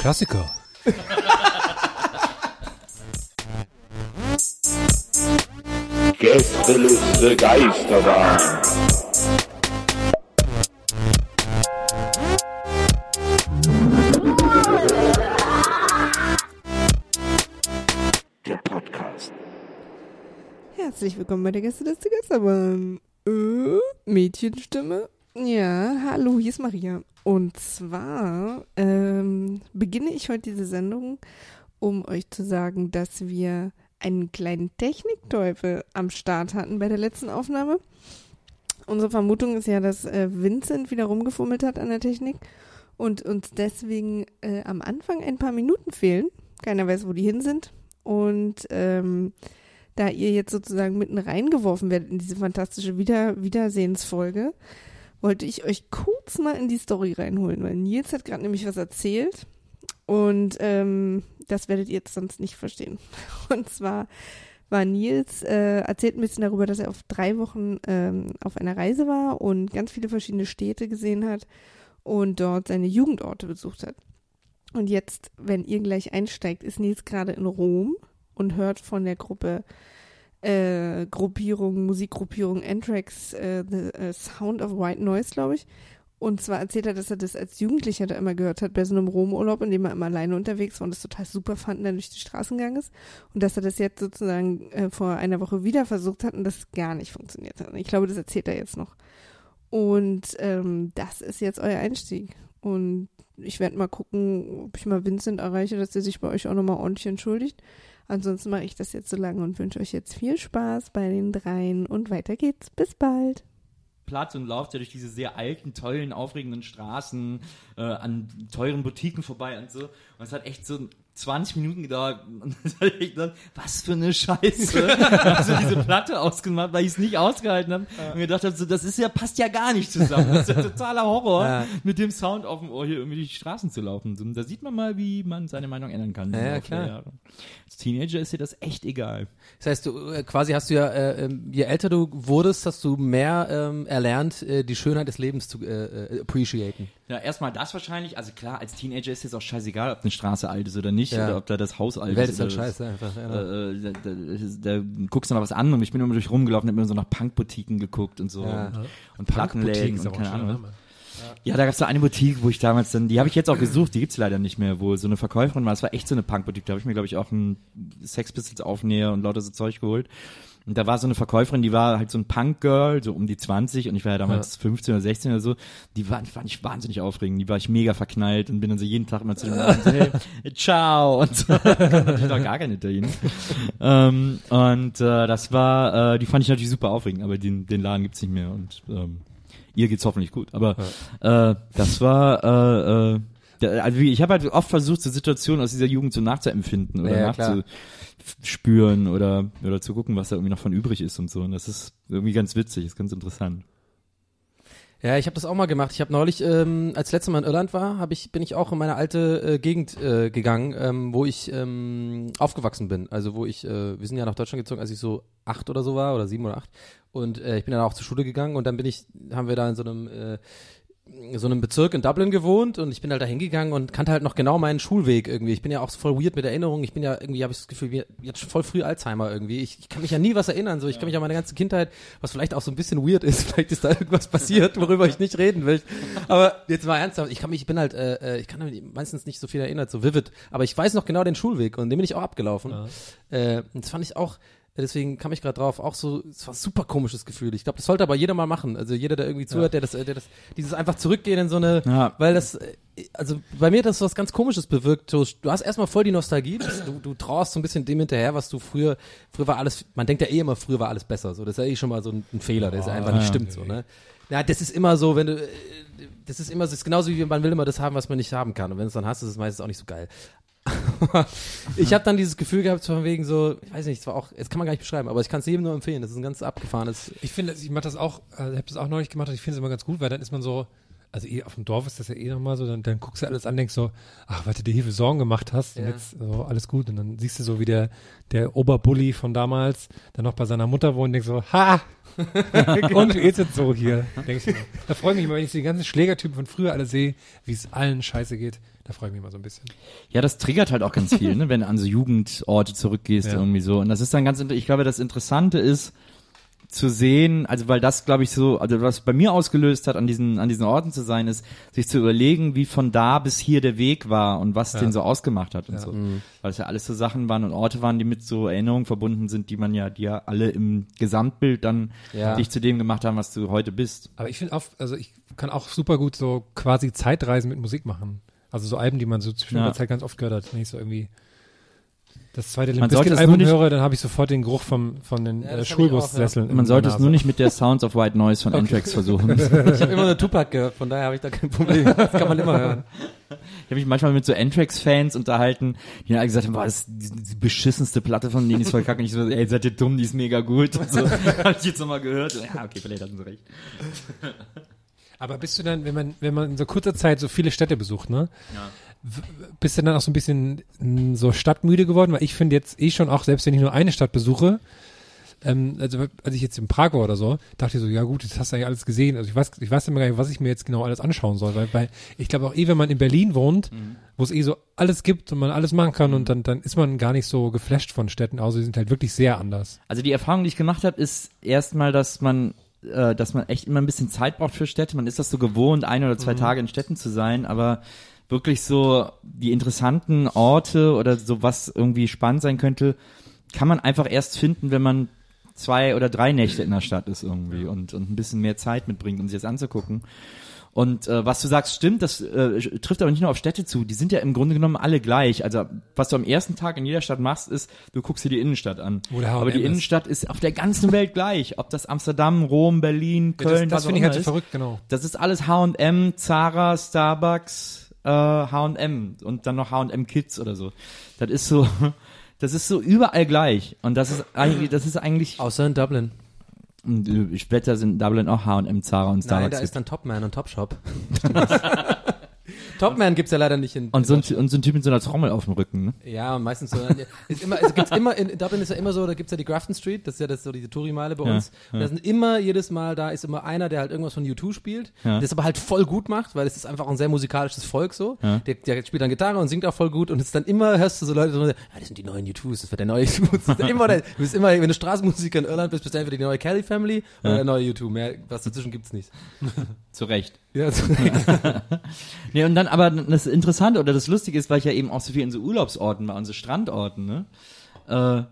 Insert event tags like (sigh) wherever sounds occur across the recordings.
Klassiker. Gästeliste Geisterbahn. Der Podcast. Herzlich willkommen bei der Gästeliste Geisterbahn. Äh, Mädchenstimme. Ja, hallo, hier ist Maria. Und zwar ähm, beginne ich heute diese Sendung, um euch zu sagen, dass wir einen kleinen Technikteufel am Start hatten bei der letzten Aufnahme. Unsere Vermutung ist ja, dass äh, Vincent wieder rumgefummelt hat an der Technik und uns deswegen äh, am Anfang ein paar Minuten fehlen. Keiner weiß, wo die hin sind. Und ähm, da ihr jetzt sozusagen mitten reingeworfen werdet in diese fantastische Wieder Wiedersehensfolge, wollte ich euch kurz mal in die Story reinholen, weil Nils hat gerade nämlich was erzählt und ähm, das werdet ihr jetzt sonst nicht verstehen. (laughs) Und zwar war Nils, äh, erzählt ein bisschen darüber, dass er auf drei Wochen ähm, auf einer Reise war und ganz viele verschiedene Städte gesehen hat und dort seine Jugendorte besucht hat. Und jetzt, wenn ihr gleich einsteigt, ist Nils gerade in Rom und hört von der Gruppe äh, Gruppierung, Musikgruppierung Anthrax, äh, The äh, Sound of White Noise, glaube ich. Und zwar erzählt er, dass er das als Jugendlicher da immer gehört hat, bei so einem Romurlaub, in dem er immer alleine unterwegs war und das total super fand und dann durch die Straßen gegangen ist. Und dass er das jetzt sozusagen äh, vor einer Woche wieder versucht hat und das gar nicht funktioniert hat. Ich glaube, das erzählt er jetzt noch. Und ähm, das ist jetzt euer Einstieg. Und ich werde mal gucken, ob ich mal Vincent erreiche, dass er sich bei euch auch nochmal ordentlich entschuldigt. Ansonsten mache ich das jetzt so lange und wünsche euch jetzt viel Spaß bei den dreien und weiter geht's. Bis bald. Platz und lauft ja durch diese sehr alten, tollen, aufregenden Straßen äh, an teuren Boutiquen vorbei und so. Und es hat echt so 20 Minuten gedauert. (laughs) Und dann hab ich gedacht, was für eine Scheiße. (laughs) also diese Platte ausgemacht, weil ich es nicht ausgehalten habe. Und mir gedacht habe, so, das ist ja, passt ja gar nicht zusammen. Das ist ja totaler Horror, Ja. mit dem Sound auf dem Ohr hier irgendwie die Straßen zu laufen. So, und da sieht man mal, wie man seine Meinung ändern kann. Ja, ja, klar. Als Teenager ist dir das echt egal. Das heißt, du äh, quasi hast du ja, äh, ähm, je älter du wurdest, hast du mehr ähm, erlernt, äh, die Schönheit des Lebens zu äh, äh, appreciaten. Ja, erstmal das wahrscheinlich. Also klar, als Teenager ist jetzt auch scheißegal, ob eine Straße alt ist oder nicht, Ja. oder ob da das Haus alt Welt ist. ist halt scheiße einfach. Ja. Äh, äh, da, da, da guckst du noch was an und ich bin immer durch rumgelaufen, hab immer so nach Punkboutiquen geguckt und so Ja. und, und Plattenläden ist und keine Ahnung. Ja, da gab's so eine Boutique, wo ich damals dann, die habe ich jetzt auch gesucht, die gibt's leider nicht mehr, wo so eine Verkäuferin war. Das war echt so eine Punkboutique. Da habe ich mir glaube ich auch einen Sex Pistols Aufnäher und lauter so Zeug geholt. Und da war so eine Verkäuferin, die war halt so ein Punk-Girl, so um die 20 und ich war ja damals 15 oder 16 oder so. Die war, fand ich wahnsinnig aufregend. Die war ich mega verknallt und bin dann so jeden Tag immer zu dem und so, hey, (laughs) ciao und so. (laughs) Natürlich noch gar kein Italienisch. ähm, und äh, das war, äh, die fand ich natürlich super aufregend, aber den, den Laden gibt's nicht mehr und ähm, ihr geht's hoffentlich gut. Aber äh, das war, äh, äh, also wie- ich habe halt oft versucht, so Situationen aus dieser Jugend so nachzuempfinden oder Ja, ja, nachzuspüren oder oder zu gucken, was da irgendwie noch von übrig ist und so. Und das ist irgendwie ganz witzig, ist ganz interessant. Ja, ich habe das auch mal gemacht. Ich habe neulich, ähm, als letztes Mal in Irland war, hab ich, bin ich auch in meine alte äh, Gegend äh, gegangen, ähm, wo ich ähm, aufgewachsen bin. Also wo ich, äh, wir sind ja nach Deutschland gezogen, als ich so acht oder so war oder sieben oder acht. Und äh, ich bin dann auch zur Schule gegangen und dann bin ich, haben wir da in so einem äh, so einem Bezirk in Dublin gewohnt und ich bin halt da hingegangen und kannte halt noch genau meinen Schulweg irgendwie. Ich bin ja auch so voll weird mit Erinnerungen. Ich bin ja irgendwie, habe ich das Gefühl, jetzt voll früh Alzheimer irgendwie. Ich, ich kann mich an nie was erinnern. So, ich kann mich an meine ganze Kindheit, was vielleicht auch so ein bisschen weird ist. (laughs) Vielleicht ist da irgendwas passiert, worüber ich nicht reden will. Aber jetzt mal ernsthaft, ich kann mich, ich bin halt, äh, äh, ich kann mich meistens nicht so viel erinnert, so vivid. Aber ich weiß noch genau den Schulweg und den bin ich auch abgelaufen. Äh, und das fand ich auch, deswegen kam ich gerade drauf, auch so, es war ein super komisches Gefühl. Ich glaube, das sollte aber jeder mal machen. Also jeder, der irgendwie zuhört, der das, äh, der das, dieses einfach zurückgehen in so eine, Ja. weil das, äh, also bei mir hat das was ganz Komisches bewirkt. So, Du hast erstmal voll die Nostalgie, du, du traust so ein bisschen dem hinterher, was du früher, früher war alles, man denkt ja eh immer, früher war alles besser. So, das ist ja eh schon mal so ein, ein Fehler, der ist ja einfach nicht ja. stimmt so, ne? Ja, das ist immer so, wenn du, äh, das ist immer, das ist genauso wie man will immer das haben, was man nicht haben kann. Und wenn du es dann hast, ist es meistens auch nicht so geil. (laughs) ich habe dann dieses Gefühl gehabt, von wegen so, ich weiß nicht, es war auch, jetzt kann man gar nicht beschreiben, aber ich kann es jedem nur empfehlen. Das ist ein ganz abgefahrenes. Ich finde, ich mache das auch, also ich habe das auch neulich gemacht und ich finde es immer ganz gut, weil dann ist man so, also eh, auf dem Dorf ist das ja eh nochmal so, dann, dann guckst du alles an, denkst so, ach, was du dir hier für Sorgen gemacht hast und Ja. jetzt so, alles gut. Und dann siehst du so, wie der, der Oberbully von damals dann noch bei seiner Mutter wohnt und denkst so, ha! (laughs) und wie geht's jetzt so hier? Denk ich mir. Da freue ich mich immer, wenn ich die ganzen Schlägertypen von früher alle sehe, wie es allen scheiße geht. Da freue ich mich immer so ein bisschen. Ja, das triggert halt auch ganz viel, ne, wenn du an so Jugendorte zurückgehst Ja. irgendwie so. Und das ist dann ganz, ich glaube, das Interessante ist zu sehen, also weil das, glaube ich, so, also was bei mir ausgelöst hat, an diesen, an diesen Orten zu sein, ist, sich zu überlegen, wie von da bis hier der Weg war und was den so ausgemacht hat und so. Weil es ja alles so Sachen waren und Orte waren, die mit so Erinnerungen verbunden sind, die man ja, die ja alle im Gesamtbild dann Ja. dich zu dem gemacht haben, was du heute bist. Aber ich finde auch, also ich kann auch super gut so quasi Zeitreisen mit Musik machen. Also so Alben, die man so zwischen Ja. der Zeit ganz oft gehört hat. Wenn ich so irgendwie das zweite Limp Bizkit Album nicht- höre, dann habe ich sofort den Geruch vom, von den Ja, äh, Schulbussesseln. in Man sollte es nur nicht mit der Sounds of White Noise von Anthrax (laughs) versuchen. Ich habe immer nur Tupac gehört, von daher habe ich da kein Problem. Das kann man immer hören. Ich habe mich manchmal mit so Anthrax-Fans unterhalten, die dann gesagt haben, boah, das ist die, die beschissenste Platte von denen, die ist voll kacke. Und ich so, ey, seid ihr dumm, die ist mega gut. Und so, (laughs) habe ich jetzt nochmal gehört. Ja, okay, vielleicht hatten sie recht. Aber bist du dann, wenn man, wenn man in so kurzer Zeit so viele Städte besucht, ne? w- Bist du dann auch so ein bisschen mh, so stadtmüde geworden? Weil ich finde jetzt eh schon auch, selbst wenn ich nur eine Stadt besuche, ähm, also als ich jetzt in Prag war oder so, dachte ich so, ja gut, jetzt hast du eigentlich alles gesehen. Also ich weiß, ich weiß immer gar nicht, was ich mir jetzt genau alles anschauen soll, weil, weil ich glaube auch eh, wenn man in Berlin wohnt, wo es eh so alles gibt und man alles machen kann und dann, dann ist man gar nicht so geflasht von Städten, außer sie sind halt wirklich sehr anders. Also die Erfahrung, die ich gemacht habe, ist erstmal, dass man äh, dass man echt immer ein bisschen Zeit braucht für Städte. Man ist das so gewohnt, ein oder zwei Tage in Städten zu sein, aber wirklich so die interessanten Orte oder so was irgendwie spannend sein könnte, kann man einfach erst finden, wenn man zwei oder drei Nächte in der Stadt ist irgendwie und, und ein bisschen mehr Zeit mitbringt, um sich das anzugucken. Und äh, was du sagst, stimmt, das äh, trifft aber nicht nur auf Städte zu. Die sind ja im Grunde genommen alle gleich. Also was du am ersten Tag in jeder Stadt machst, ist, du guckst dir die Innenstadt an. Wo der H&M aber die. Innenstadt ist auf der ganzen Welt gleich. Ob das Amsterdam, Rom, Berlin, Ja, Köln, das das was auch finde ich halt so verrückt, genau. Das ist alles H&M, Zara, Starbucks, äh, H&M und dann noch H&M Kids oder so. Das ist so, (laughs) das ist so überall gleich. Und das ist eigentlich, das ist eigentlich, Außer in Dublin. Und, äh, da sind in Dublin auch H&M, Zara und Nein, Starbucks. da gibt. ist dann Topman und Topshop. (laughs) (laughs) Topman gibt's ja leider nicht in. und so, ein, und so ein Typ mit so einer Trommel auf dem Rücken. Ne? Ja, und meistens so. Ist immer, es gibt's immer, in Dublin ist ja immer so, da gibt's ja die Grafton Street, das ist ja das, so diese Touri-Meile bei Ja, uns. Und da sind immer, jedes Mal, da ist immer einer, der halt irgendwas von U2 spielt, Ja. das aber halt voll gut macht, weil es ist einfach ein sehr musikalisches Volk so. Ja. Der, der spielt dann Gitarre und singt auch voll gut und es ist dann immer, hörst du so Leute so, ja, das sind die neuen U2s, das wird der neue (laughs) U2. Das ist dann immer, der, du bist immer, wenn du Straßenmusiker in Irland bist, bist du entweder die neue Kelly Family oder der neue U2. Mehr, was dazwischen gibt's nicht. Zu Recht. Ja, so, (laughs) Nee, und dann aber das Interessante oder das Lustige ist, weil ich ja eben auch so viel in so Urlaubsorten war, und so Strandorten, ne? Äh,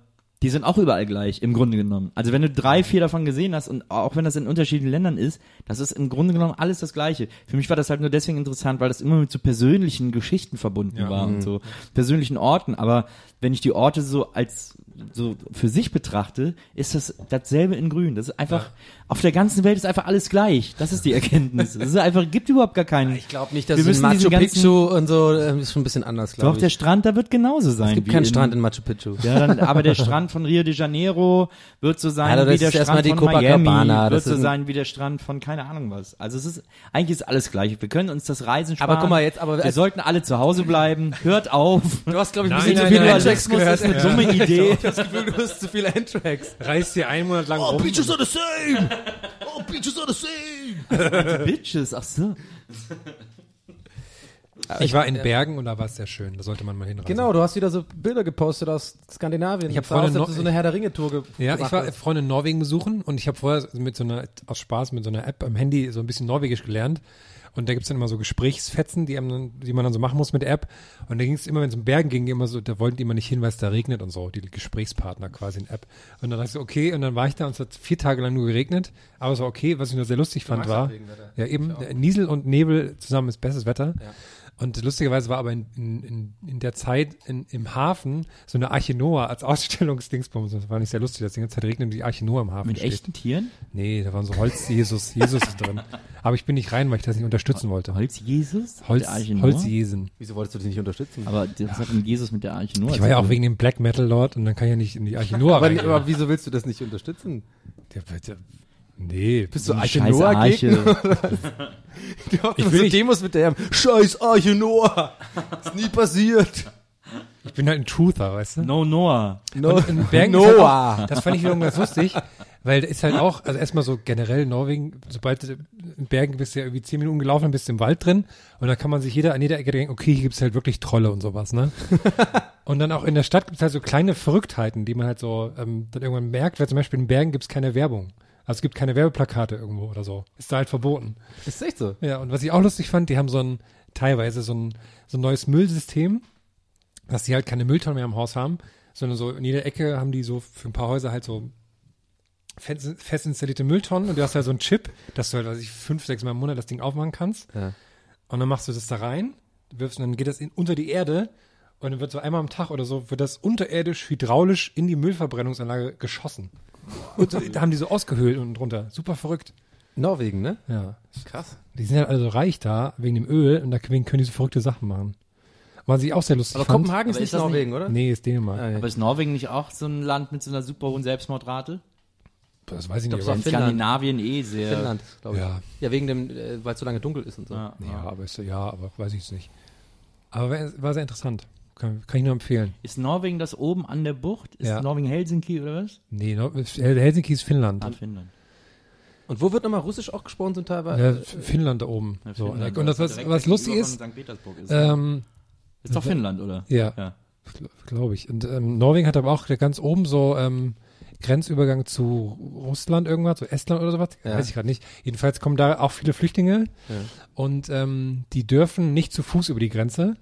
die sind auch überall gleich, im Grunde genommen. Also wenn du drei, vier davon gesehen hast und auch wenn das in unterschiedlichen Ländern ist, das ist im Grunde genommen alles das Gleiche. Für mich war das halt nur deswegen interessant, weil das immer mit so persönlichen Geschichten verbunden Ja. war und so persönlichen Orten. Aber wenn ich die Orte so als so für sich betrachte, ist das dasselbe in Grün. Das ist einfach, auf der ganzen Welt ist einfach alles gleich. Das ist die Erkenntnis. Es ist einfach, gibt überhaupt gar keinen. ich glaube nicht, dass Wir es in Machu ganzen- Picchu und so, ähm, ist schon ein bisschen anders, Doch, glaube der ich. Strand, da wird genauso sein. Es gibt keinen Strand in Machu Picchu. Ja, dann, aber der Strand von Rio de Janeiro wird so sein Ja, das wie der Strand die von Miami, das wird so sein wie der Strand von keine Ahnung was. Also es ist, eigentlich ist alles gleich. Wir können uns das Reisen sparen. Aber guck mal jetzt, aber wir sollten alle zu Hause bleiben. Hört auf. Du hast, glaube ich, ein Nein, bisschen zu nein, viel nein, Antrax Journalismus gehört. ist eine dumme (laughs) Idee. Ich habe das Gefühl, du hast zu viel Antrax. Reißt dir einen Monat lang rum. are the same. (laughs) Oh, beaches are the same. (laughs) Bitches, ach so. Ich war in Bergen und da war es sehr schön. Da sollte man mal hinreisen. Genau, du hast wieder so Bilder gepostet aus Skandinavien. Ich hab Sah aus, Freunde noch- so eine Herr der Ringe-Tour ge Ja, gemacht ich war. Freunde in Norwegen besuchen und ich habe vorher mit so einer, aus Spaß mit so einer App am Handy so ein bisschen Norwegisch gelernt. Und da gibt's dann immer so Gesprächsfetzen, die, einem die man dann so machen muss mit der App. Und da ging es immer, wenn es um Bergen ging, immer so, da wollten die immer nicht hin, weil es da regnet und so, die Gesprächspartner quasi in App. Und dann dachte ich so, okay, und dann war ich da und es hat vier Tage lang nur geregnet. Aber es war okay, was ich nur sehr lustig fand, magst war, ja eben, Niesel und Nebel zusammen ist bestes Wetter. Und lustigerweise war aber in, in, in, in der Zeit in, im Hafen so eine Arche Noah als (laughs) Ausstellungsdingsbums. Das war nicht sehr lustig, dass die ganze Zeit regnet und die Arche Noah im Hafen Mit steht. echten Tieren? Nee, da waren so Holz-Jesus, Jesus drin. Aber ich bin nicht rein, weil ich das nicht unterstützen wollte. Holz Jesus? Holz? Holz-Jesen. Wieso wolltest du dich nicht unterstützen? Aber das hat denn Jesus mit der Arche Noah Ich war ja auch wegen dem Black Metal Lord und dann kann ich ja nicht in die Arche Noah aber, rein. aber wieso willst du das nicht unterstützen? Der, der, nee, Bist du Arche scheiß Noah Arche. (laughs) (laughs) Ich will nicht- Demos mit der Scheiß Arche Noah. Ist nie passiert. ich bin halt ein Truther, weißt du? No Noah. No, Und in Bergen halt Noah. auch, das fand ich wiederum ganz lustig, weil da ist halt auch, also erstmal so generell Norwegen, sobald du in Bergen bist du ja irgendwie zehn Minuten gelaufen, bist du im Wald drin und da kann man sich jeder an jeder Ecke denken, okay, hier gibt's halt wirklich Trolle und sowas, ne? (laughs) und dann auch in der Stadt gibt's halt so kleine Verrücktheiten, die man halt so ähm, dann irgendwann merkt, weil zum Beispiel in Bergen gibt's keine Werbung. Also es gibt keine Werbeplakate irgendwo oder so. Ist da halt verboten. Ist echt so. Ja, und was ich auch lustig fand, die haben so ein, teilweise so ein, so ein neues Müllsystem, dass die halt keine Mülltonnen mehr im Haus haben, sondern so in jeder Ecke haben die so für ein paar Häuser halt so fest, fest installierte Mülltonnen und du hast halt so einen Chip, dass du halt, weiß ich, fünf, sechs Mal im Monat das Ding aufmachen kannst. Ja. Und dann machst du das da rein, wirfst und dann geht das in, unter die Erde und dann wird so einmal am Tag oder so, wird das unterirdisch, hydraulisch in die Müllverbrennungsanlage geschossen. Und so, da haben die so ausgehöhlt unten drunter. Super verrückt. Norwegen, ne? Ja. Krass. Die sind halt also reich da, wegen dem Öl, und deswegen können die so verrückte Sachen machen. Was ich auch sehr lustig Aber fand. Kopenhagen ist nicht ist Norwegen, oder? Nee, ist Dänemark. Ah, ja. Aber ist Norwegen nicht auch so ein Land mit so einer super hohen Selbstmordrate? Das weiß ich glaub, nicht. Aber. Skandinavien eh sehr. Finnland, glaube ich. Ja. Ja. wegen dem, äh, weil es so lange dunkel ist und so. Ja. ja, aber ist, ja, aber weiß ich es nicht. Aber war sehr interessant. Kann, kann ich nur empfehlen. Ist Norwegen das oben an der Bucht? Ist Ja. Norwegen Helsinki oder was? Nee, no, Helsinki ist Finnland. An Finnland. Und wo wird nochmal Russisch auch gesprochen zum Teil? Ja, Finnland da oben. Ja, so. Finnland, und das, was, was lustig ist, von St. Petersburg ist. ähm, ist doch Finnland, oder? ja, Ja. glaube ich. Und ähm, Norwegen hat aber auch ganz oben so ähm, Grenzübergang zu Russland irgendwas, zu Estland oder sowas. Ja. Weiß ich gerade nicht. Jedenfalls kommen da auch viele Flüchtlinge Ja. und ähm, die dürfen nicht zu Fuß über die Grenze.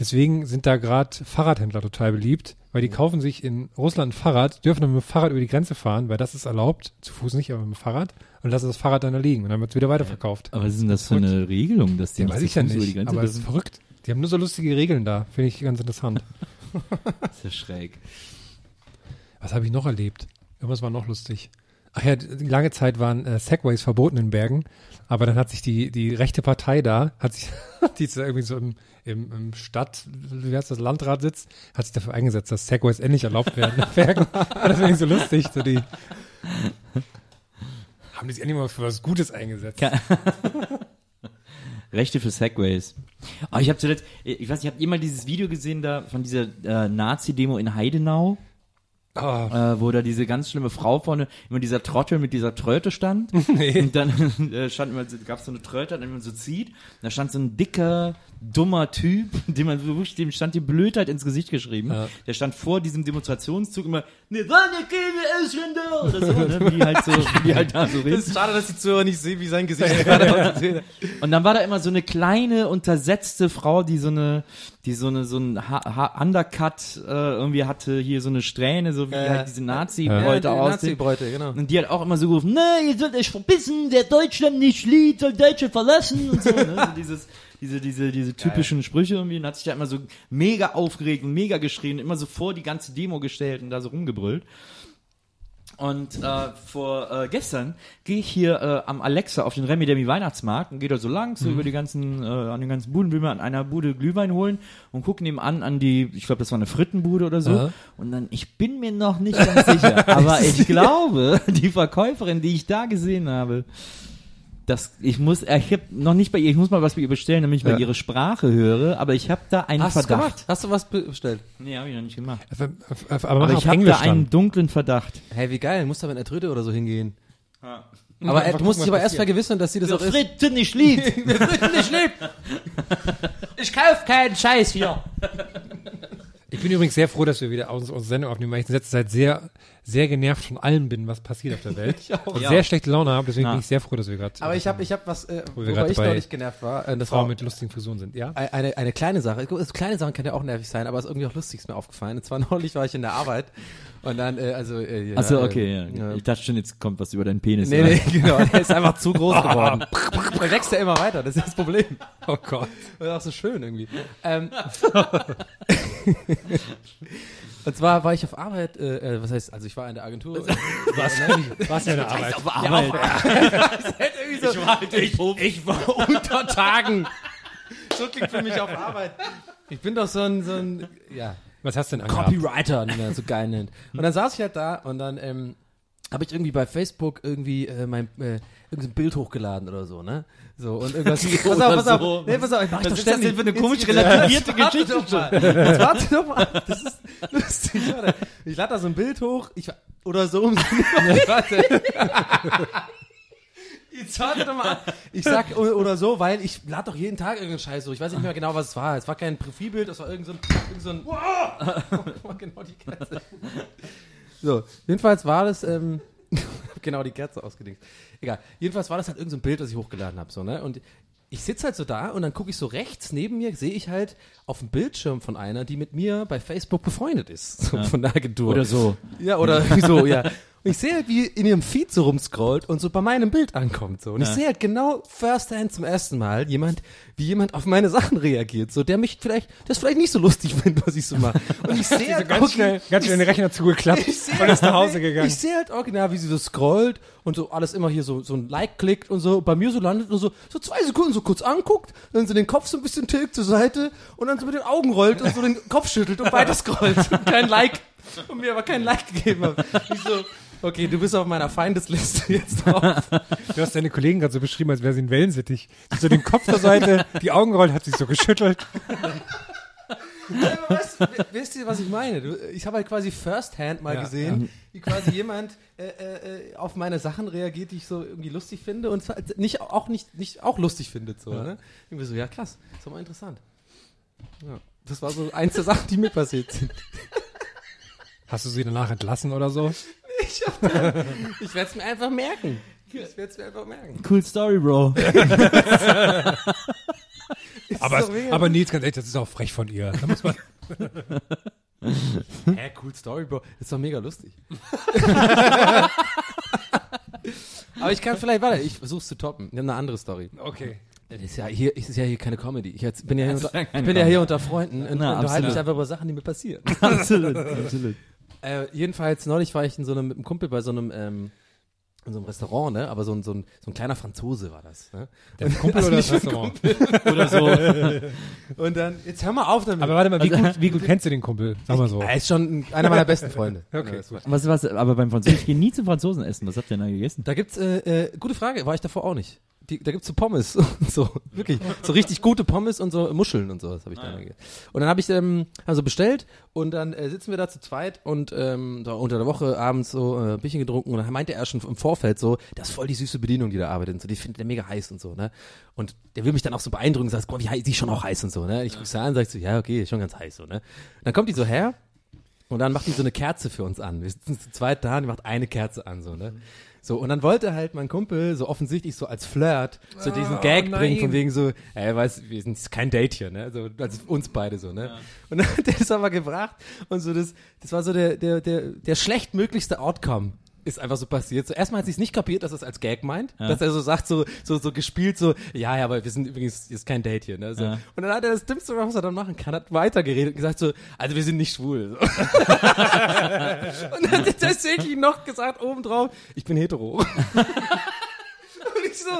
Deswegen sind da gerade Fahrradhändler total beliebt, weil die kaufen sich in Russland ein Fahrrad, dürfen dann mit dem Fahrrad über die Grenze fahren, weil das ist erlaubt, zu Fuß nicht, aber mit dem Fahrrad und lassen das Fahrrad dann da liegen und dann wird es wieder weiterverkauft. Aber was ist denn das für eine Regelung, dass die Ja, nicht weiß ich ja Fuß über die nicht, Grenze aber es ist verrückt. Die haben nur so lustige Regeln da, finde ich ganz interessant. (laughs) (laughs) Das ist ja schräg. Was habe ich noch erlebt? Irgendwas war noch lustig. Ach ja, lange Zeit waren äh, Segways verboten in Bergen, aber dann hat sich die, die rechte Partei da, hat sich, (laughs) die ist irgendwie so im, im, im Stadt, wie heißt das, Landrat sitzt, hat sich dafür eingesetzt, dass Segways endlich erlaubt werden in Bergen. (laughs) (laughs) Das finde ich so lustig, so die, haben die sich endlich mal für was Gutes eingesetzt. Ja. Rechte für Segways. Oh, ich habe zuletzt, ich weiß nicht, habt ihr mal dieses Video gesehen da von dieser äh, Nazi-Demo in Heidenau? Ah, äh, wo da diese ganz schlimme Frau vorne, immer dieser Trottel mit dieser Tröte stand. (laughs) Und dann äh, stand immer, gab es so eine Tröte, dann man so zieht. Da stand so ein dicker, dummer Typ, (laughs) dem man so wirklich, dem stand die Blödheit ins Gesicht geschrieben. Ja. Der stand vor diesem Demonstrationszug immer, ne, wann keine Ausländer oder so, ne, wie die halt so, (laughs) wie die halt da so reden. ist schade, dass die Zuhörer nicht sehen, wie sein Gesicht gerade aussieht. Und dann war da immer so eine kleine, untersetzte Frau, die so eine, die so eine, so ein ha ha Undercut äh, irgendwie hatte, hier so eine Strähne, so wie Ja. halt diese Ja, Nazi-Bräute die aussehen. Nazi-Bräute, genau. Und die hat auch immer so gerufen, ne, ihr sollt euch verbissen, wer Deutschland nicht liebt, soll Deutschland verlassen und so, ne? so dieses, diese, diese, diese typischen Sprüche irgendwie und hat sich da immer so mega aufgeregt und mega geschrien, immer so vor die ganze Demo gestellt und da so rumgebrüllt. Und äh, vor äh, gestern gehe ich hier äh, am Alexa auf den Remi Demi Weihnachtsmarkt und gehe da so lang, so über die ganzen, äh, an den ganzen Buden, will mir an einer Bude Glühwein holen und gucke nebenan an die, ich glaube, das war eine Frittenbude oder so. Ja. Und dann, ich bin mir noch nicht ganz sicher, (laughs) aber ich glaube, die Verkäuferin, die ich da gesehen habe, das, ich muss, ich habe noch nicht bei ihr, ich muss mal was bei ihr bestellen, damit ich Ja. mal ihre Sprache höre, aber ich habe da einen Hast du Verdacht. gemacht? Hast du was bestellt? Nee, habe ich noch nicht gemacht. aber Aber auf ich habe da einen dunklen Verdacht. Hey, wie geil, musst du mit einer Tröte oder so hingehen. Ja, Aber äh, du musst dich aber erst vergewissern, dass sie das auch ist. Fritten nicht liebt. (laughs) nicht lebt. (laughs) Ich kauf keinen Scheiß hier. Ich bin übrigens sehr froh, dass wir wieder unsere, unsere Sendung aufnehmen, weil ich in letzter Zeit sehr, sehr genervt von allem bin, was passiert auf der Welt. (laughs) Ich auch. Und Ja. sehr schlechte Laune habe, deswegen Na. bin ich sehr froh, dass wir gerade Aber ich habe ich hab was, äh, Wo wir worüber gerade ich neulich genervt war. Äh, das Frauen war mit lustigen Frisuren sind. Ja? Ei- eine, eine kleine Sache. Kleine Sachen kann ja auch nervig sein, aber es ist irgendwie auch lustig, ist mir aufgefallen. Und zwar (laughs) neulich war ich in der Arbeit und dann, äh, also, äh, ja, Achso, äh, okay, ja. ja. Ich dachte schon, jetzt kommt was über deinen Penis. Nee, oder? nee, (laughs) genau. Der ist einfach zu groß geworden. Der wächst ja immer weiter, das ist das Problem. Oh Gott. Das ist auch so schön irgendwie. Ähm, und zwar war ich auf Arbeit, äh, äh, was heißt, also ich war in der Agentur. (laughs) Was, was für eine Arbeit. Auf Arbeit. ich, war, ich, (laughs) ich war (laughs) unter Tagen. So klingt für mich auf Arbeit. Ich bin doch so ein, so ein ja, Was hast du denn angehabt? Copywriter, wie man so geil nennt. Und dann saß ich halt da und dann ähm, habe ich irgendwie bei Facebook irgendwie äh, mein äh, irgendein Bild hochgeladen oder so, ne? So und irgendwas. (laughs) pass auf, pass auf. so. Nee, pass auf, ich mach Was doch ist das ständig. denn für eine komisch relativierte (laughs) Geschichte doch mal. Jetzt warte doch mal. Das ist lustig, warte. Ich lade da so ein Bild hoch, ich oder so um (laughs) Warte. Jetzt warte doch mal. Ich sag oder so, weil ich lade doch jeden Tag irgendeinen Scheiß so. Ich weiß nicht mehr genau, was es war. Es war kein Profilbild, es war irgend so ein, irgend so ein wow! genau die Kerze. So, jedenfalls war das, ähm, genau die Kerze ausgedingt. Egal. Jedenfalls war das halt irgendein so ein Bild, das ich hochgeladen habe, so, ne? Und ich sitze halt so da und dann gucke ich so rechts neben mir, sehe ich halt auf dem Bildschirm von einer, die mit mir bei Facebook befreundet ist, so von der Agentur. Oder so. Ja, oder (laughs) so, ja. Und ich sehe halt, wie in ihrem Feed so rumscrollt und so bei meinem Bild ankommt. So. Und ich sehe halt genau first hand zum ersten Mal jemand, wie jemand auf meine Sachen reagiert. So, der mich vielleicht, das vielleicht nicht so lustig (laughs) findet, was ich so mache. Und ich (laughs) sehe halt Ganz schnell, ganz schnell den Rechner zugeklappt ich sehe und ist nach Hause gegangen. Ich sehe halt original, wie sie so scrollt und so alles immer hier so, so ein Like klickt und so bei mir so landet und so, so zwei Sekunden so kurz anguckt, dann so den Kopf so ein bisschen tilgt zur Seite und dann so mit den Augen rollt und so den Kopf schüttelt und weiter scrollt und kein Like und mir aber kein Like gegeben hat. Ich so, okay, du bist auf meiner Feindesliste (laughs) jetzt drauf. Du hast deine Kollegen gerade so beschrieben, als wäre sie ein Wellensittich. So den Kopf zur Seite, die Augen rollt, hat sich so geschüttelt. Aber weißt, du, wisst ihr, was ich meine? Du, ich habe halt quasi first hand mal Ja, gesehen, wie quasi jemand äh, äh, äh, auf meine Sachen reagiert, die ich so irgendwie lustig finde und zwar nicht auch nicht nicht auch lustig findet so, ne? Irgendwie so, ja krass, ist doch mal interessant. Ja, das war so eins der Sachen, die mir passiert sind. Hast du sie danach entlassen oder so? Ich, (laughs) ich werde es mir einfach merken. Ich werde es mir einfach merken. Cool Story, Bro. (laughs) (laughs) Aber, mega aber Nils, ganz ehrlich, das ist auch frech von ihr. Da muss man, Hä, cool Story, Bro. Ist doch mega lustig. Aber ich kann vielleicht, warte, ich versuch's zu toppen. Ich habe eine andere Story. okay. Das ist ja hier, ist ja hier keine Comedy. Ich jetzt, bin ja hier, Das unter, bin ja hier unter Freunden und Na, unterhalte mich einfach über Sachen, die mir passieren. absolut, absolut. Äh, jedenfalls, neulich war ich in so einem, mit einem Kumpel bei so einem, ähm, in so einem Restaurant, ne? Aber so ein, so ein, so ein kleiner Franzose war das, ne? Der Kumpel (laughs) oder das Restaurant? (laughs) Oder so. (laughs) Und dann, jetzt hör mal auf damit. Aber warte mal, wie gut, wie gut kennst du den Kumpel? Sag mal so. er ist schon einer meiner besten Freunde. Okay, Ja. Was, was, aber beim Franzosen, ich gehe nie zum Franzosen essen. Was habt ihr denn da gegessen? Da gibt's, äh, äh, gute Frage, war ich davor auch nicht. Die, da gibt's so Pommes (laughs) und so, wirklich, so richtig gute Pommes und so Muscheln und so, das habe ich da gegessen. Und dann habe ich ähm, also bestellt und dann äh, sitzen wir da zu zweit und ähm, so unter der Woche abends so äh, ein bisschen getrunken und dann meinte er schon im Vorfeld so, das ist voll die süße Bedienung, die da arbeitet und so, die findet er mega heiß und so, ne? Und der will mich dann auch so beeindrucken, sagt, guck mal, wie heiß, die ist schon auch heiß und so, ne? Ich gucke sie an, sag so, ja, okay, ist schon ganz heiß so, ne? Und dann kommt die so her und dann macht die so eine Kerze für uns an. Wir sitzen zu zweit da und die macht eine Kerze an, so, ne? So, und dann wollte halt mein Kumpel so offensichtlich so als Flirt so diesen Gag nein. bringen, von wegen so, ey, weißt wir sind kein Date hier, ne? So, als uns beide so, ne? Und dann hat er das aber gebracht und so, das, das war so der, der, der, der schlechtmöglichste Outcome. Ist einfach so passiert. So, erstmal hat sie es nicht kapiert, dass er es als Gag meint, dass er so sagt, so, so, so gespielt, so, ja, ja, aber wir sind übrigens, ist kein Date hier, ne? So. Ja. Und dann hat er das Dümmste, was er dann machen kann, hat weitergeredet und gesagt so, also wir sind nicht schwul. So. (laughs) Und dann hat er tatsächlich noch gesagt obendrauf, ich bin hetero. (laughs) Und ich so,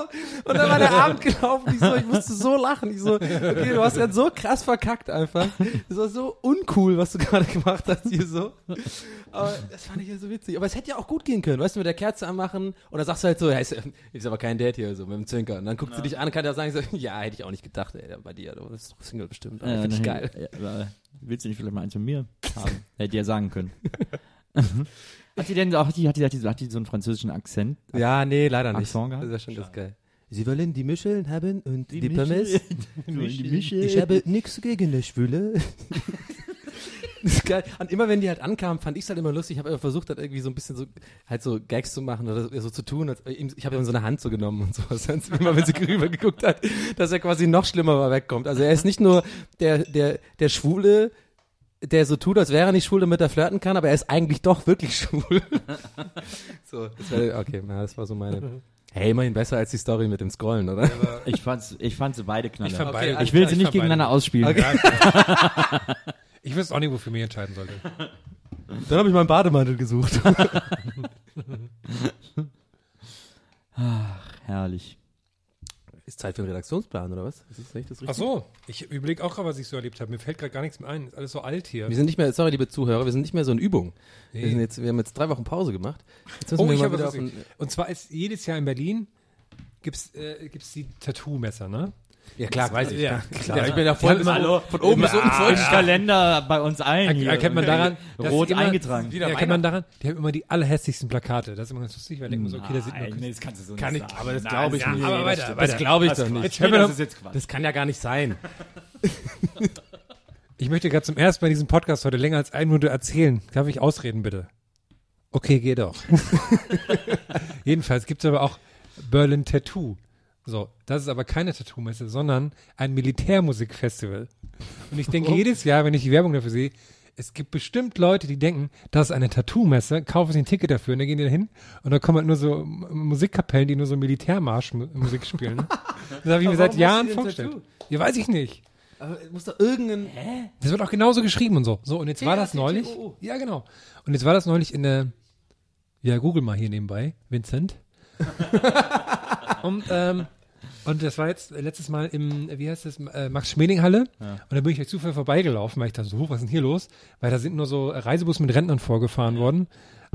und dann war der Abend gelaufen, ich so, ich musste so lachen. Ich so, okay, du hast gerade so krass verkackt einfach. Das war so uncool, was du gerade gemacht hast hier so. Aber das fand ich ja so witzig. Aber es hätte ja auch gut gehen können, weißt du, mit der Kerze anmachen und dann sagst du halt so, ja, ist, ist aber kein Date hier, so mit dem Zwinker. Und dann guckt sie dich an und kann ja sagen, so, ja, hätte ich auch nicht gedacht, ey, bei dir, du bist doch Single bestimmt. Aber Finde ich geil. Ja, willst du nicht vielleicht mal eins von mir haben? (laughs) Hätte ja sagen können. (laughs) hat die denn auch, hat die, hat die, hat die, hat die so einen französischen Akzent? Ja, nee, leider nicht. Accent gehabt? Das ist ja schon ganz geil. Sie wollen die Muscheln haben und die, Pommes. (laughs) Die Michel. Ich habe nichts gegen die Schwule. (laughs) Das ist geil. Und immer wenn die halt ankamen, fand ich es halt immer lustig. Ich habe versucht, halt irgendwie so ein bisschen so, halt so Gags zu machen oder so zu tun. Als, ich habe ihm so eine Hand so genommen und sowas. (laughs) Immer, wenn sie rüber geguckt hat, dass er quasi noch schlimmer wegkommt. Also er ist nicht nur der, der, der Schwule, der so tut, als wäre er nicht schwul, damit er flirten kann, aber er ist eigentlich doch wirklich (laughs) schwul. (laughs) so, das wär, okay, na, das war so meine. Hey, immerhin besser als die Story mit dem Scrollen, oder? Ich fand's, ich fand sie beide knaller. Ich fand Ich, ich will sie ich nicht gegeneinander beide- ausspielen. (laughs) Ich wüsste auch nicht, wofür mich entscheiden sollte. Dann habe ich meinen Bademantel gesucht. Herrlich. Ist Zeit für einen Redaktionsplan, oder was? Ist das nicht das Ach Richtige? so, ich überlege auch gerade, was ich so erlebt habe. Mir fällt gerade gar nichts mehr ein. Ist alles so alt hier. Wir sind nicht mehr, sorry, liebe Zuhörer, wir sind nicht mehr so in Übung. Wir, Nee. sind jetzt, wir haben jetzt drei Wochen Pause gemacht. Oh, wir ich habe was. ein, Und zwar ist jedes Jahr in Berlin gibt's äh, gibt's die Tattoo-Messer, ne? Ja, klar, weiß ich. Ja, klar. ja. ich bin ja voll immer von oben bis unten voll. Im Kalender bei uns allen Er, hier. erkennt man daran, Rot immer, eingetragen. Ja, erkennt man daran, die haben immer die allerhässlichsten Plakate. Das ist immer ganz lustig, weil ich denke mir so, okay, da sind Nein, nur nee, das kannst du so Kann nicht ich, sagen. aber das glaube ich ja, nicht. aber weiter, das glaube ich Das doch nicht. Jetzt Nee, hören wir das. Das kann ja gar nicht sein. (laughs) Ich möchte gerade zum ersten Mal in diesem Podcast heute länger als eine Minute erzählen. Darf ich ausreden, bitte? Okay, geh doch. (laughs) Jedenfalls gibt es aber auch Berlin Tattoo. So, das ist aber keine Tattoo-Messe, sondern ein Militärmusikfestival. Und ich denke (laughs) jedes Jahr, wenn ich die Werbung dafür sehe, es gibt bestimmt Leute, die denken, das ist eine Tattoo-Messe, kaufen sich ein Ticket dafür und dann gehen die da hin und dann kommen halt nur so Musikkapellen, die nur so Militärmarschmusik spielen. (laughs) Das habe ich mir seit Jahren vorgestellt. Tattoo? Ja, weiß ich nicht. Aber muss doch irgendein. Das wird auch genauso geschrieben und so. So, und jetzt war das neulich. Ja, genau. Und jetzt war das neulich in der, ja, google mal hier nebenbei, Vincent. (laughs) und, ähm, und das war jetzt letztes Mal im, wie heißt das, äh, Max-Schmeling-Halle. Und da bin ich durch Zufall vorbeigelaufen, weil ich dachte so, was ist denn hier los? Weil da sind nur so Reisebus mit Rentnern vorgefahren worden.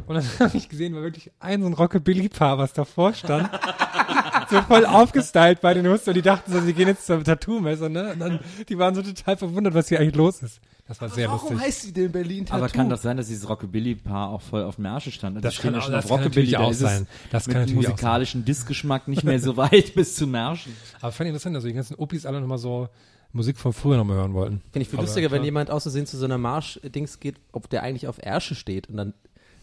Und dann (laughs) habe ich gesehen, war wirklich ein so ein Rockabilly-Paar, was davor stand. (laughs) so voll aufgestylt bei den Husten und die dachten so, sie gehen jetzt zur Tattoo-Messe, ne? Und dann, die waren so total verwundert, was hier eigentlich los ist. Das war sehr Warum lustig. heißt sie denn Berlin Tattoo? Aber kann das sein, dass dieses Rockabilly-Paar auch voll auf dem Arsche stand? Das Die stehen kann ja auch- schon das auf kann Rockabilly, natürlich da auch sein. Das kann mit natürlich auch musikalischen Discgeschmack nicht mehr so (laughs) weit bis zu Märschen. Aber fand ich interessant, dass die ganzen Opis alle nochmal so Musik von früher nochmal hören wollten. Finde ich viel Aber lustiger, wenn klar. jemand auszusehen zu so einer Marsch-Dings geht, ob der eigentlich auf Ärsche steht und dann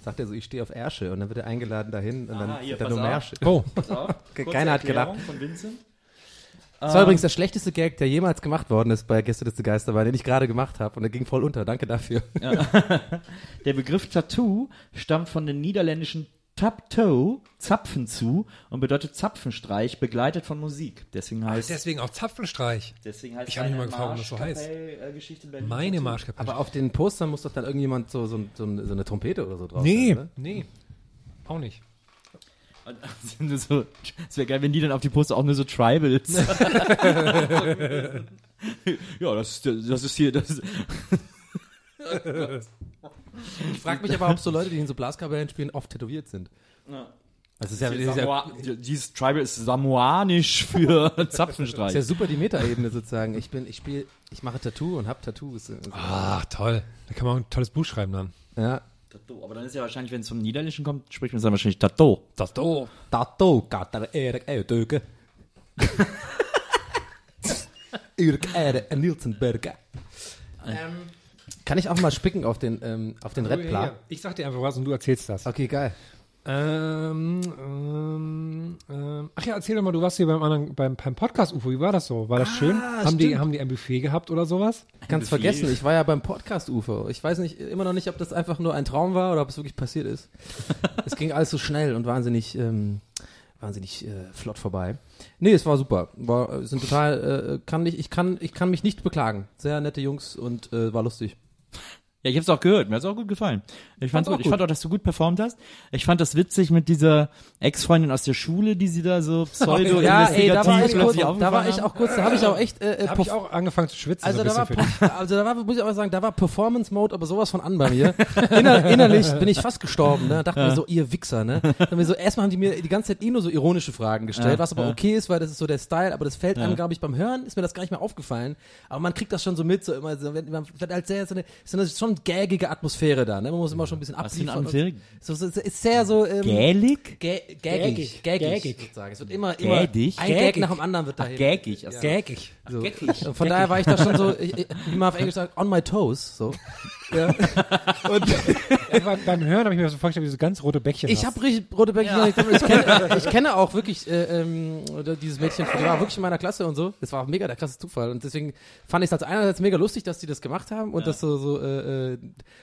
sagt er so, ich stehe auf Ärsche und dann wird er eingeladen dahin und dann Ah, hier, wird er pass nur auf. Märsche. Oh, (laughs) Keiner hat gedacht. Von Vincent. Das war übrigens der schlechteste Gag, der jemals gemacht worden ist bei Gästeliste Geisterbahn, den ich gerade gemacht habe und der ging voll unter. Danke dafür. (laughs) Der Begriff Tattoo stammt von den niederländischen Taptoe, Zapfen zu und bedeutet Zapfenstreich, begleitet von Musik. Deswegen heißt, deswegen auch Zapfenstreich. deswegen heißt Ich hab mich eine mal gefragt, warum das so heißt. Meine. Marschkapelle. Aber auf den Postern muss doch dann irgendjemand so, so, so, so eine Trompete oder so drauf Nee, sein, ne? nee. Auch nicht. Und (laughs) das sind so, es wäre geil, wenn die dann auf die Poster auch nur so Tribals. (laughs) ja, das ist, das ist hier, das ist, Ich frage mich aber, ob so Leute, die in so Blaskapellen spielen, oft tätowiert sind. Ja. Also ja, das ist ja, Samoa, dieses Tribal ist samoanisch für (laughs) ist ja Zapfenstreich. super die Metaebene sozusagen. Ich bin, ich spiele, ich mache Tattoo und hab Tattoos. Ach, toll. Da kann man auch ein tolles Buch schreiben dann. Ja. Tattoo. Aber dann ist ja wahrscheinlich, wenn es vom Niederländischen kommt, spricht man es dann wahrscheinlich Tattoo. Tattoo. Tattoo, Kater, Erik, Eudeuke. (laughs) Erik, Erik, Nielsenberger. Ähm, kann ich auch mal spicken auf den, ähm, auf den Redplan? Ich sag dir einfach was und du erzählst das. Okay, geil. Ähm, ähm, ähm, ach ja, erzähl doch mal, du warst hier beim anderen, beim, beim Podcast UFO, wie war das so? War das schön? Haben die, haben die ein Buffet gehabt oder sowas? Ganz vergessen, ich war ja beim Podcast UFO. Ich weiß nicht, immer noch nicht, ob das einfach nur ein Traum war oder ob es wirklich passiert ist. (laughs) es ging alles so schnell und wahnsinnig, ähm, wahnsinnig äh, flott vorbei. Nee, es war super. War, äh, sind total, äh, kann ich, ich kann, ich kann mich nicht beklagen. Sehr nette Jungs und äh, war lustig. Ja, ich hab's auch gehört. Mir hat's auch gut gefallen. Ich fand's auch gut. Ich fand auch, dass du gut performt hast. Ich fand das witzig mit dieser Ex-Freundin aus der Schule, die sie da so pseudo (laughs) ja, ey, da war ich kurz, da war ich auch kurz, da habe ich auch echt, äh, äh, Da habe ich auch angefangen zu schwitzen. Also so da ein war, bisschen für dich. (laughs) also da war, muss ich aber sagen, da war Performance Mode, aber sowas von an bei mir. Inner, innerlich bin ich fast gestorben, ne? Dachte mir so, ihr Wichser, ne? Dann mir so, erstmal haben die mir die ganze Zeit eh nur so ironische Fragen gestellt, Ja, was aber ja. okay ist, weil das ist so der Style, aber das fällt Ja. einem, glaube ich, beim Hören ist mir das gar nicht mehr aufgefallen. Aber man kriegt das schon so mit, so immer, so, wenn man wird halt sehr, so eine, so eine schon schon gaggige Atmosphäre da, ne? Man muss immer schon ein bisschen Was für eine abliefern. Atmosphäre? und- So, so, so, ist sehr so, ähm, Gälig? Gä- Gaggig, gaggig, gaggig. sozusagen. Es wird immer, immer ein Gag nach dem anderen wird dahin. Gägig. Also Gägig. So. Und Von daher war ich da schon so, ich, ich, wie man auf Englisch sagt, on my toes. So. (laughs) Ja. Und (laughs) beim, Hören habe ich mir so vorgestellt, wie so ganz rote Bäckchen ich habe richtig rote Bäckchen. Ich, kenne, ich kenne auch wirklich äh, ähm, dieses Mädchen, die war wirklich in meiner Klasse und so. Das war mega der krasse Zufall. Und deswegen fand ich es als einerseits mega lustig, dass die das gemacht haben und das so, so äh, äh,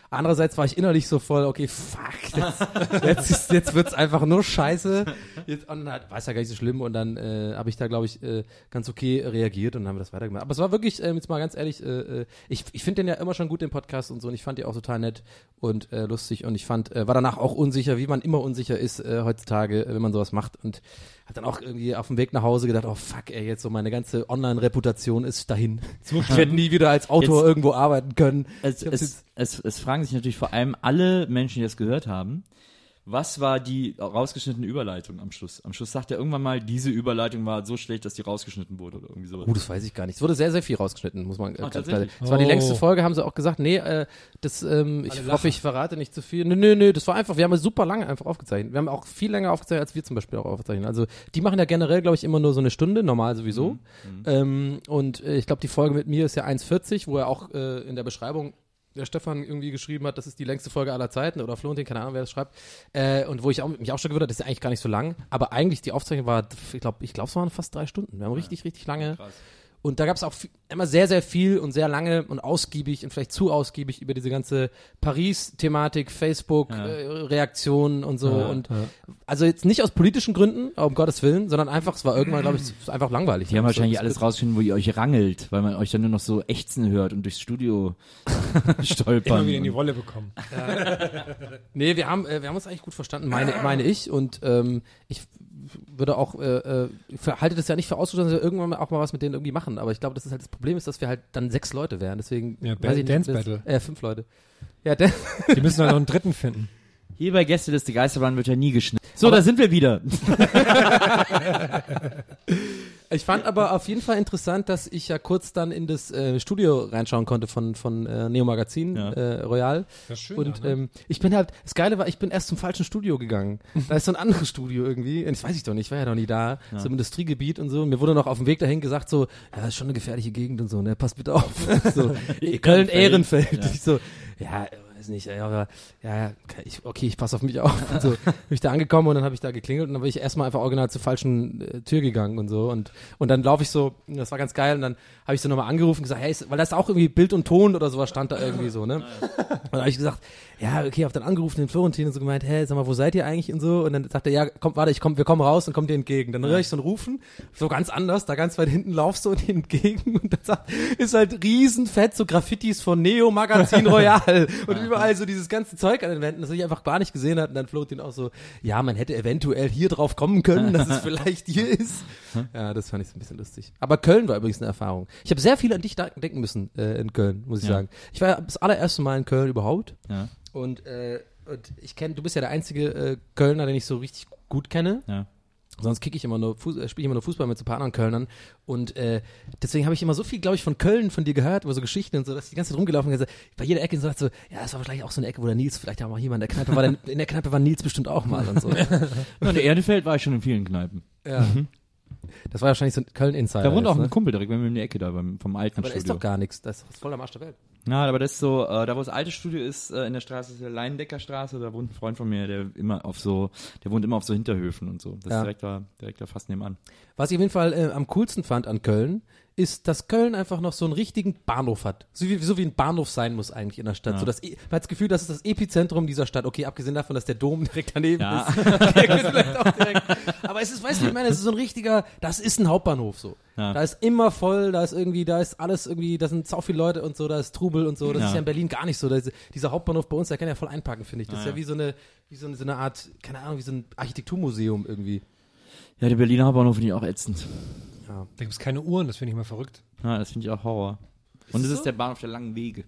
andererseits war ich innerlich so voll, okay, fuck, jetzt, (laughs) jetzt, ist, jetzt wird's einfach nur scheiße. Jetzt, und dann war es ja gar nicht so schlimm und dann äh, habe ich da, glaube ich, äh, ganz okay reagiert und dann haben wir das weitergemacht. Aber es war wirklich, ähm, jetzt mal ganz ehrlich, äh, äh, ich, ich finde den ja immer schon gut, den Podcast und so und ich fand die auch total nett und äh, lustig und ich fand, äh, war danach auch unsicher, wie man immer unsicher ist äh, heutzutage, äh, wenn man sowas macht und hat dann auch irgendwie auf dem Weg nach Hause gedacht, oh fuck, ey, jetzt so meine ganze Online-Reputation ist dahin. (laughs) ich werde nie wieder als Autor Jetzt- irgendwo arbeiten können. Es, es, es, es fragen sich natürlich vor allem alle Menschen, die das gehört haben, was war die rausgeschnittene Überleitung am Schluss? Am Schluss sagt er irgendwann mal, diese Überleitung war so schlecht, dass die rausgeschnitten wurde oder irgendwie sowas. Oh, das weiß ich gar nicht. Es wurde sehr, sehr viel rausgeschnitten, muss man äh, Ach, ganz klar. Es war die Oh. längste Folge, haben sie auch gesagt, nee, äh, das, ähm, ich hoffe, ich verrate nicht zu viel. Nö, nö, nö, das war einfach, wir haben es super lange einfach aufgezeichnet. Wir haben auch viel länger aufgezeichnet, als wir zum Beispiel auch aufzeichnen. Also, die machen ja generell, glaube ich, immer nur so eine Stunde, normal sowieso. Mhm. Ähm, und äh, ich glaube, die Folge mit mir ist ja 1,40, wo er auch äh, in der Beschreibung der Stefan irgendwie geschrieben hat, das ist die längste Folge aller Zeiten oder Florentin, keine Ahnung, wer das schreibt. Äh, und wo ich auch, mich auch schon gewundert, das ist ja eigentlich gar nicht so lang. Aber eigentlich die Aufzeichnung war, ich glaube, ich glaube, es waren fast drei Stunden. Wir haben richtig, richtig lange. Und da gab es auch immer sehr, sehr viel und sehr lange und ausgiebig und vielleicht zu ausgiebig über diese ganze Paris-Thematik, Facebook-Reaktionen und so. und also jetzt nicht aus politischen Gründen, um Gottes Willen, sondern einfach, es war irgendwann, glaube ich, einfach langweilig. Die haben So, wahrscheinlich das- alles rausgefunden, wo ihr euch rangelt, weil man euch dann nur noch so ächzen hört und durchs Studio (laughs) stolpern. Immer wieder in die Wolle bekommen. Nee, wir haben, äh, wir haben uns eigentlich gut verstanden, meine, meine ich. Und ähm, ich würde auch, äh, äh, halte das ja nicht für ausgeschlossen, dass wir irgendwann auch mal was mit denen irgendwie machen. Aber ich glaube, das ist halt das Problem ist, dass wir halt dann sechs Leute wären. Deswegen Ja, weiß ich nicht, Dance das- Battle. Äh, fünf Leute. Ja, Dan (laughs) Die müssen dann noch einen dritten finden. Hier bei Gästeliste Geisterbahn wird ja nie geschnitten. So, da sind wir wieder. (laughs) Ich fand aber auf jeden Fall interessant, dass ich ja kurz dann in das äh, Studio reinschauen konnte von, von äh, Neo Magazin Ja. äh, Royal. Das ist schön. Und ne? ähm, ich bin halt, das Geile war, ich bin erst zum falschen Studio gegangen. (laughs) Da ist so ein anderes Studio irgendwie. Und das weiß ich doch nicht, ich war ja noch nie da. So im Industriegebiet und so. Und mir wurde noch auf dem Weg dahin gesagt, so, ja, das ist schon eine gefährliche Gegend und so, ne? Passt bitte auf. (laughs) so, Köln-Ehrenfeld. Ich so, ja, weiß nicht, ja, aber, ja, ich, okay, ich passe auf mich auf. Und so (laughs) bin ich da angekommen und dann habe ich da geklingelt und dann bin ich erstmal einfach original zur falschen äh, Tür gegangen und so. Und, und dann laufe ich so, das war ganz geil, und dann habe ich so nochmal angerufen und gesagt, hey, ist, weil da ist auch irgendwie Bild und Ton oder sowas stand da irgendwie so, ne? Und dann habe ich gesagt, ja, okay, hab dann angerufen, den Florentin und so gemeint, hey, sag mal, wo seid ihr eigentlich und so? Und dann sagt er, ja, komm, warte, ich komm, wir kommen raus und kommen dir entgegen. Dann höre ich so ein Rufen, so ganz anders, da ganz weit hinten laufst du (laughs) ihnen entgegen und dann sagt, ist halt riesenfett so Graffitis von Neo Magazin (laughs) Royal und überall so dieses ganze Zeug an den Wänden, das ich einfach gar nicht gesehen hat. Und dann Florentin auch so, ja, man hätte eventuell hier drauf kommen können, dass es (laughs) vielleicht hier ist. Ja, das fand ich so ein bisschen lustig. Aber Köln war übrigens eine Erfahrung. Ich habe sehr viel an dich denken müssen äh, in Köln, muss ich Ja. sagen. Ich war das allererste Mal in Köln überhaupt. Ja, Und, äh, und ich kenne, du bist ja der einzige äh, Kölner, den ich so richtig gut kenne. ja. Sonst kicke ich immer nur, äh, spiele ich immer nur Fußball mit so ein paar anderen Kölnern. Und äh, deswegen habe ich immer so viel, glaube ich, von Köln von dir gehört, über so Geschichten und so, dass ich die ganze Zeit rumgelaufen und gesagt, bei jeder Ecke so sagt so, ja, das war vielleicht auch so eine Ecke, wo der Nils vielleicht auch mal jemand in der Kneipe war. Denn in der Kneipe war Nils bestimmt auch mal und so. (laughs) In der Erdefeld war ich schon in vielen Kneipen. ja. Das war wahrscheinlich so ein Köln-Insider. Da wohnt auch ein ne? Kumpel direkt bei mir in der Ecke da beim, vom alten Aber da ist doch gar nichts. Das ist voll am Arsch der Welt. Na, aber das ist so, äh, da wo das alte Studio ist, äh, in der Straße, ist der Leindecker-Straße, da wohnt ein Freund von mir, der immer auf so, der wohnt immer auf so Hinterhöfen und so. Das Ja. ist direkt da, direkt da fast nebenan. Was ich auf jeden Fall äh, am coolsten fand an Köln, ist, dass Köln einfach noch so einen richtigen Bahnhof hat. So wie, so wie ein Bahnhof sein muss eigentlich in der Stadt. Ja. So das, E- man hat das Gefühl, das ist das Epizentrum dieser Stadt. Okay, abgesehen davon, dass der Dom direkt daneben Ja. ist. (laughs) Der ist vielleicht auch direkt. Aber es ist, weißt du, ich meine, es ist so ein richtiger, das ist ein Hauptbahnhof so. Ja. Da ist immer voll, da ist irgendwie, da ist alles irgendwie, da sind sau viele Leute und so, da ist Trubel und so. Das Ja. ist ja in Berlin gar nicht so. Da ist, dieser Hauptbahnhof bei uns, der kann ja voll einpacken, finde ich. Das ist Ja, ja wie so eine, wie so eine, so eine Art, keine Ahnung, wie so ein Architekturmuseum irgendwie. Ja, der Berliner Hauptbahnhof finde ich auch ätzend. Da gibt es keine Uhren, das finde ich mal verrückt. Ja, das finde ich auch Horror. Und es so? ist der Bahnhof der langen Wege.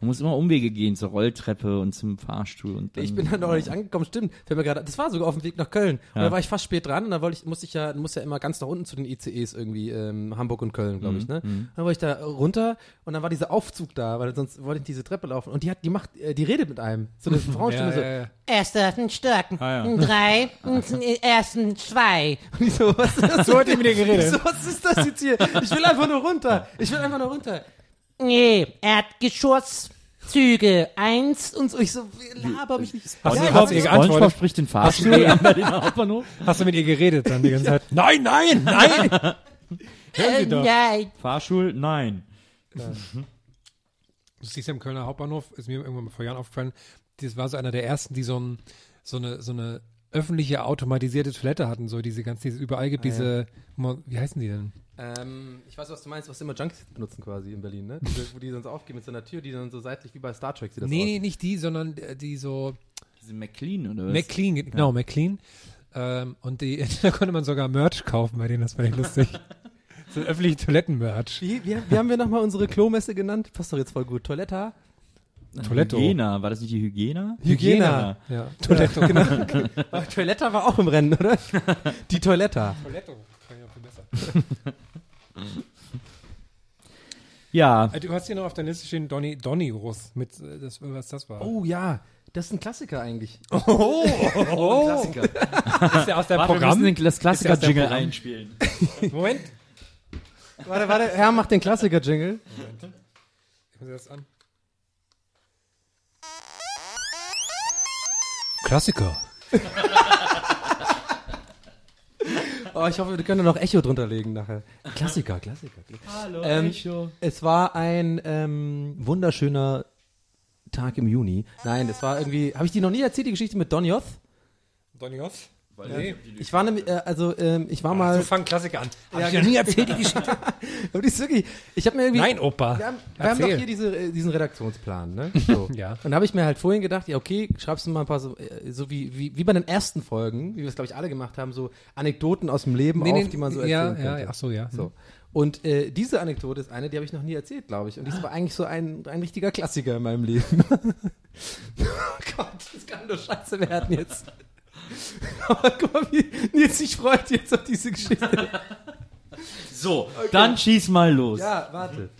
Man muss immer Umwege gehen zur Rolltreppe und zum Fahrstuhl und dann, Ich bin dann noch nicht angekommen, stimmt. Fällt mir gerade, das war sogar auf dem Weg nach Köln. Und Ja. da war ich fast spät dran und dann wollte ich, musste ich ja, muss ja immer ganz nach unten zu den ICEs irgendwie, ähm, Hamburg und Köln, glaube ich, ne? Dann war ich da runter und dann war dieser Aufzug da, weil sonst wollte ich diese Treppe laufen. Und die hat, die macht, äh, die redet mit einem. So eine (laughs) Frauenstimme Ja, so. ja, ja. Erster Stock, Ah, ja. drei, (laughs) ersten zwei. Und ich so, was ist das? So hat die mit dir geredet. Ich so, was ist das jetzt hier? Ich will einfach nur runter. Ich will einfach nur runter. Nee, Erdgeschosszüge, eins. Und so, ich so, laber mich nicht. Hast du Ja, überhaupt was ihr geantwortet? Spricht den Fahrstuhl am Berliner Hauptbahnhof. Hast du mit ihr geredet dann die ganze Zeit? (laughs) Nein, nein, nein! (laughs) Hören Sie doch. nein. Fahrstuhl, nein. Du siehst ja im Kölner Hauptbahnhof, ist mir irgendwann mal vor Jahren aufgefallen, das war so einer der ersten, die so, ein, so, eine, so eine öffentliche automatisierte Toilette hatten, so diese ganz, die es überall gibt, diese, mo- wie heißen die denn? Ähm, ich weiß, was du meinst, was immer Junkies benutzen quasi in Berlin, ne? Diese, wo die dann so aufgehen mit so einer Tür, die dann so seitlich wie bei Star Trek sieht das Nee, aus. nee, nicht die, sondern die so, Diese McLean oder was? McLean, genau, McLean. Ähm, und die, (laughs) da konnte man sogar Merch kaufen bei denen, das war echt lustig. (laughs) so öffentliche Toiletten-Merch. Wie, wie, wie haben wir nochmal unsere Klomesse genannt? Passt doch jetzt voll gut. Toiletta? Toiletto. Hygiena, war das nicht die Hygiena? Hygiena. Ja, Toiletto. Genau. (laughs) Toiletta war auch im Rennen, oder? Die Toiletta. Toiletto. Kann ich auch viel besser. (laughs) Ja, Äh, Du hast hier noch auf der Liste stehen Donny, Donny Russ, mit, äh, das, was das war. Oh ja, das ist ein Klassiker eigentlich. (laughs) oh. Klassiker. (laughs) Ist der aus der Warte, wir Programm? müssen den- das Klassiker-Jingle einspielen. Moment. Warte, warte, Herr macht den Klassiker-Jingle. Ich muss das an. Klassiker. Oh, ich hoffe, wir können noch Echo drunter legen nachher. Klassiker, Klassiker. Hallo, Ähm, Echo. Es war ein ähm, wunderschöner Tag im Juni. Nein, das war irgendwie. Habe ich die noch nie erzählt, die Geschichte mit Don Joth? Donny Russ? Nee. Ich war nämlich, äh, also ähm, ich war mal. So fangen Klassiker an. Hab Ja, ich noch nie erzählt, die Geschichte. Aber die ist wirklich. Ich habe mir irgendwie. Nein, Opa. Wir haben, wir haben doch hier diese, äh, diesen Redaktionsplan, ne? (laughs) So. Ja. Und da habe ich mir halt vorhin gedacht, ja, okay, schreibst du mal ein paar so, äh, so wie, wie, wie bei den ersten Folgen, wie wir es, glaube ich, alle gemacht haben, so Anekdoten aus dem Leben auf, die man so ja, erzählen ja, könnte. ach so, ja. So. Und äh, diese Anekdote ist eine, die habe ich noch nie erzählt, glaube ich. Und die ist aber eigentlich so ein, ein richtiger Klassiker in meinem Leben. (laughs) oh Gott, das kann doch scheiße werden jetzt. (laughs) aber guck mal, wie Nils sich freut jetzt auf diese Geschichte. So, dann schieß mal los. Ja, warte.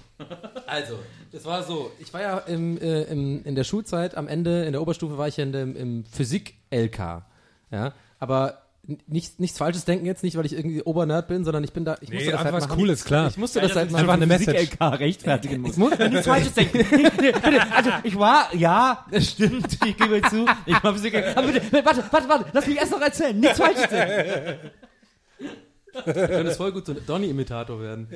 Also, das war so. Ich war ja im, äh, im, in der Schulzeit, am Ende, in der Oberstufe war ich ja in dem, im Physik-LK. Ja, aber nichts, nichts Falsches denken jetzt nicht, weil ich irgendwie Obernerd bin, sondern ich bin da, ich Nee, musste das einfach halt was machen. Cooles, klar. Ich musste das halt Einfach machen. eine Message. LK rechtfertigen muss. Ich muss, Nichts Falsches denken. (laughs) Also ich war, ja, das stimmt, ich gebe zu. Ich war Physik LK. Aber bitte, warte, warte, warte, lass mich erst noch erzählen. Nichts Falsches denken. Ich könnte es voll gut so ein Donny-Imitator werden.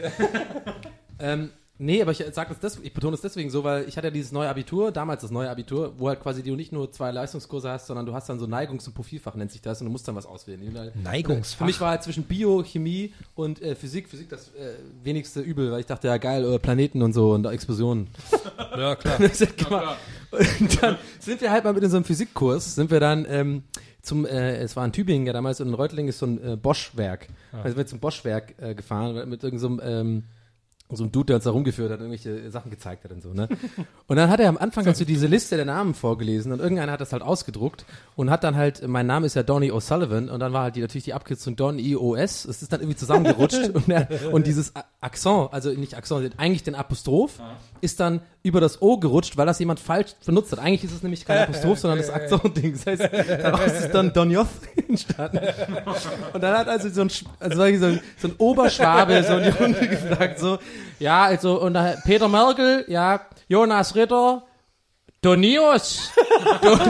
(laughs) ähm, nee, aber ich sag das, des, ich betone es deswegen so, weil ich hatte ja dieses neue Abitur, damals das neue Abitur, wo halt quasi du nicht nur zwei Leistungskurse hast, sondern du hast dann so Neigungs- und Profilfach nennt sich das und du musst dann was auswählen. Neigungsfach? Für mich war halt zwischen Bio, Chemie und äh, Physik, Physik das äh, wenigste Übel, weil ich dachte, ja geil, äh, Planeten und so und Explosionen. (laughs) Ja, klar. (laughs) Hat gemacht. Und dann sind wir halt mal mit in so einem Physikkurs, sind wir dann ähm, zum, äh, es war in Tübingen ja damals und in Reutlingen ist so ein äh, Bosch-Werk. Also sind wir zum Bosch-Werk äh, gefahren mit irgendeinem so ähm, so einem Dude, der uns da rumgeführt hat, irgendwelche Sachen gezeigt hat und so, ne? Und dann hat er am Anfang dazu diese Liste der Namen vorgelesen und irgendeiner hat das halt ausgedruckt und hat dann halt, mein Name ist ja Donny O'Sullivan und dann war halt die, natürlich die Abkürzung Don E-O-S, es ist dann irgendwie zusammengerutscht (laughs) und, er, und dieses Akzent, also nicht Akzent, eigentlich den Apostroph, ist dann über das O gerutscht, weil das jemand falsch benutzt hat. Eigentlich ist es nämlich kein (laughs) Apostroph, sondern das Akzent-Ding. Das heißt, daraus ist dann Donjoth (laughs) entstanden. Und dann hat also so ein, also so, ein- so ein Oberschwabe so in die Runde gefragt, so, ja, also, und da, Peter Merkel, ja, Jonas Ritter, Donius, Don,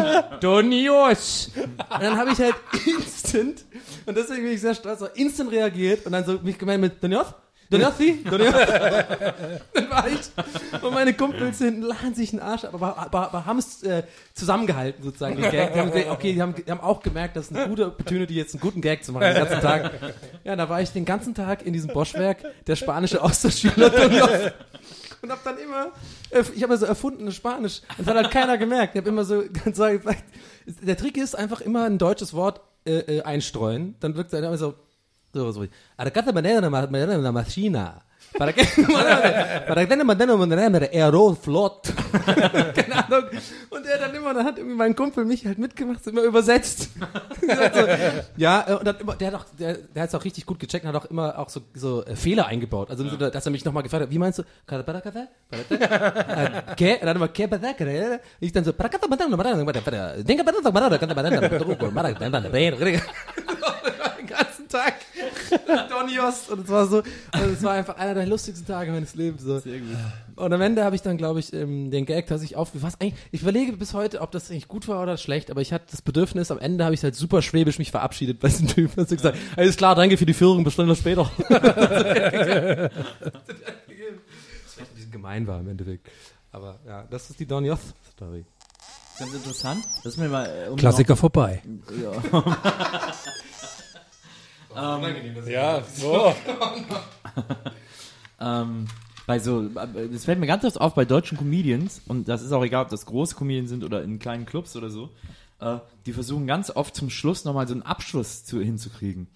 Donius. Und dann habe ich halt (laughs) instant, und deswegen bin ich sehr stolz, so instant reagiert und dann so mich gemeint mit Donius, Donius. dann war ich und meine Kumpels hinten lachen sich einen Arsch ab, aber, aber, aber haben es äh, zusammengehalten sozusagen, den Gag. Die haben, okay, die haben, die haben auch gemerkt, dass es eine gute Opportunity jetzt einen guten Gag zu machen den ganzen Tag. Ja, da war ich den ganzen Tag in diesem Boschwerk, der spanische Austauschschüler Donius. Und hab dann immer, erf- ich habe ja so erfundenes Spanisch. Und das hat halt keiner gemerkt. Ich habe immer so ganz gesagt, der Trick ist einfach immer ein deutsches Wort äh, äh, einstreuen. Dann wirkt es immer so, so. Arcate manera ma- manera una machina. Para que, para que manera manera Aeroflot. Keine Ahnung. Und er dann immer, dann hat irgendwie mein Kumpel mich halt mitgemacht, so immer übersetzt. So, ja, äh, und dann immer, der hat auch, der, der hat es auch richtig gut gecheckt und hat auch immer auch so, so äh, Fehler eingebaut. Also, so, dass er mich nochmal gefragt hat, wie meinst du? Äh, ¿Qué? Und dann immer, ¿qué? Ich dann so, den ganzen (laughs) Tag Donios und es war so, also es war einfach einer der lustigsten Tage meines Lebens. So. Sehr gut. Und am Ende habe ich dann, glaube ich, ähm, den Gag, dass ich auf, was eigentlich, ich überlege bis heute, ob das eigentlich gut war oder schlecht, aber ich hatte das Bedürfnis, am Ende habe ich halt super schwäbisch mich verabschiedet bei diesem Typen. Also gesagt, alles klar, danke für die Führung, bis dann später. (laughs) (laughs) das vielleicht ein bisschen gemein war im Endeffekt. Aber ja, das ist die Don Yoth Story. Ganz interessant. Das ist mir mal, äh, um Klassiker vorbei. Ja, so. (laughs) ähm, bei so, das fällt mir ganz oft auf bei deutschen Comedians, und das ist auch egal, ob das große Comedians sind oder in kleinen Clubs oder so, äh, die versuchen ganz oft zum Schluss nochmal so einen Abschluss zu, hinzukriegen.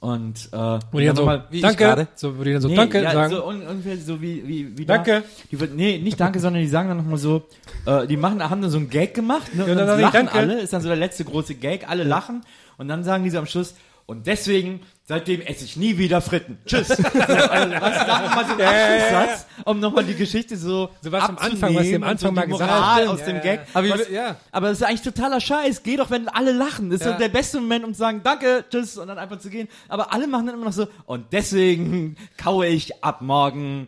Und, äh, Wo die dann so, nochmal- danke, so, wo die dann so, danke ja, sagen. So un, ungefähr so wie, wie, wie Danke. Da. Die, nee, nicht danke, sondern die sagen dann nochmal so, äh, die machen, haben dann so einen Gag gemacht, ne, und Ja, dann, dann lachen danke. alle, ist dann so der letzte große Gag, alle lachen, und dann sagen die so am Schluss, und deswegen, seitdem esse ich nie wieder Fritten. Tschüss. also, (laughs) was, da nochmal so einen Abschlusssatz, um nochmal die Geschichte so, So was am Anfang, was sie am Anfang mal gesagt Moral haben. aus dem Gag. Aber was, ja. aber das ist eigentlich totaler Scheiß. Geh doch, wenn alle lachen. Das ist Ja. so der beste Moment, um zu sagen, danke, tschüss, und dann einfach zu gehen. Aber alle machen dann immer noch so, und deswegen (laughs) kaue ich ab morgen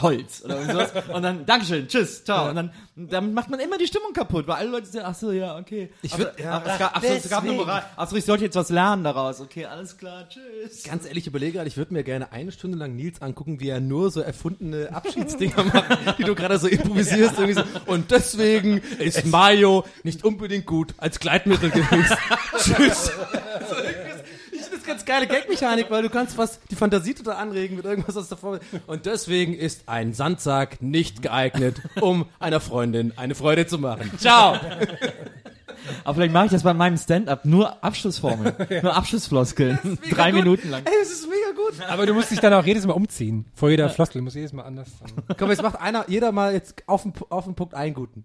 Holz oder sowas. (laughs) Und dann, Dankeschön, tschüss, ciao. Und dann, damit macht man immer die Stimmung kaputt, weil alle Leute sagen, ach so, ja, okay. Ich Aber- würd- ja. ach so, es gab eine Moral. Ach so, ich sollte jetzt was lernen daraus. Okay, alles klar, tschüss. Ganz ehrlich, ich überlege gerade, ich würde mir gerne eine Stunde lang Nils angucken, wie er nur so erfundene Abschiedsdinger macht, (laughs) die du gerade so improvisierst. Irgendwie so. Und deswegen ist Mayo nicht unbedingt gut als Gleitmittel gewesen. (laughs) Tschüss. So, ich finde das ganz geile Gagmechanik, weil du kannst was die Fantasie total anregen mit irgendwas aus davor. Und deswegen ist ein Sandsack nicht geeignet, um einer Freundin eine Freude zu machen. Ciao. Aber vielleicht mache ich das bei meinem Stand-up. Nur Abschlussformeln. (laughs) Nur Abschlussfloskeln. Drei gut. Minuten lang. Ey, das ist mega gut. Aber du musst dich dann auch jedes Mal umziehen. Vor jeder Floskel muss jedes Mal anders sein. Komm, jetzt macht einer, jeder mal jetzt auf den, auf den Punkt einen guten.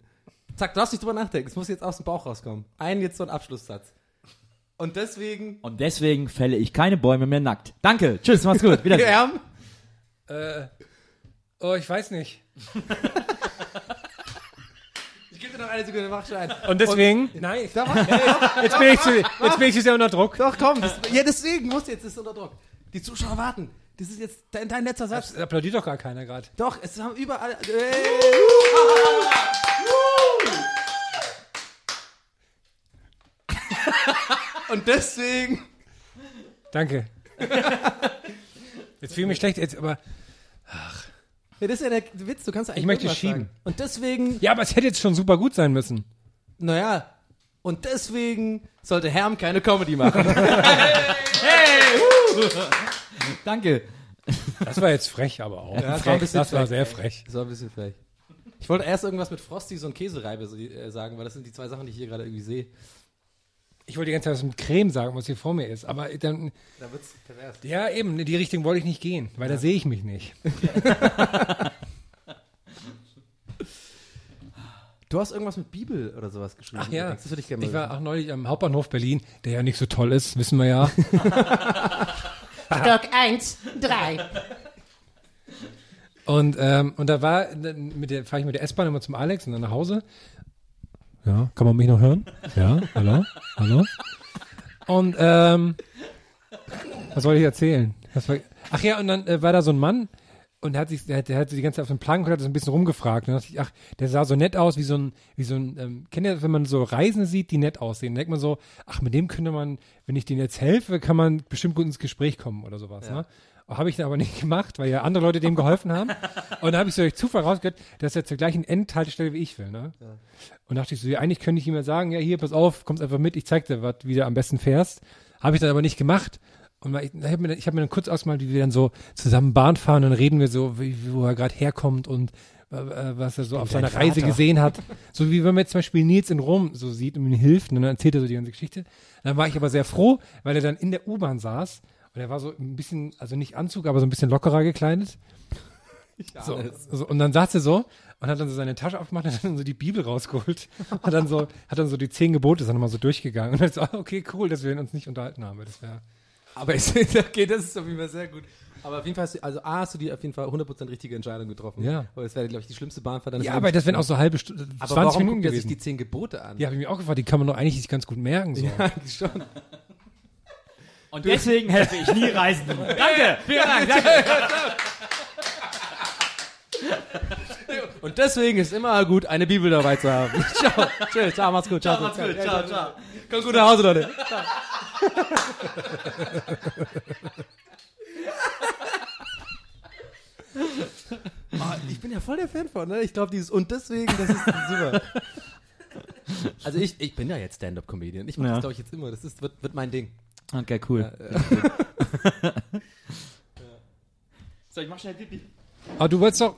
Zack, du darfst nicht drüber nachdenken. Es muss jetzt aus dem Bauch rauskommen. Einen jetzt so ein Abschlusssatz. Und deswegen. Und deswegen fälle ich keine Bäume mehr nackt. Danke. Tschüss, mach's gut. (laughs) Wieder. Erm, Äh, oh, ich weiß nicht. (laughs) ich gebe dir noch eine Sekunde, mach schon ein. Und deswegen? nein, ich, (laughs) jetzt bin ich zu, jetzt bin ich zu sehr unter Druck. doch, komm. Das, ja, deswegen muss jetzt, das ist unter Druck. Die Zuschauer warten. Das ist jetzt dein, dein letzter Satz. Das applaudiert doch gar keiner gerade. Doch, es haben überall. Äh, Und deswegen. Danke. Jetzt fühle ich mich schlecht, jetzt, aber, Ja, das ist ja der Witz, du kannst eigentlich Ich möchte schieben. Sagen. Und deswegen, ja, aber es hätte jetzt schon super gut sein müssen. naja, und deswegen sollte Herm keine Comedy machen. (laughs) Danke. Das war jetzt frech, aber auch. Ja, das frech. war ein bisschen das war frech. sehr frech. Das war ein bisschen frech. Ich wollte erst irgendwas mit Frosty, so ein Käsereibe äh, sagen, weil das sind die zwei Sachen, die ich hier gerade irgendwie sehe. Ich wollte die ganze Zeit was mit Creme sagen, was hier vor mir ist, aber dann, Da wird's pervers. ja eben, in die Richtung wollte ich nicht gehen, weil da sehe ich mich nicht. (laughs) Du hast irgendwas mit Bibel oder sowas geschrieben. Ach ja, Das würde ich gerne ich war auch neulich am Hauptbahnhof Berlin, der ja nicht so toll ist, wissen wir ja. (laughs) Stock 1, 3. Und, ähm, und da war, mit der, fahre ich mit der S-Bahn immer zum Alex und dann nach Hause. Ja, kann man mich noch hören? Ja, hallo? Hallo? Und, ähm, was soll ich erzählen? War, ach ja, und dann äh, war da so ein Mann und der hat sich, der, hat- der hat sich die ganze Zeit auf dem Plank und hat so ein bisschen rumgefragt. Und dann dachte ich, ach, der sah so nett aus wie so ein, wie so ein, ähm, kennt ihr, das, wenn man so Reisende sieht, die nett aussehen, dann denkt man so, ach, mit dem könnte man, wenn ich denen jetzt helfe, kann man bestimmt gut ins Gespräch kommen oder sowas, ne? Habe ich dann aber nicht gemacht, weil ja andere Leute dem geholfen haben. Und dann habe ich so durch Zufall rausgehört, dass er zur gleichen Endhaltestelle wie ich will, ne? Und dachte ich so, ja, eigentlich könnte ich ihm ja sagen, ja, hier, pass auf, kommst einfach mit, ich zeig dir, was, wie du am besten fährst. Habe ich dann aber nicht gemacht. Und mal- ich habe mir, ich hab mir dann kurz ausgemalt, wie wir dann so zusammen Bahn fahren und dann reden wir so, wie, wo er gerade herkommt und äh, äh, was er so auf seiner Reise gesehen hat. So wie wenn man jetzt zum Beispiel Nils in Rom so sieht und ihm hilft und dann erzählt er so die ganze Geschichte. Dann war ich aber sehr froh, weil er dann in der U-Bahn saß und er war so ein bisschen, also nicht Anzug, aber so ein bisschen lockerer gekleidet. So, so, und dann saß er so und hat dann so seine Tasche aufgemacht und hat dann so die Bibel rausgeholt. Hat dann so, hat dann so die zehn Gebote ist dann nochmal so durchgegangen. Und dann so, ah, okay, cool, dass wir uns nicht unterhalten haben. Das wäre. Aber ich, (laughs) okay, das ist auf jeden Fall sehr gut. Aber auf jeden Fall, hast du, also A, hast du die auf jeden Fall 100% richtige Entscheidung getroffen. Ja. Aber das wäre, glaube ich, die schlimmste Bahnfahrt deines Ja, aber das wären auch gewesen. so halbe Stunde, Aber 20 warum Minuten guckt er sich gewesen. die zehn Gebote an? Ja, habe ich mir auch gefragt, die kann man doch eigentlich sich ganz gut merken. So. Ja, schon. Und deswegen helfe ich nie Reisenden. (laughs) Danke, vielen Dank. Danke. Und deswegen ist immer gut, eine Bibel dabei zu haben. (laughs) ciao. Tschüss. Ciao, mach's gut. Ciao, Ciao, macht's gut. Ciao, ciao. Kommt gut nach Hause, Leute. (laughs) Ah, ich bin ja voll der Fan von, ne? Ich glaube, dieses und deswegen, das ist super. Also ich, ich bin ja jetzt Stand-Up-Comedian. Ich mache Ja. das, glaube ich, jetzt immer. Das ist, wird, wird mein Ding. Okay, cool. (laughs) So, ich mach schnell Pipi. Aber du wolltest doch.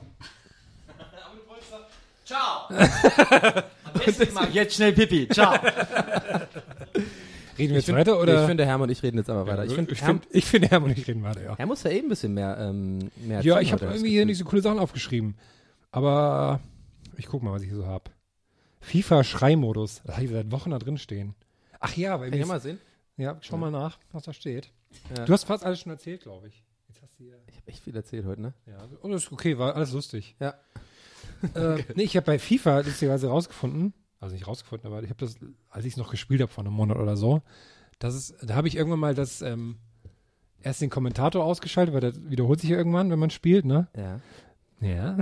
(laughs) Ich mach jetzt schnell Pipi. Ciao. Reden wir jetzt weiter oder? Ich finde, Hermann und ich reden jetzt aber weiter. Ich finde, ich Herm, finde, ich finde, Hermann und ich reden weiter, ja. Herr muss ja eben ein bisschen mehr, ähm, mehr Ja, ich habe irgendwie hier nicht so coole Sachen aufgeschrieben. Aber ich guck mal, was ich hier so hab. FIFA Schreimodus. Das habe ich seit Wochen da drin stehen. Ach ja, weil Kann ich mir mal sehen? Ja, schau mal nach, was da steht. Ja. Du hast fast alles schon erzählt, glaube ich. Jetzt hast du hier. Ich habe echt viel erzählt heute, ne? Ja, und das ist okay, war alles lustig. Ja. (laughs) Äh, nee, ich habe bei FIFA lustigerweise rausgefunden, also nicht rausgefunden, aber ich habe das, als ich es noch gespielt habe vor einem Monat oder so, das ist, da habe ich irgendwann mal das, ähm, erst den Kommentator ausgeschaltet, weil der wiederholt sich ja irgendwann, wenn man spielt, ne? Ja. Ja.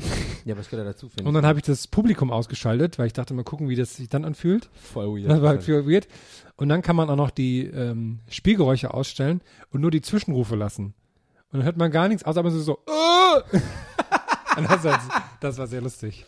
Ja, aber ich gehört dazu, finde Und dann habe ich das Publikum ausgeschaltet, weil ich dachte, mal gucken, wie das sich dann anfühlt. Voll weird. Das war halt für weird. Und dann kann man auch noch die ähm, Spielgeräusche ausstellen und nur die Zwischenrufe lassen. Und dann hört man gar nichts, außer aber so, so äh! (laughs) und das, war, das war sehr lustig.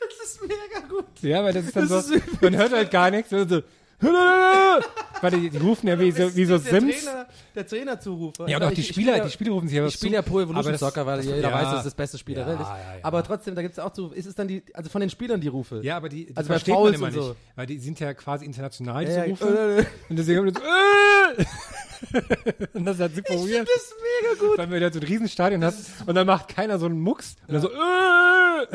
Das ist mega gut. Ja, weil das ist dann Das so, ist man hört halt gar nichts. So, so, (laughs) weil die, die rufen ja wie so, wie so der Sims. Trainer, der Trainerzurufer. Ja, und Ich- auch die ich Spieler, spiele- die Spieler rufen sich aber Ich spiele ja zu. Pro Evolution Soccer, weil das- jeder ja. weiß, dass das das beste Spiel der Ja, Welt ist. ja, ja. Aber trotzdem, da gibt es auch so, ist es dann die, also von den Spielern die Rufe. Ja, aber die, die Also bei versteht man immer so. nicht. Weil die sind ja quasi international, Ja, diese ja, Rufe. äh, (laughs) Und deswegen haben wir so, äh! (laughs) und das ist halt super weird. Das ist mega gut. Weil wir da so ein Riesenstadion hast und dann macht keiner so einen Mucks und dann so, äh!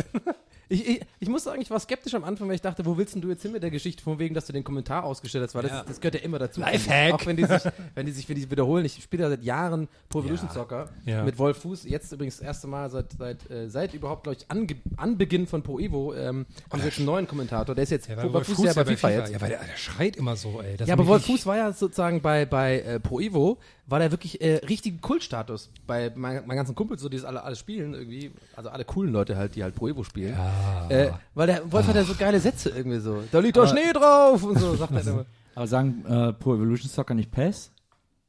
Ich, ich, ich muss sagen, ich war skeptisch am Anfang, weil ich dachte, wo willst denn du jetzt hin mit der Geschichte, von wegen, dass du den Kommentar ausgestellt hast, weil das, Ja. das gehört ja immer dazu. Lifehack. Auch wenn die sich, wenn die sich, wenn die wiederholen. Ich spiele ja seit Jahren Pro Evolution Ja. Soccer Ja. mit Wolf Fuß. Jetzt übrigens das erste Mal seit, seit, äh, seit überhaupt, glaube ich, Ange Anbeginn von Pro Evo, ähm, haben sie jetzt einen neuen Kommentator. Der ist jetzt, Ja, Wolf Fuß ja bei FIFA, jetzt. Ja, weil der, der schreit immer so, ey. Das Ja, aber Wolf Fuß war ja sozusagen bei, bei äh, Pro Evo, war der wirklich äh, richtigen Kultstatus bei mein, meinen ganzen Kumpels, so die das alle, alle spielen irgendwie, also alle coolen Leute halt, die halt Pro Evo spielen. Ja. Äh, weil der Wolf hat ja so geile Sätze irgendwie so. Da liegt doch Schnee drauf und so, sagt er (laughs) immer. Aber sagen äh, Pro Evolution Soccer nicht PES?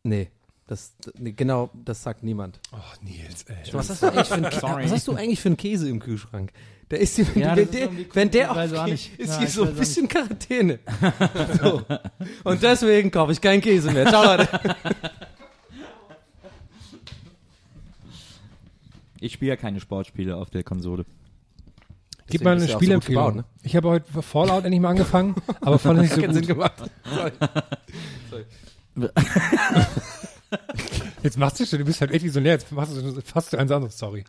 Nee, das, nee, genau, das sagt niemand. Oh, Nils, ey. Was hast, du eigentlich für einen, Sorry. was hast du eigentlich für einen Käse im Kühlschrank? Der ist, wenn, Ja, wenn, das ist der, wenn der aufgeht, nicht. ist Ja, hier so ein bisschen Quarantäne. so. Und deswegen kaufe ich keinen Käse mehr. Ciao, Leute. (laughs) Ich spiele ja keine Sportspiele auf der Konsole. Gib mal eine auch so gut Spielempfehlung. gebaut, ne? Ich habe heute Fallout endlich mal angefangen, aber es nicht (laughs) so Keinen Sinn gut. gemacht. Jetzt machst du schon, du bist halt echt visionär, jetzt machst du fast eins anderes, sorry.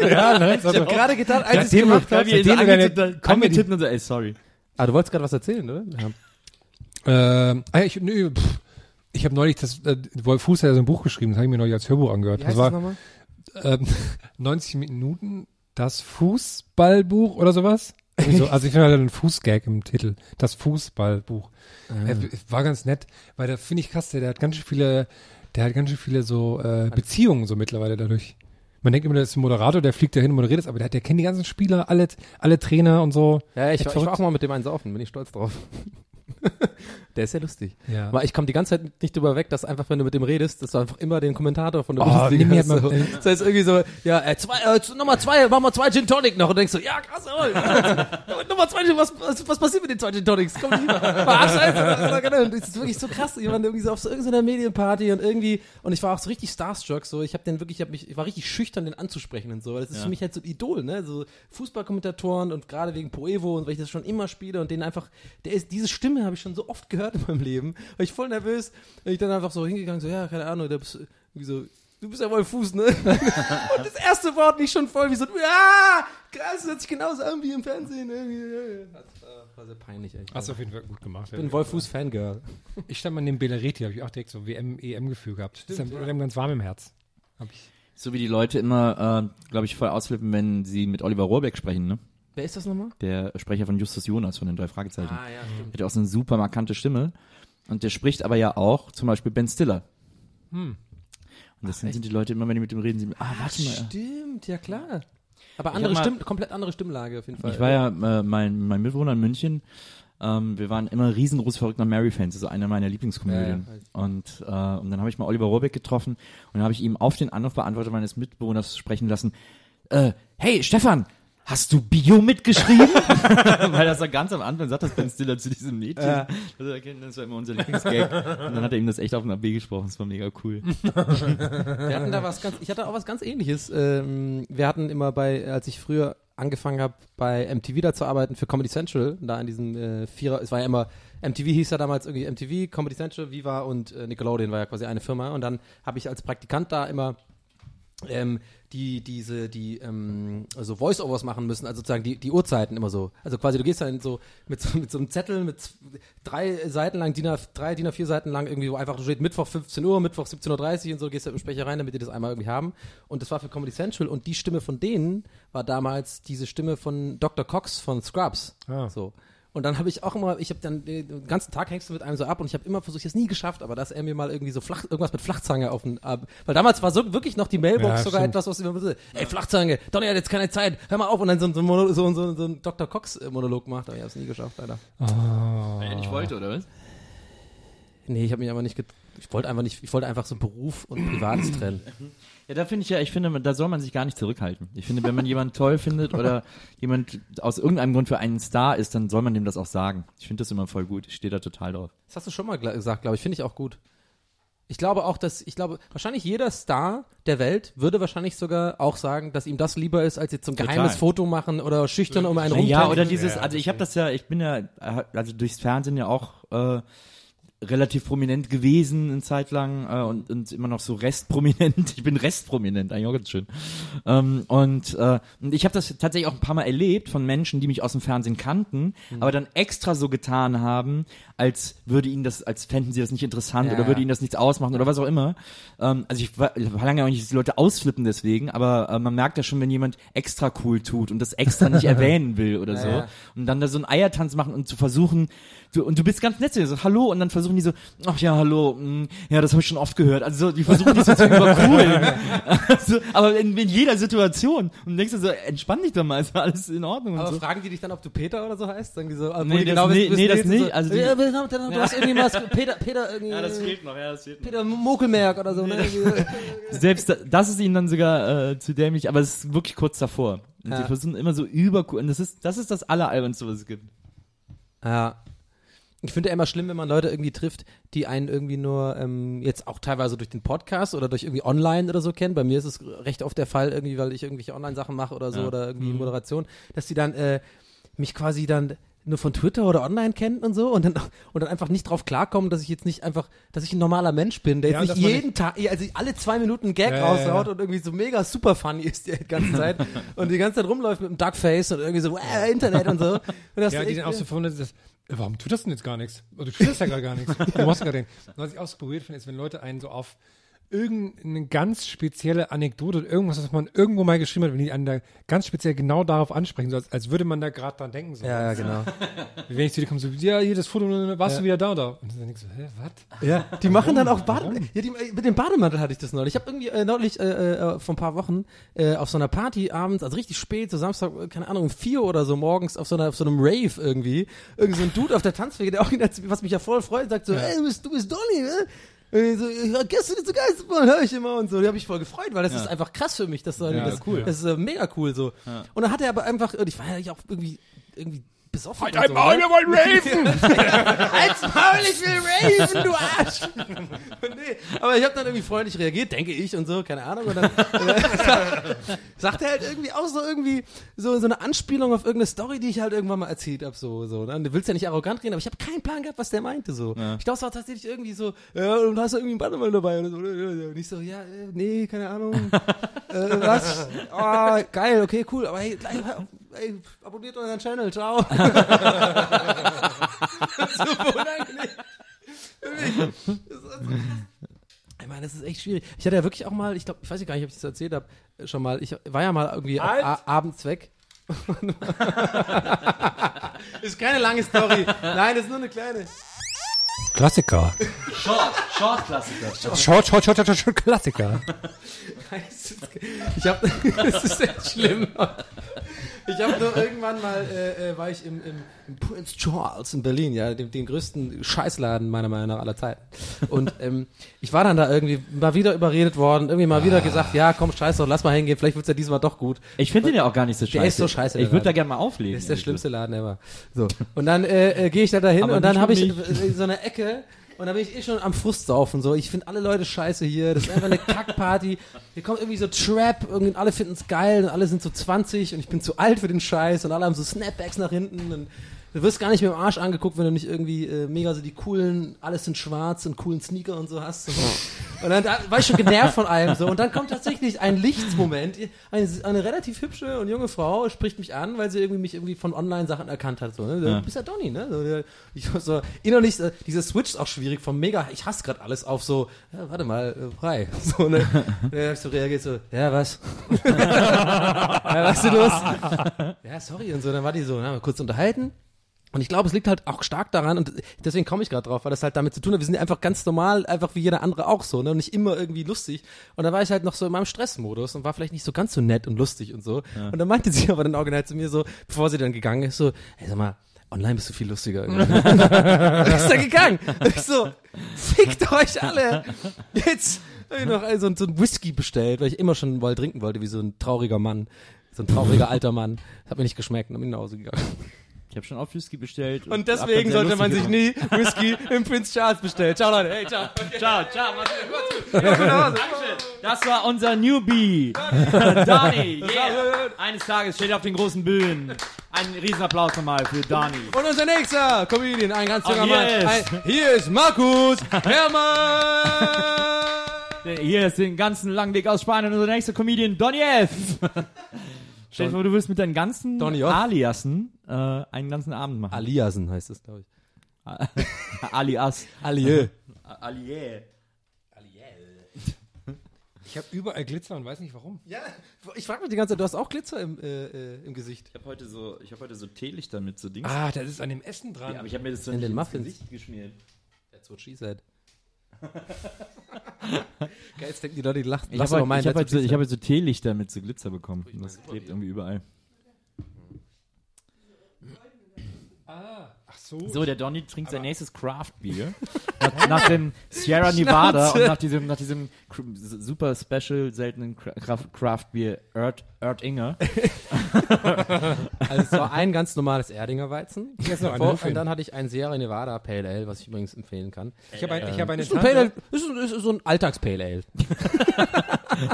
ja, ne? Ich habe gerade gedacht, als ich gemacht habe. seitdem du deine Comedy- und so, ey, sorry. Ah, du wolltest gerade was erzählen, oder? Ja. Ähm, ah, ich, nö, pff, ich habe neulich das, äh, Wolf Fuß hat ja so ein Buch geschrieben, das habe ich mir neulich als Hörbuch angehört. Wie Das heißt war das nochmal? Ähm, (laughs) 90 Minuten das Fußballbuch oder sowas. Irgendwie so, also ich finde halt einen Fußgag im Titel. Das Fußballbuch. Ah. Äh, war ganz nett, weil da finde ich krass, der, der hat ganz schön viele, der hat ganz schön viele so äh, Beziehungen so mittlerweile dadurch. Man denkt immer, der ist ein Moderator, der fliegt dahin und moderiert es, aber der, der kennt die ganzen Spieler, alle, alle Trainer und so. Ja, ich, ich war auch mal mit dem einen saufen, bin ich stolz drauf. (laughs) Der ist ja lustig. Ja. Aber ich komme die ganze Zeit nicht drüber weg, dass einfach, wenn du mit dem redest, dass du einfach immer den Kommentator von der Oh, Bundesliga hast. So. Das heißt irgendwie so, ja, äh, zwei, äh, Nummer zwei, machen wir zwei Gin Tonic noch. Und du denkst so, ja, krass, jawohl. (laughs) Nummer zwei, was, was, was passiert mit den zwei Gin Tonics? Komm, oder, oder, genau. Das ist wirklich so krass. War irgendwie so auf so irgendeiner Medienparty und irgendwie, und ich war auch so richtig starstruck, so, ich habe den wirklich, ich, hab mich, ich war richtig schüchtern, den anzusprechen und so, weil das ist Ja. für mich halt so ein Idol, ne, so Fußballkommentatoren und gerade wegen Poevo und weil ich das schon immer spiele und den einfach, der ist, diese Stimme habe ich schon so oft gehört in meinem Leben, war ich voll nervös, und ich dann einfach so hingegangen, so, ja, keine Ahnung, bist irgendwie so, du bist ja Wolf Fuß, ne? (laughs) und das erste Wort nicht schon voll wie so, ja, krass, das hört sich genauso an wie im Fernsehen. Irgendwie. Das war, war sehr peinlich, echt. Hast du auf jeden Fall gut gemacht. Ich bin Wolf Fuß Fangirl. Ich stand mal neben Belleretti, habe ich auch direkt so WM, EM-Gefühl gehabt. das ist dann ganz warm im Herz. Hab ich. So wie die Leute immer, äh, glaube ich, voll ausflippen, wenn sie mit Oliver Rohrbeck sprechen, ne? Wer ist das nochmal? Der Sprecher von Justus Jonas von den drei Fragezeichen. Ah, ja, stimmt. Hat ja auch so eine super markante Stimme. Und der spricht aber ja auch zum Beispiel Ben Stiller. Hm. Und deswegen sind die Leute immer, wenn die mit dem reden, sie, ah, warte mal. Stimmt, ja klar. Aber andere mal- Stimm, komplett andere Stimmlage auf jeden Fall. Ich war ja, äh, mein, mein Mitbewohner in München, ähm, wir waren immer riesengroß verrückt nach Mary-Fans, das ist eine meiner Lieblingskomödien. Ja, ja, und, äh, und dann habe ich mal Oliver Rohrbeck getroffen und dann habe ich ihm auf den Anrufbeantworter meines Mitbewohners sprechen lassen, äh, hey Stefan, hast du Bio mitgeschrieben? (laughs) (laughs) Weil das war ganz am Anfang, sagt das Ben Stiller zu diesem Mädchen. Ja. Also, er das war immer unser Lieblingsgag. und dann hat er ihm das echt auf den AB gesprochen, das war mega cool. (laughs) Wir hatten da was ganz, ich hatte auch was ganz ähnliches. Ähm, wir hatten immer bei, als ich früher angefangen habe, bei MTV da zu arbeiten für Comedy Central, da in diesem äh, Vierer, es war ja immer, MTV hieß ja damals irgendwie MTV, Comedy Central, Viva und äh, Nickelodeon war ja quasi eine Firma und dann habe ich als Praktikant da immer ähm, die diese die ähm, also Voice-Overs machen müssen, also sozusagen die die Uhrzeiten immer so. Also quasi du gehst dann so mit so, mit so einem Zettel mit drei Seiten lang, DIN A, drei DIN A4 Seiten lang irgendwie, wo einfach steht Mittwoch 15 Uhr, Mittwoch 17.30 Uhr und so, gehst du im Sprecher rein, damit die das einmal irgendwie haben. Und das war für Comedy Central und die Stimme von denen war damals diese Stimme von Dr. Cox von Scrubs. Ah. So. Und dann habe ich auch immer, ich habe dann den ganzen Tag hängst du mit einem so ab und ich habe immer versucht, ich habe es nie geschafft, aber dass er mir mal irgendwie so flach, irgendwas mit Flachzange auf den, ab, weil damals war so wirklich noch die Mailbox Ja, sogar stimmt. etwas, was immer so, ey Flachzange, Donny hat jetzt keine Zeit, hör mal auf und dann so, so, ein Mono- so, so, so ein Dr. Cox äh, Monolog macht, aber ich habe es nie geschafft, leider. Weil er nicht wollte, oder was? Nee, ich habe mich einfach nicht, get ich wollte einfach nicht, ich wollte einfach so Beruf und Privates trennen. (laughs) Ja, da finde ich ja, ich finde, da soll man sich gar nicht zurückhalten. Ich finde, wenn man jemanden toll findet oder (laughs) jemand aus irgendeinem Grund für einen Star ist, dann soll man dem das auch sagen. Ich finde das immer voll gut. Ich stehe da total drauf. Das hast du schon mal gesagt, glaube ich. Finde ich auch gut. Ich glaube auch, dass, ich glaube, wahrscheinlich jeder Star der Welt würde wahrscheinlich sogar auch sagen, dass ihm das lieber ist, als jetzt so ein Total. geheimes Foto machen oder schüchtern um einen rum. Ja, oder dieses, also ich habe das ja, ich bin ja, äh, also durchs Fernsehen ja auch äh, relativ prominent gewesen eine Zeit lang äh, und, und immer noch so restprominent. (laughs) Ich bin restprominent, eigentlich auch ganz schön. Ähm, und, äh, und ich habe das tatsächlich auch ein paar Mal erlebt von Menschen, die mich aus dem Fernsehen kannten, Mhm. aber dann extra so getan haben, als würde ihnen das, als fänden sie das nicht interessant Ja, oder würde ja. ihnen das nichts ausmachen oder was auch immer. Ähm, also ich war, war lange auch nicht, dass die Leute ausflippen deswegen, aber äh, man merkt ja schon, wenn jemand extra cool tut und das extra nicht (laughs) erwähnen will oder so. ja. Und dann da so einen Eiertanz machen und zu versuchen, du, und du bist ganz nett, so, hallo, und dann versuchen die so, ach ja, hallo, mh, ja, das habe ich schon oft gehört. Also so, die versuchen das so zu übercoolen. (laughs) also, aber in, in jeder Situation. Und denkst du so, entspann dich doch mal, ist alles in Ordnung Aber so. fragen die dich dann, ob du Peter oder so heißt? Sagen die so, ah, Nee, das- nee, wissen, nee, das nicht. So, Also die- ja, du du hast irgendwie was, Peter, Peter irgendwie, noch, ja, das fehlt Peter Mokelmerk oder so, ne? (laughs) Selbst da, das ist ihnen dann sogar äh, zu dämlich, aber es ist wirklich kurz davor. Und Ja. die versuchen immer so übercool. Und das ist, das ist das Alleralbernste, was es gibt. Ja. Ich finde ja immer schlimm, wenn man Leute irgendwie trifft, die einen irgendwie nur ähm, jetzt auch teilweise durch den Podcast oder durch irgendwie online oder so kennen. Bei mir ist es recht oft der Fall, irgendwie, weil ich irgendwelche Online-Sachen mache oder so Ja. oder irgendwie Moderation, dass die dann äh, mich quasi dann nur von Twitter oder online kennen und so und dann und dann einfach nicht drauf klarkommen, dass ich jetzt nicht einfach, dass ich ein normaler Mensch bin, der Ja, jetzt nicht jeden Tag, also alle zwei Minuten einen Gag Ja, raushaut ja. und irgendwie so mega super funny ist die ganze Zeit (laughs) und die ganze Zeit rumläuft mit einem Duckface und irgendwie so äh, Internet und so. Und das Ja, die dann auch so verwundert dass, äh, warum tut das denn jetzt gar nichts? Oder du tust ja gerade gar nichts. Du machst gerade den. Was ich auch so berührt finde, ist, wenn Leute einen so auf irgendeine ganz spezielle Anekdote oder irgendwas, was man irgendwo mal geschrieben hat, wenn die einen da ganz speziell genau darauf ansprechen, so als, als würde man da gerade dran denken. So. ja, ja, genau. (laughs) Wenn ich zu dir komme, so, ja, hier das Foto, warst du wieder da oder? Und dann denkst du, hä, was? Ja, die machen dann auch Bade. Ja, die, mit dem Bademantel hatte ich das neulich. Ich habe irgendwie äh, neulich äh, äh, vor ein paar Wochen äh, auf so einer Party abends, also richtig spät, so Samstag, äh, keine Ahnung, um vier oder so morgens auf so einer auf so einem Rave irgendwie, irgend so ein Dude auf der Tanzfläche, der auch was mich ja voll freut, sagt so, ey, du bist, du bist Donny, ne? Irgendwie So, ja, gestern zu Geisterbahn höre ich immer und so. Die habe ich voll gefreut, weil das ist einfach krass für mich. Das, so, Ja, das, cool. das ist äh, mega cool so. Und dann hat er aber einfach, ich war ja auch irgendwie, irgendwie besoffen. Halt dein so, Maul, ne? wir wollen raven! (laughs) Halt's Maul, ich will raven, du Arsch! (laughs) nee, aber ich habe dann irgendwie freundlich reagiert, denke ich und so, keine Ahnung. Und dann äh, (laughs) sagt er halt irgendwie auch so irgendwie so, so eine Anspielung auf irgendeine Story, die ich halt irgendwann mal erzählt habe. So, so, ne? Du willst ja nicht arrogant reden, aber ich habe keinen Plan gehabt, was der meinte. So. Ich glaube, es war tatsächlich irgendwie so, ja, und hast du irgendwie einen Bannermann dabei oder so. Und ich so, ja, äh, nee, keine Ahnung. äh, was? Oh, geil, okay, cool, aber hey, ey, abonniert unseren Channel, ciao. Super unangenehm. Wirklich. Das ist also- Ich meine, das ist echt schwierig. Ich hatte ja wirklich auch mal, ich glaube, ich weiß gar nicht, ob ich das erzählt habe, schon mal, ich war ja mal irgendwie Halt! a- abends weg. (laughs) ist keine lange Story. Nein, das ist nur eine kleine. Klassiker. Short, Short-Klassiker. Short, short, short, short, short, Klassiker. (laughs) Ich habe, (laughs) das ist echt schlimm. Ich habe nur irgendwann mal, äh, äh, war ich im, im, im Prince Charles in Berlin, ja, dem, dem größten Scheißladen meiner Meinung nach aller Zeiten. Und ähm, ich war dann da irgendwie mal wieder überredet worden, irgendwie mal wieder gesagt, ja, komm, scheiß doch, lass mal hingehen, vielleicht wird's ja diesmal doch gut. Ich finde den ja auch gar nicht so scheiße. Der ist so scheiße, Ich würde da gerne mal auflegen. Das ist der schlimmste Laden ever. So. Und dann äh, äh, gehe ich da dahin Aber und dann habe ich in so einer Ecke und da bin ich eh schon am Frustsaufen. So. Ich finde alle Leute scheiße hier. Das ist einfach eine (laughs) Kackparty. Hier kommt irgendwie so Trap, irgendwie alle finden es geil und alle sind so 20 und ich bin zu alt für den Scheiß und alle haben so Snapbacks nach hinten und du wirst gar nicht mit dem Arsch angeguckt, wenn du nicht irgendwie äh, mega so die coolen, alles sind schwarz und coolen Sneaker und so hast. Und dann da war ich schon genervt von allem so. Und dann kommt tatsächlich ein Lichtsmoment. Eine, eine relativ hübsche und junge Frau spricht mich an, weil sie irgendwie mich irgendwie von Online-Sachen erkannt hat. So, ne? Du bist ja Donny, ne? So, ich so innerlich, so, dieser Switch ist auch schwierig vom mega, ich hasse gerade alles auf so, ja, warte mal, äh, frei. (laughs) So, ne? Und dann hab ich so reagiert so, ja, was? (laughs) ja, was ist denn los? ja, sorry und so. Dann war die so, haben wir kurz unterhalten. Und ich glaube, es liegt halt auch stark daran, und deswegen komme ich gerade drauf, weil das halt damit zu tun hat, wir sind einfach ganz normal, einfach wie jeder andere auch so, ne? Und nicht immer irgendwie lustig. Und da war ich halt noch so in meinem Stressmodus und war vielleicht nicht so ganz so nett und lustig und so. Und dann meinte sie (laughs) aber dann original zu mir so, bevor sie dann gegangen ist, so, hey, sag mal, online bist du viel lustiger. irgendwie. (laughs) (laughs) und ist dann gegangen. Und ich so, fickt euch alle. Jetzt hab ich noch so, ein- so ein Whisky bestellt, weil ich immer schon mal trinken wollte, wie so ein trauriger Mann. So ein trauriger alter Mann. Das hat mir nicht geschmeckt und bin nach Hause gegangen. Ich habe schon oft Whisky bestellt. Und deswegen sollte man sich nie (laughs) Whisky im Prince Charles bestellen. Ciao Leute, hey, ciao. Ciao, ciao, mach's gut. Dankeschön. Das war unser Newbie. Dani, yeah. Eines Tages steht er auf den großen Bühnen. Ein Riesenapplaus nochmal für Dani. Und unser nächster Comedian, ein ganz Ach, junger hier Mann. ist- Ein, hier ist Markus Hermann. (laughs) Hier ist den ganzen langen Weg aus Spanien unser nächster Comedian, Donny F. (laughs) Stell dir vor, du willst mit deinen ganzen. Aliasen äh, einen ganzen Abend machen. Aliasen heißt es, glaube ich. (laughs) Alias. Alieu. Allier. Ich habe überall Glitzer und weiß nicht warum. Ja, ich frage mich die ganze Zeit, du hast auch Glitzer im, äh, äh, im Gesicht. Ich habe heute so, ich habe heute so Teelichter mit so Dings. Ah, das ist an dem Essen dran. Ja, aber ich habe mir das so In den ins Muffins. Gesicht geschmiert. That's what she said. (laughs) Geil, jetzt denken die Leute, die lachen. Ich habe halt, hab halt, so, hab halt so Teelichter mit so Glitzer bekommen. Das klebt irgendwie überall. So. So, der Donny trinkt sein nächstes Craft-Bier. (laughs) nach, nach dem Sierra Nevada und nach diesem, nach diesem super special, seltenen Cra- Craft-Bier Erd, Erdinger. (laughs) Also es war ein ganz normales Erdinger Weizen. Vor- und dann hatte ich ein Sierra Nevada Pale Ale, was ich übrigens empfehlen kann. Ich habe ein, ich hab eine Ist ein Pale Ale, Tante. ist, ein- ist so ein Alltags-Pale Ale. (laughs)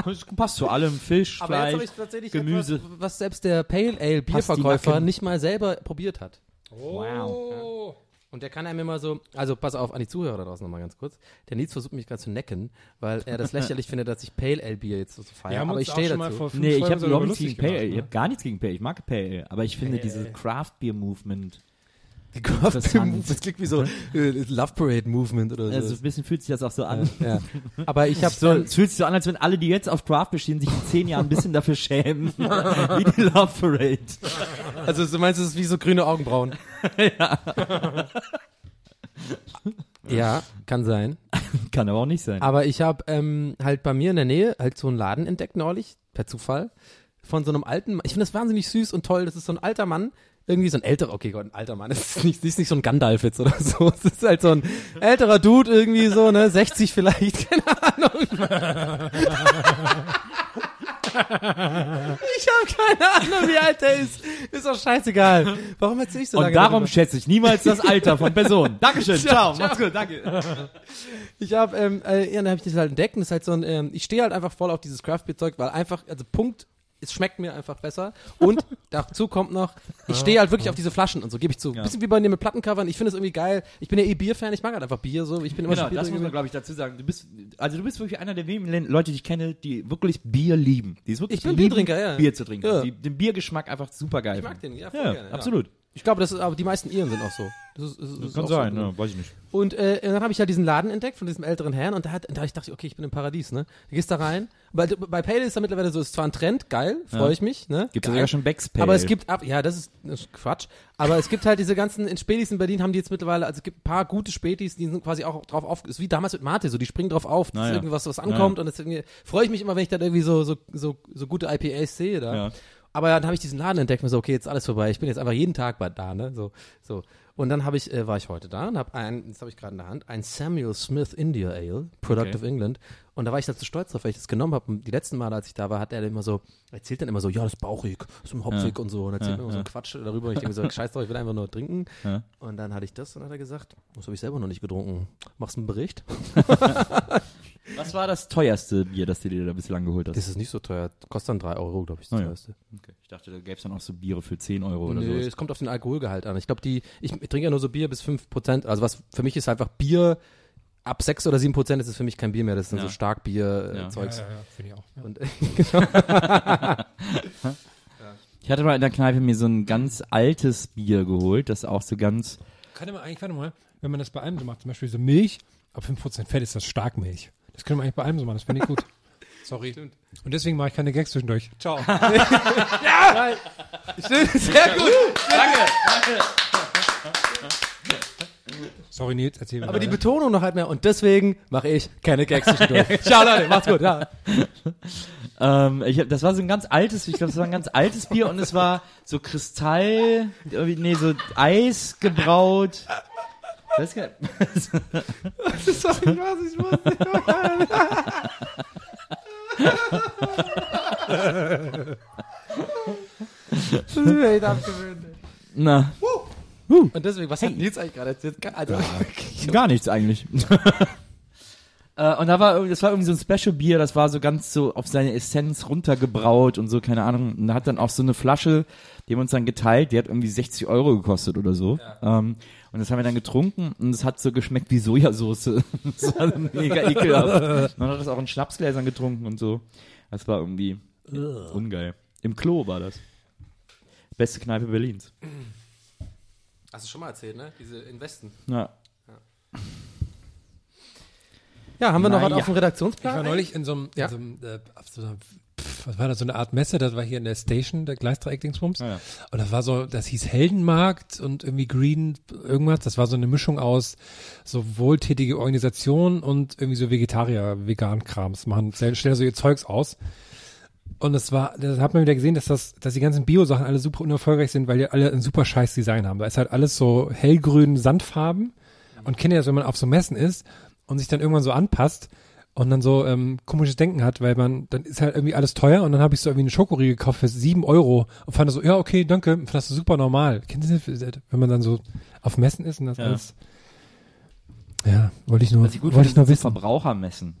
Das passt zu allem. Fisch, Aber jetzt habe Fleisch, ich tatsächlich Gemüse. etwas, was selbst der Pale Ale Bierverkäufer nicht mal selber probiert hat. Oh. Und der kann einem immer so, also pass auf, an die Zuhörer da draußen nochmal ganz kurz. Der Nils versucht mich gerade zu necken, weil er das lächerlich (laughs) findet, dass ich Pale Ale Bier jetzt so feiere. Wir haben Aber ich stehe dazu. Nee, ich habe so überhaupt darüber nichts gegen Pale Ale. Ich ne? habe gar nichts gegen Pale Ale. Ich mag Pale Ale. Aber ich finde diese Craft-Bier-Movement, Die Craft Interessant. Move, das klingt wie so äh, Love Parade Movement oder so. also ein bisschen fühlt sich das auch so an. ja. Aber ich habe So, es fühlt sich so an, als wenn alle, die jetzt auf Craft bestehen, sich in zehn Jahren ein bisschen dafür schämen. (laughs) Wie die Love Parade. also du meinst, es ist wie so grüne Augenbrauen. ja, kann sein. Kann aber auch nicht sein. Aber ich habe ähm, halt bei mir in der Nähe halt so einen Laden entdeckt neulich, per Zufall, von so einem alten, ich finde das wahnsinnig süß und toll, das ist so ein alter Mann, irgendwie so ein älterer, okay Gott, ein alter Mann, (laughs) das ist nicht, das ist nicht so ein Gandalf jetzt oder so, (laughs) es ist halt so ein älterer Dude irgendwie so, ne, 60 vielleicht, (laughs) keine Ahnung. Ich habe keine Ahnung, wie alt er ist. Ist doch scheißegal. Warum erzähl ich so lange Und darum darüber? schätze ich niemals das Alter von Personen. Dankeschön, ciao, macht's gut, danke. Ich habe, ähm, äh, ja, dann habe ich das halt entdeckt und das ist halt so ein, ähm, ich stehe halt einfach voll auf dieses Craft-Bier-Zeug, weil einfach, also Punkt, es schmeckt mir einfach besser. Und (laughs) dazu kommt noch, ich stehe halt wirklich auf diese Flaschen und so, gebe ich zu. Bisschen wie bei dir mit Plattencovern, ich finde es irgendwie geil. Ich bin ja eh Bierfan, ich mag halt einfach Bier so. Ich bin immer Genau, das muss man, glaube ich, dazu sagen. Du bist, also du bist wirklich einer der wenigen Leute, die ich kenne, die wirklich Bier lieben. Die es wirklich Ich bin lieben, Biertrinker, ja. Bier zu trinken. Ja. Die den Biergeschmack einfach super geil. Ich mag den, ja, voll Ja, gerne. Ja. Ich glaube, das ist, aber die meisten Iren sind auch so. Das ist, das ist, das ist auch so. weiß ich nicht. Und äh, dann habe ich ja diesen Laden entdeckt von diesem älteren Herrn und da, hat, da ich dachte ich, okay, ich bin im Paradies, ne? Du gehst da rein. Bei, bei Pale ist da mittlerweile so, ist zwar ein Trend, geil, freue Ja. ich mich, ne? Gibt es sogar schon Backspale. Aber es gibt ab, ja, das ist, das ist Quatsch. Aber es gibt halt diese ganzen, in Spätis in Berlin haben die jetzt mittlerweile, also es gibt ein paar gute Spätis, die sind quasi auch drauf auf, ist wie damals mit Mate, so die springen drauf auf, dass Na ja. irgendwas was ankommt und das irgendwie, freue ich mich immer, wenn ich dann irgendwie so, so, so, so gute IPAs sehe da. Ja. Aber dann habe ich diesen Laden entdeckt und so, okay, jetzt ist alles vorbei. Ich bin jetzt einfach jeden Tag bei da, ne? So, so. Und dann habe ich, äh, war ich heute da und habe ein, das habe ich gerade in der Hand, ein Samuel Smith India Ale, Product Okay. of England. Und da war ich dazu stolz drauf, weil ich das genommen habe. Und die letzten Male, als ich da war, hat er immer so, erzählt dann immer so, ja, das ist bauchig, das ist hopfig und so. Und erzählt Ja, mir immer so ja. Quatsch darüber. Und ich denke mir so, (laughs) scheiß drauf, ich will einfach nur trinken. Ja. Und dann hatte ich das und hat er gesagt, das habe ich selber noch nicht getrunken. Machst einen Bericht? (laughs) (laughs) Was war das teuerste Bier, das du dir da bislang geholt hast? Das ist nicht so teuer. Kostet dann drei Euro, glaube ich, das Oh ja. teuerste. Okay. Ich dachte, da gäbe es dann auch so Biere für 10 Euro oder Nö, so. es kommt auf den Alkoholgehalt an. Ich glaube, die, ich, trinke ja nur so Bier bis 5%. Also was für mich ist einfach Bier, ab 6 oder 7% ist es für mich kein Bier mehr. Das ist dann Ja. so Starkbier äh, Ja. Zeugs. Ja, ja, ja, finde ich auch. Ja. Und (laughs) genau. (laughs) Ich hatte mal in der Kneipe mir so ein ganz altes Bier geholt, das auch so ganz. Kann man eigentlich, warte mal, wenn man das bei allem so macht, zum Beispiel so Milch, ab 5% Fett ist das Starkmilch. Das können wir eigentlich bei allem so machen, das finde ich gut. (laughs) Sorry. Und deswegen mache ich keine Gags zwischendurch. Ciao. (laughs) Stimmt, sehr gut. Sorry, Nils, erzähl mir. Aber die Betonung noch halt mehr. Und deswegen mache ich keine Gags zwischendurch. (laughs) Ciao, Leute. Macht's gut. Ja. Ähm, ich hab, das war so ein ganz altes, ich glaube, das war ein ganz altes Bier und es war so Kristall, irgendwie, nee, so Eis gebraut. Das ist geil. Sorry, was ich muss. Das ist mir echt abgewöhnt. Na, Und deswegen, was hat Nils eigentlich gerade erzählt? Also, (laughs) gar nichts eigentlich. (laughs) Äh, und da war, irgendwie- das war irgendwie so ein Special Bier, das war so ganz so auf seine Essenz runtergebraut und so, keine Ahnung. Und da hat dann auch so eine Flasche, die haben wir uns dann geteilt, die hat irgendwie 60 Euro gekostet oder so. Ähm, und das haben wir dann getrunken und es hat so geschmeckt wie Sojasauce. (laughs) das war mega ekelhaft. Man hat das auch in Schnapsgläsern getrunken und so. Das war irgendwie ungeil. Im Klo war das. Beste Kneipe Berlins. Hast du schon mal erzählt, ne? Diese Investen. Ja. Ja, haben wir noch Na was ja. auf dem Ich Redaktionsplan? war neulich in so einem, Ja. in so einem äh, auf so einer, was war das, so eine Art Messe, das war hier in der Station, der Gleisdreieck-Dingsbums. Ah, ja. Und das war so, das hieß Heldenmarkt und irgendwie Green irgendwas. Das war so eine Mischung aus so wohltätige Organisation und irgendwie so Vegetarier, Vegan-Krams machen, stellen so ihr Zeugs aus. Und es war, da hat man wieder gesehen, dass das, dass die ganzen Bio-Sachen alle super unerfolgreich sind, weil die alle ein super scheiß Design haben. Da ist halt alles so hellgrün Sandfarben. Und kennt ihr das, wenn man auf so Messen ist und sich dann irgendwann so anpasst und dann so ähm, komisches Denken hat, weil man, dann ist halt irgendwie alles teuer und dann habe ich so irgendwie eine Schokoriegel gekauft für sieben Euro und fand so, ja, okay, danke, fand das super normal. Kennt ihr das, wenn man dann so auf Messen ist und das Ja. alles, ja, wollte ich nur, ich gut wollte ich nur wissen. Verbrauchermessen.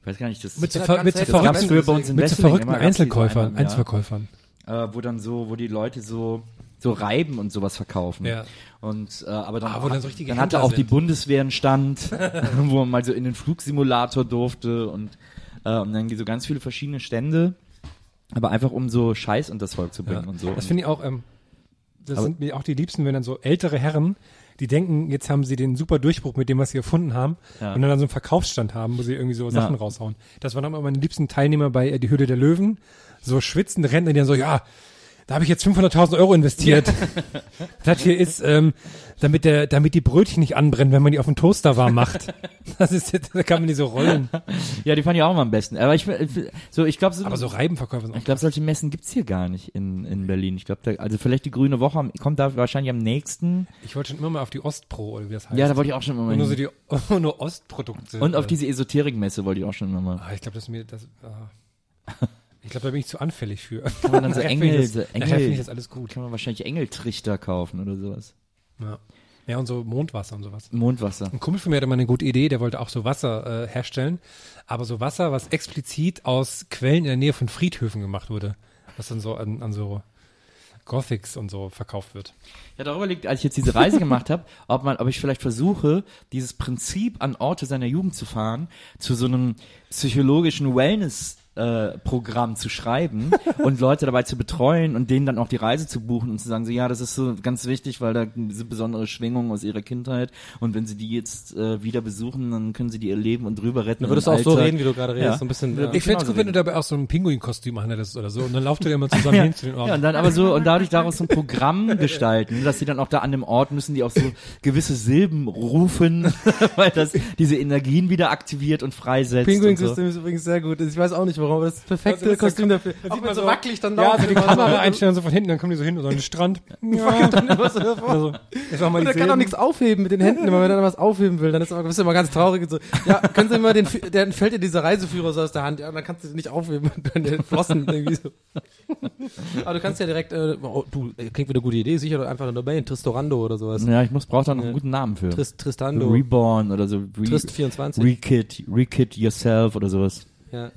Ich weiß gar nicht, das Mit Ja, ver mit gab's verrückten, mit Wesseling verrückten Einzelkäufern. Einzelverkäufern. äh, wo dann so, wo die Leute so so Reiben und sowas verkaufen. Ja. Und äh, aber dann, Ah, dann so dann hatte auch die sind. Bundeswehr einen Stand, (laughs) (laughs) wo man mal so in den Flugsimulator durfte und äh, und dann so ganz viele verschiedene Stände, aber einfach um so Scheiß und das Volk zu bringen Ja. und so. Das finde ich auch, ähm, das Aber- sind mir auch die Liebsten, wenn dann so ältere Herren, die denken, jetzt haben sie den super Durchbruch mit dem, was sie erfunden haben, Ja. und dann, dann so einen Verkaufsstand haben, wo sie irgendwie so Sachen Ja. raushauen. Das waren auch immer meine liebsten Teilnehmer bei äh, Die Höhle der Löwen, so schwitzende Rentner, die dann so, ja, da habe ich jetzt 500.000 Euro investiert. (laughs) das hier ist, ähm, damit der, damit die Brötchen nicht anbrennen, wenn man die auf dem Toaster warm macht. (laughs) Das ist, da kann man die so rollen. ja, die fand ich auch immer am besten. Aber ich so ich glaube so, Aber so Reibenverkäufer sind ich glaube solche Messen gibt's hier gar nicht in in Berlin. Ich glaube also vielleicht die grüne Woche kommt da wahrscheinlich am nächsten. Ich wollte schon immer mal auf die Ostpro, oder wie das heißt. Ja, da wollte ich auch schon immer mal nur so die, (laughs) nur Ostprodukte. Und auf diese Esoterikmesse wollte ich auch schon immer mal. Ah, ich glaube, das ist mir das. Ah. Ich glaube, da bin ich zu anfällig für. Kann man dann so (laughs) Engel, so das- nachher finde ich Engel, das alles gut. kann man wahrscheinlich Engeltrichter kaufen oder sowas. Ja. ja, und so Mondwasser und sowas. Mondwasser. Ein Kumpel von mir hatte mal eine gute Idee, der wollte auch so Wasser äh, herstellen, aber so Wasser, was explizit aus Quellen in der Nähe von Friedhöfen gemacht wurde, was dann so an, an so Gothics und so verkauft wird. Ja, darüber liegt, als ich jetzt diese Reise gemacht habe, (laughs) ob man, ob ich vielleicht versuche, dieses Prinzip an Orte seiner Jugend zu fahren, zu so einem psychologischen Wellness äh, Programm zu schreiben (laughs) und Leute dabei zu betreuen und denen dann auch die Reise zu buchen und zu sagen, so ja, das ist so ganz wichtig, weil da sind besondere Schwingungen aus ihrer Kindheit und wenn sie die jetzt äh, wieder besuchen, dann können sie die ihr Leben und drüber retten. Du würdest im auch so Alter. reden, wie du gerade redest. Ja. So ein bisschen. Ja. Ja. Ich fände es genauso gut, wenn du dabei auch so ein Pinguinkostüm anhättest oder so und dann lauft ihr immer zusammen (laughs) hin zu den Orten. Ja, und dann aber so, und dadurch daraus so ein Programm gestalten, dass sie dann auch da an dem Ort müssen, die auch so gewisse Silben rufen, (laughs) weil das diese Energien wieder aktiviert und freisetzt. und so. Pinguin-Kostüm ist übrigens sehr gut. Ich weiß auch nicht warum, aber das ist das perfekte Also Kostüm dafür. da Auch sieht man so so- wackelig dann Ja, laufen so die immer Kamera einstellen, so von hinten, dann kommen die so hin und so an den Strand. (laughs) Wackelt dann immer so davor. (laughs) Also, mal Und er kann auch nichts aufheben mit den Händen, immer wenn er dann was aufheben will, dann ist er bist du immer ganz traurig und so. Ja, können Sie mal den, dann fällt dir dieser Reiseführer so aus der Hand, ja, und dann kannst du den nicht aufheben und dann der Flossen irgendwie so. (laughs) Aber du kannst ja direkt, äh, oh, du, äh, klingt wie eine gute Idee, sicher einfach eine Domain, Tristorando oder sowas. Ja, ich muss, brauche da noch einen Ja. guten Namen für. Trist, Tristando, Reborn oder so. Re Trist24. Rekit, Rekit Yourself oder sowas. ja.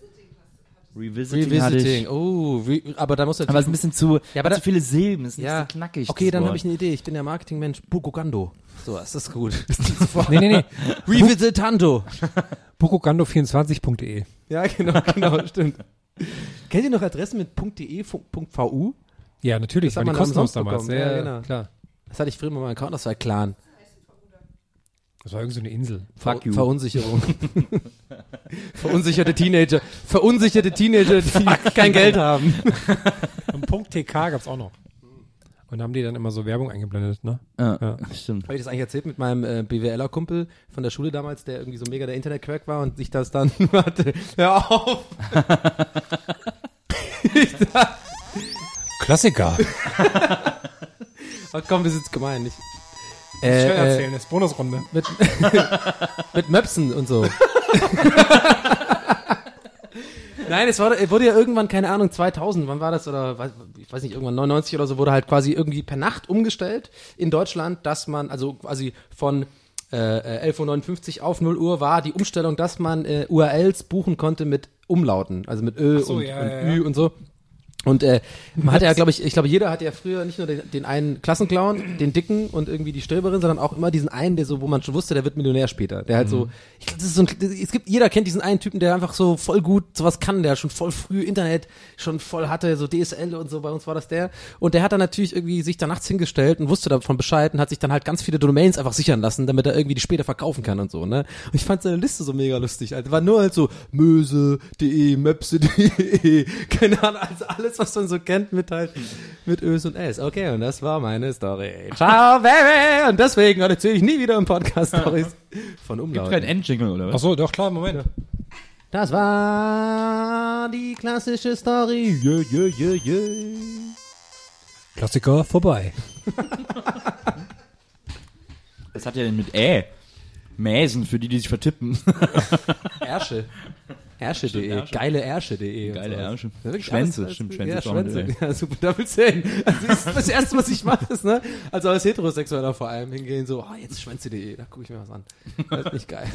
Revisiting. hatte Revisiting, Ich. oh, re, aber da muss Aber es ist ein bisschen zu, Ja, aber zu viele Silben, es ist ja, nicht so knackig. Okay, das dann habe ich eine Idee. Ich bin der Marketingmensch. Bukugando. So, das ist gut. (laughs) Nee, nee, nee. Revisitando. Bukugando24.de. Ja, genau, (laughs) genau, stimmt. Kennt ihr noch Adressen mit .de, .vu? Ja, natürlich, Das das hat war die kostenlos damals. Ja, ja, ja, genau. klar. Das hatte ich früher mal meinen Counter-Strike-Clan. Das war irgendwie so eine Insel. Fuck you. Verunsicherung. (laughs) Verunsicherte Teenager. Verunsicherte Teenager, die kein Geld haben. (laughs) Und Punkt .tk gab's auch noch. Und da haben die dann immer so Werbung eingeblendet, ne? Ja, Ja. stimmt. Habe ich das eigentlich erzählt mit meinem äh, BWLer-Kumpel von der Schule damals, der irgendwie so mega der Internet-Crack war und sich das dann, (laughs) warte, hör auf. Klassiker. oh, komm, das ist jetzt gemein. Ich, äh, äh, erzählen, das ist Bonusrunde. mit, (laughs) mit Möpsen und so. (laughs) Nein, es war, wurde ja irgendwann, keine Ahnung, 2000, wann war das, oder ich weiß nicht, irgendwann 99 oder so, wurde halt quasi irgendwie per Nacht umgestellt in Deutschland, dass man, also quasi von äh, äh, 11.59 Uhr auf 0 Uhr war die Umstellung, dass man äh, URLs buchen konnte mit Umlauten, also mit Ö so, und, ja, und ja, Ü ja. und so. Und äh, man hatte ja, glaube ich, ich glaube, jeder hatte ja früher nicht nur den, den einen Klassenclown, den dicken und irgendwie die Stöberin, sondern auch immer diesen einen, der so, wo man schon wusste, der wird Millionär später. Der halt so, ich glaube, das ist so ein, es gibt, jeder kennt diesen einen Typen, der einfach so voll gut sowas kann, der schon voll früh Internet schon voll hatte, so DSL und so, bei uns war das der. Und der hat dann natürlich irgendwie sich da nachts hingestellt und wusste davon Bescheid und hat sich dann halt ganz viele Domains einfach sichern lassen, damit er irgendwie die später verkaufen kann und so, ne? Und ich fand seine Liste so mega lustig, Alter. War nur halt so möse.de, möpse.de, (laughs) keine Ahnung, also alles, was man so kennt mit halt, mit Ös und S. Okay, und das war meine Story. Ciao, Baby! Und deswegen erzähle ich nie wieder im Podcast (laughs) Stories von Gibt Umlauten. kein Endjingle oder Ach was? so, doch, klar, Moment. Das war die klassische Story. Yeah, yeah, yeah, yeah. Klassiker vorbei. (laughs) Was hat er denn mit Ä? Mäsen, für die, die sich vertippen. Ersche. (laughs) Ersche.de. Ersche. Geile Ersche.de. Geile. Ersche. Schwänze, alles- stimmt, Schwänze Ja, Schwänze. Ja, super, Double Zehn. Also das ist das Erste, was ich mache, ist, ne? Also als Heterosexueller vor allem hingehen, so, oh, jetzt Schwänze.de, da gucke ich mir was an. Das ist nicht geil.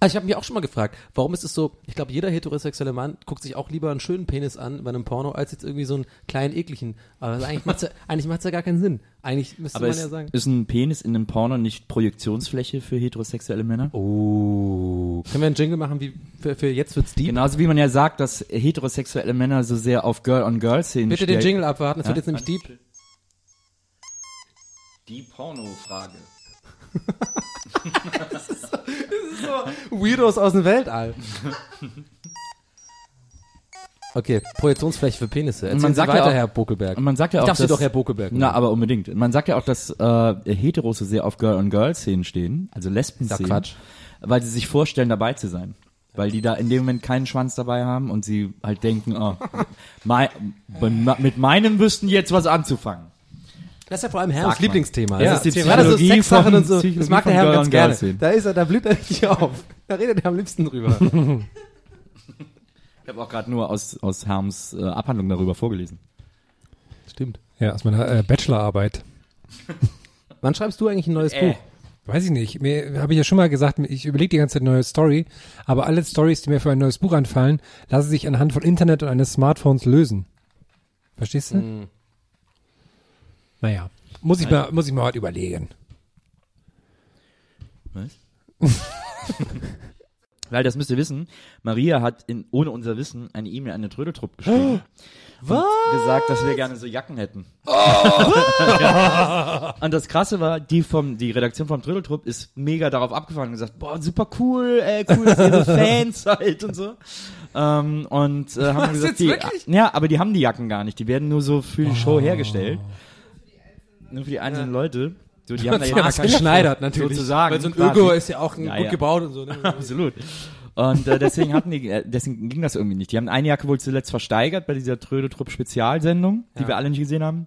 Also ich habe mich auch schon mal gefragt, warum ist es so, ich glaube, jeder heterosexuelle Mann guckt sich auch lieber einen schönen Penis an bei einem Porno, als jetzt irgendwie so einen kleinen, ekligen. Aber das eigentlich macht's ja, (laughs) eigentlich macht's ja gar keinen Sinn. Eigentlich müsste Aber man ist, ja sagen. ist ein Penis in einem Porno nicht Projektionsfläche für heterosexuelle Männer? Oh. Können wir einen Jingle machen wie für, für jetzt wird's deep? Genauso wie man ja sagt, dass heterosexuelle Männer so sehr auf Girl-on-Girl-Szenen Bitte den Jingle abwarten, es Ja? wird jetzt nämlich deep. Die Porno-Frage. (laughs) Weirdos aus dem Weltall. Okay, Projektionsfläche für Penisse. Erzählen man Sie sagt weiter, ja auch- Herr Bokelberg. Man sagt ja Ich auch, darf Sie dass, doch Herr Bokelberg Na, aber unbedingt. Man sagt ja auch, dass äh, Heteros so sehr auf Girl-on-Girl-Szenen stehen, also Lesben-Szenen, Quatsch. weil sie sich vorstellen, dabei zu sein. Weil die da in dem Moment keinen Schwanz dabei haben und sie halt denken, oh, (laughs) mei, mit meinem wüssten jetzt was anzufangen. Das ist ja vor allem Herms. Lieblingsthema. Ja, das ist die Psychologie so Sexsachen von- und so. Das Psychologie mag der Herr ganz Girl gerne. Da ist er, da blüht er richtig auf. Da redet er am liebsten drüber. Ich habe auch gerade nur aus, aus Herms äh, Abhandlung darüber vorgelesen. Stimmt. Ja, aus meiner äh, Bachelorarbeit. (laughs) Wann schreibst du eigentlich ein neues Äh. Buch? Weiß ich nicht. Mir habe ich ja schon mal gesagt, ich überlege die ganze Zeit eine neue Story, aber alle Stories, die mir für ein neues Buch anfallen, lassen sich anhand von Internet und eines Smartphones lösen. Verstehst du? Hm. Naja, muss ich mal, muss ich mal heute überlegen. Was? (laughs) Weil das müsst ihr wissen, Maria hat in, ohne unser Wissen eine E-Mail an den Trödeltrupp geschrieben. (gasps) Was? Und gesagt, dass wir gerne so Jacken hätten. ja. (laughs) Und das Krasse war, die vom, die Redaktion vom Trödeltrupp ist mega darauf abgefahren und gesagt, boah, super cool, ey, cool, dass ihr so (laughs) Fans seid und so. Ähm, und äh, haben gesagt, die, ja, aber die haben die Jacken gar nicht, die werden nur so für die Show hergestellt. Nur für die einzelnen Leute. So, die (laughs) haben da jetzt Maßgeschneidert natürlich. Sozusagen. Weil so ein. Öko ist ja auch Ja, gut ja. gebaut und so. Ne? (laughs) Absolut. Und äh, deswegen hatten die, äh, deswegen ging das irgendwie nicht. Die haben eine Jacke wohl zuletzt versteigert bei dieser Trödeltrupp Spezialsendung, die wir alle nicht gesehen haben.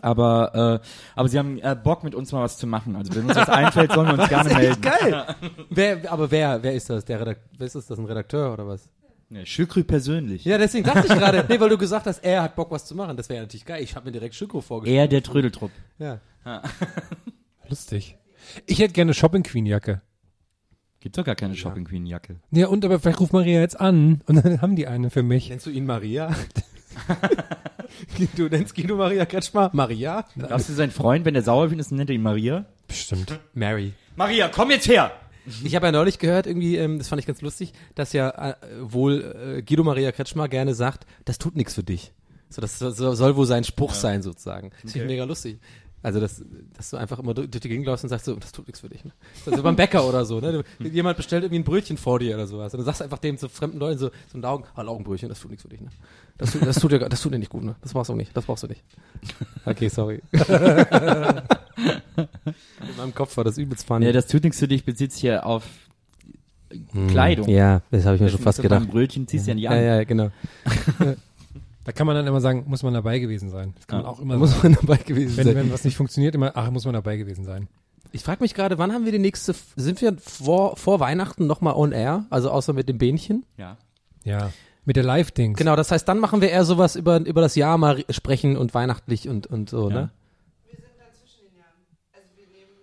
Aber äh, aber sie haben äh, Bock mit uns mal was zu machen. Also wenn uns was einfällt, sollen wir uns (laughs) gerne melden. Geil. wer, aber wer, wer ist das? Der Redakt wer ist das? Das ein Redakteur oder was? Ja, Schükrü persönlich. Ja, deswegen dachte ich gerade, nee, weil du gesagt hast, er hat Bock, was zu machen. Das wäre natürlich geil. Ich habe mir direkt Schüko vorgestellt. Er der Trödeltrupp. Ja. (laughs) Lustig. Ich hätte gerne eine Shopping Queen Jacke. Gibt doch gar keine Shopping Queen Jacke. Ja, und aber vielleicht ruft Maria jetzt an und dann haben die eine für mich. Nennst du ihn Maria? du nennst Guido Maria Kretschmer? Maria? Glaubst du, sein Freund, wenn der sauer auf ihn ist, nennt er ihn Maria? Bestimmt. Mary. Maria, komm jetzt her! Ich habe ja neulich gehört, irgendwie, ähm, das fand ich ganz lustig, dass ja äh, wohl äh, Guido Maria Kretschmer gerne sagt, das tut nichts für dich. So, das so, so, soll wohl sein Spruch sein, sozusagen. Das finde ich mega lustig. Also, dass, dass du einfach immer durch die Gegend läufst und sagst so, das tut nichts für dich. Ne? Also beim Bäcker oder so, ne? Du, jemand bestellt irgendwie ein Brötchen vor dir oder sowas. Und du sagst einfach dem zu fremden Leuten so, so ein Augen, ah, Laugenbrötchen, das tut nichts für dich, ne? Das tut, das tut dir, das tut dir nicht gut, ne? Das brauchst du nicht, das brauchst du nicht. Okay, sorry. (laughs) In meinem Kopf war das übelst funny. Ja, das tut nichts für dich, bezieht sich ja auf Kleidung. Ja, das habe ich mir schon Das fast doch beim gedacht. Brötchen ziehst du ja nicht Ja, an. ja, genau. (laughs) Da kann man dann immer sagen, muss man dabei gewesen sein. Das kann man auch immer muss sagen. man dabei gewesen Wenn, sein. wenn was nicht funktioniert, immer, ach, muss man dabei gewesen sein. Ich frage mich gerade, wann haben wir die nächste, sind wir vor, vor Weihnachten nochmal on air? Also außer mit dem Bähnchen? Ja. Ja. Mit der Live-Dings. Genau, das heißt, dann machen wir eher sowas über, über das Jahr mal sprechen und weihnachtlich und, und so, ne? Wir sind dann zwischen den Jahren. Also wir nehmen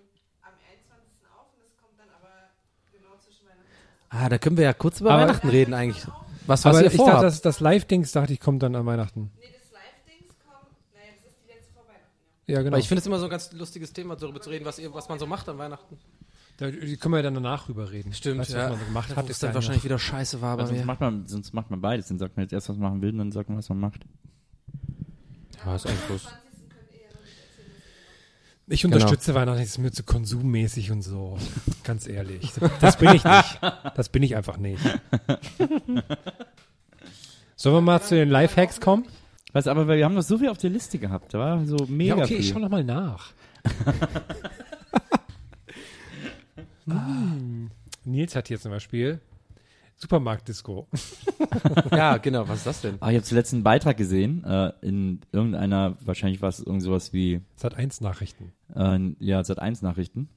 am 21. auf und es kommt dann aber genau zwischen Weihnachten. Ah, da können wir ja kurz über Aber- Weihnachten reden eigentlich. Was, was Aber ihr ich dachte, das, das Live-Dings, dachte ich, kommt dann an Weihnachten. Nee, das Live-Dings kommt, naja, das ist die letzte vor Weihnachten. Ja. Ja, genau. Weil ich finde es immer so ein ganz lustiges Thema, darüber zu reden, was, ihr, was man so macht an Weihnachten. da die können wir ja dann danach drüber reden. weißt du, was man so gemacht hat, ist dann ja wahrscheinlich wieder scheiße war, aber Also sonst wir. macht man, sonst macht man beides. Dann sagt man jetzt erst, was man machen will, und dann sagt man, was man macht. Ja, ist eigentlich bloß. Ich Genau. unterstütze Weihnachten, das ist mir zu konsummäßig und so. Ganz ehrlich. Das bin ich nicht. Das bin ich einfach nicht. Sollen wir mal zu den Lifehacks kommen? Was, aber wir haben noch so viel auf der Liste gehabt. Da war so mega Ja, okay, viel. ich schau noch mal nach. (laughs) Hm. Nils hat hier zum Beispiel Supermarktdisco. (laughs) Ja, genau, was ist das denn? Ah, ich habe zuletzt einen Beitrag gesehen, äh, in irgendeiner, wahrscheinlich war es irgend sowas wie, Sat 1 Nachrichten. äh, ja, Sat1-Nachrichten.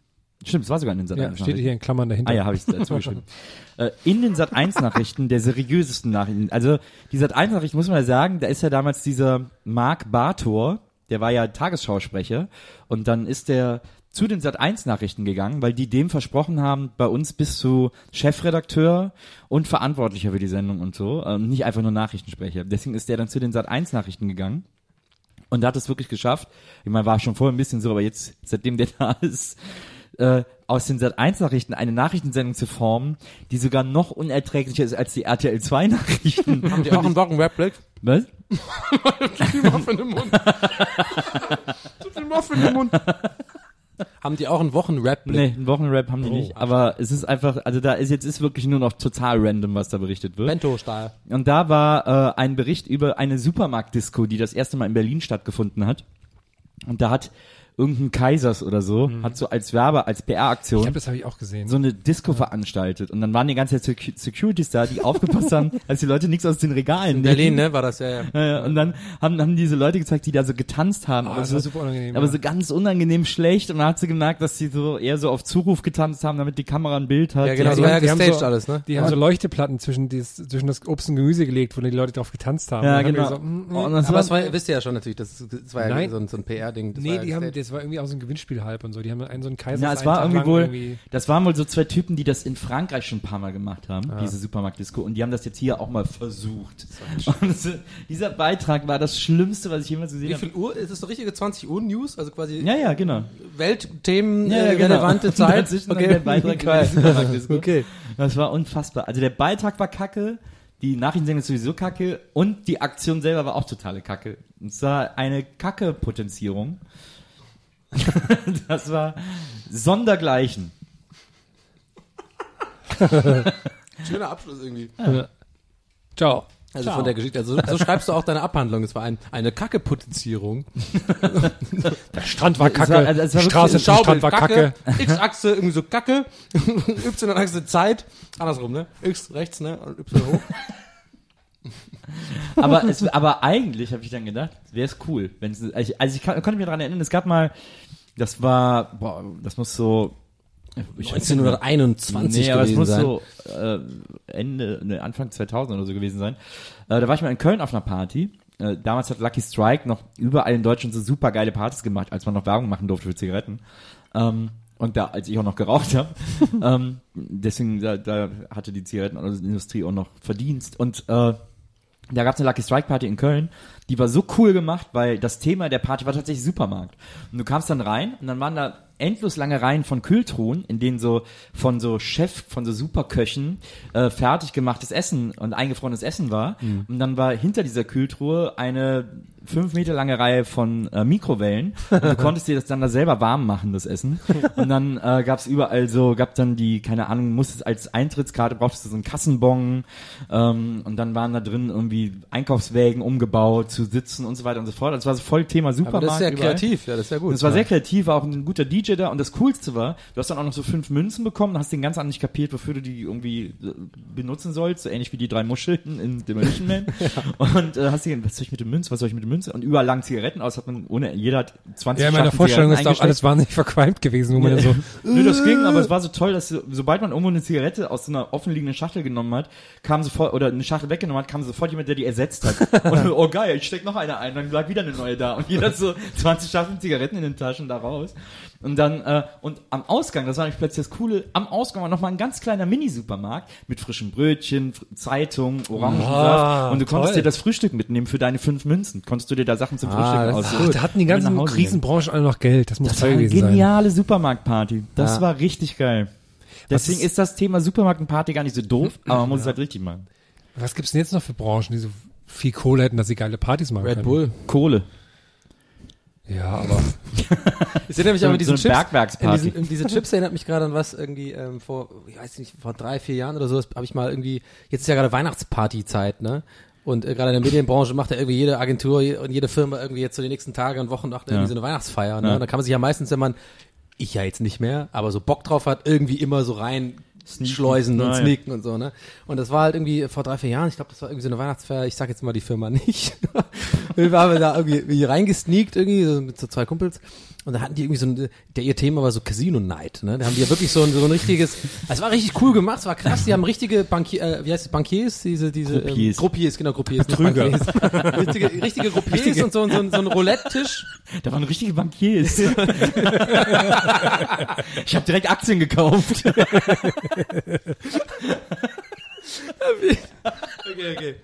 Stimmt, es war sogar in den Ja, Sat1-Nachrichten. steht hier in Klammern dahinter. Ah ja, habe ich dazu geschrieben. (laughs) äh, in den Sat1-Nachrichten, der seriösesten Nachrichten. Also die Sat1-Nachrichten, muss man ja sagen, da ist ja damals dieser Marc Bartor, der war ja Tagesschausprecher und dann ist der zu den Sat1-Nachrichten gegangen, weil die dem versprochen haben, bei uns bist du Chefredakteur und Verantwortlicher für die Sendung und so, ähm, nicht einfach nur Nachrichtensprecher. Deswegen ist der dann zu den Sat1-Nachrichten gegangen und hat es wirklich geschafft. Ich meine, war schon vorher ein bisschen so, aber jetzt, seitdem der (laughs) da ist, äh, aus den Sat1-Nachrichten eine Nachrichtensendung zu formen, die sogar noch unerträglicher ist als die RTL 2-Nachrichten. (laughs) Haben die auch einen Wochenrap-Blick? Was? viel Muffin im Mund. Zu viel Muffin im Mund. Haben die auch einen Wochenrap-Blick? Nee, einen Wochenrap haben die nicht, aber es ist einfach, also da ist jetzt ist wirklich nur noch total random, was da berichtet wird. Bento-Stahl. Und da war äh, ein Bericht über eine Supermarktdisco, die das erste Mal in Berlin stattgefunden hat. Und da hat irgendein Kaisers oder so, hat so als Werbe, als Ich PR-Aktion glaube, das habe ich auch gesehen. so eine Disco veranstaltet und dann waren die ganze Zeit Secu- Securities da, die aufgepasst haben, (laughs) dass die Leute nichts aus den Regalen In Berlin, ne, war das ja. ja. Ja, ja, und dann haben, haben diese Leute gezeigt, die da so getanzt haben, Ah, aber, das so, war super unangenehm, aber ja. so ganz unangenehm schlecht und dann hat sie gemerkt, dass sie so eher so auf Zuruf getanzt haben, damit die Kamera ein Bild hat. Ja, genau, die das war ja haben- die haben gestaged so- alles, ne? Die haben so Leuchteplatten zwischen, dies, zwischen das Obst und Gemüse gelegt, wo die Leute drauf getanzt haben. Ja, Und genau. haben So, mm, mm. Und das Aber war, das war, wisst ihr ja schon natürlich, das, das war ja Nein. so ein, so ein PR-Ding. Nee, ja die haben, das war irgendwie auch so ein Gewinnspiel-Hype und so. Die haben einen so einen Kaiser. ja, es war irgendwie wohl, das waren wohl so zwei Typen, die das in Frankreich schon ein paar Mal gemacht haben, diese Supermarktdisco, und die haben das jetzt hier auch mal versucht. (laughs) Und es- dieser Beitrag war das Schlimmste, was ich jemals gesehen Wie habe. viel Uhr? Ist das so richtige 20 Uhr News? Also quasi Ja, ja, genau. Weltthemen, Ja, ja, äh, genau. relevante (laughs) Zeit. dann der Beitrag über die (laughs) Supermarktdisco. okay. Das war unfassbar. Also der Beitrag war kacke, die Nachrichtensendung ist sowieso kacke und die Aktion selber war auch totale Kacke. Und zwar eine Kacke-Potenzierung. (laughs) das war sondergleichen. Schöner Abschluss irgendwie. Ciao. Also von der Geschichte. Also so, so schreibst du auch deine Abhandlung. Es war ein, eine Kacke-Potenzierung. Der Strand war Es kacke. war- also es war Straße zum Strand war kacke. X-Achse irgendwie so Kacke. (laughs) Y-Achse Zeit. Andersrum, ne? X rechts, ne? Und Y hoch. (laughs) Aber, es, aber eigentlich habe ich dann gedacht, wäre es cool. Wenn es, also ich, also ich kann, konnte mich daran erinnern, es gab mal, das war, boah, das muss so, ich weiß nicht mehr. 1921 nee, aber es muss sein. so äh, Ende, ne, Anfang 2000 oder so gewesen sein. Äh, da war ich mal in Köln auf einer Party. Äh, damals hat Lucky Strike noch überall in Deutschland so super geile Partys gemacht, als man noch Werbung machen durfte für Zigaretten. Ähm, und da, als ich auch noch geraucht habe. (laughs) ähm, deswegen, da, da hatte die Zigarettenindustrie auch noch Verdienst. Und äh, da gab es eine Lucky Strike Party in Köln, die war so cool gemacht, weil das Thema der Party war tatsächlich Supermarkt. Und du kamst dann rein und dann waren da endlos lange Reihen von Kühltruhen, in denen so von so Chef, von so Superköchen äh, fertig gemachtes Essen und eingefrorenes Essen war. Und dann war hinter dieser Kühltruhe eine fünf Meter lange Reihe von äh, Mikrowellen. Und du konntest dir das dann da selber warm machen, das Essen. Und dann äh, gab es überall so, gab dann die, keine Ahnung, musstest als Eintrittskarte brauchtest du so einen Kassenbon ähm, und dann waren da drin irgendwie Einkaufswägen umgebaut zu sitzen und so weiter und so fort. Das war so voll Thema Supermarkt. Aber das ist ja überall. kreativ. Ja, das ist ja gut. Das war ja. sehr kreativ, war auch ein guter DJ da und das Coolste war, du hast dann auch noch so fünf Münzen bekommen, hast den ganz anderen nicht kapiert, wofür du die irgendwie äh, benutzen sollst, so ähnlich wie die drei Muscheln in Demolition Man. (laughs) Und äh, hast dir, was soll ich mit dem Münzen, was soll ich mit dem Münzen? Und überall lagen Zigaretten aus, hat man ohne, jeder hat 20 Ja, in meiner Vorstellung ist da auch alles wahnsinnig verqualmt gewesen, wo man dann so, (laughs) Nö, das ging, aber es war so toll, dass so, sobald man irgendwo eine Zigarette aus so einer offenliegenden Schachtel genommen hat, kam sofort, oder eine Schachtel weggenommen hat, kam sofort jemand, der die ersetzt hat. (laughs) Und oh geil, ich steck noch eine ein, dann lag wieder eine neue da. Und jeder hat so 20 Schachteln Zigaretten in den Taschen da raus. Und dann, äh, und am Ausgang, das war nämlich plötzlich das Coole, am Ausgang war nochmal ein ganz kleiner Mini-Supermarkt mit frischen Brötchen, Fr- Zeitung, Orangensaft. Ah, und du konntest toll. dir das Frühstück mitnehmen für deine fünf Münzen. Konntest du dir da Sachen zum Ah, Frühstück aussuchen. ach, da hatten die ganzen. Krisenbranchen alle noch Geld. Das muss Das war toll eine gewesen sein. geniale Supermarktparty. Das Ja. war richtig geil. Deswegen ist- ist, das Thema Supermarkt und Party gar nicht so doof, (laughs) aber man muss es halt richtig machen. Was gibt's denn jetzt noch für Branchen, die so viel Kohle hätten, dass sie geile Partys machen Red können? Bull. Kohle. Ja, aber Ich sehe nämlich So- aber mit diesen so Chips. In diesen, in diese Chips erinnert mich gerade an was irgendwie ähm, vor, ich weiß nicht, vor drei, vier Jahren oder so, habe ich mal irgendwie, jetzt ist ja gerade Weihnachtspartyzeit, ne? Und äh, gerade in der Medienbranche macht ja irgendwie jede Agentur und jede Firma irgendwie jetzt so die nächsten Tage und Wochen nach irgendwie Ja. so eine Weihnachtsfeier. Ne? Ja. Und da kann man sich ja meistens, wenn man, ich ja jetzt nicht mehr, aber so Bock drauf hat, irgendwie immer so rein schleusen und Ja, ja. sneaken und so, ne? Und das war halt irgendwie vor drei, vier Jahren, ich glaube, das war irgendwie so eine Weihnachtsfeier, ich sag jetzt mal die Firma (laughs) nicht. (laughs) wir waren da irgendwie wie reingesneakt irgendwie, so mit so zwei Kumpels. Und da hatten die irgendwie so ein, der ihr Thema war so Casino Night, ne? Da haben die ja wirklich so ein, so ein richtiges, es war richtig cool gemacht, es war krass, die haben richtige Bankier, äh, wie heißt es, Bankiers, diese, diese, Groupiers. Ähm, Gruppiers, genau, Gruppiers, Betrüger. Bankiers. (laughs) richtige, richtige Gruppiers und so, und so, ein- so ein Roulette-Tisch. Da waren richtige Bankiers. (laughs) ich habe direkt Aktien gekauft. (laughs) Okay, okay.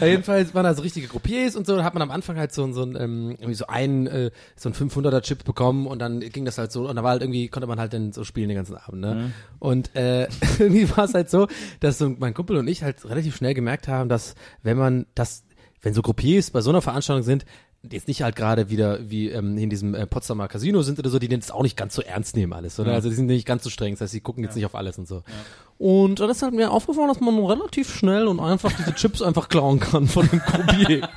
Ja, jedenfalls waren da so richtige Gruppiers und so, da hat man am Anfang halt so, ein- so ein, ähm, irgendwie so einen, äh, so ein 500er Chip bekommen und dann ging das halt so, und da war halt irgendwie, konnte man halt dann so spielen den ganzen Abend, ne? Und, äh, (laughs) irgendwie war es halt so, dass so mein Kumpel und ich halt relativ schnell gemerkt haben, dass wenn man das, wenn so Gruppiers bei so einer Veranstaltung sind, jetzt nicht halt gerade wieder wie ähm, in diesem äh, Potsdamer Casino sind oder so, die den jetzt auch nicht ganz so ernst nehmen alles, oder? Also die sind nicht ganz so streng, das heißt, die gucken jetzt nicht auf alles und so. Und dann ist halt mir aufgefallen, dass man relativ schnell und einfach diese Chips einfach klauen kann von dem Croupier.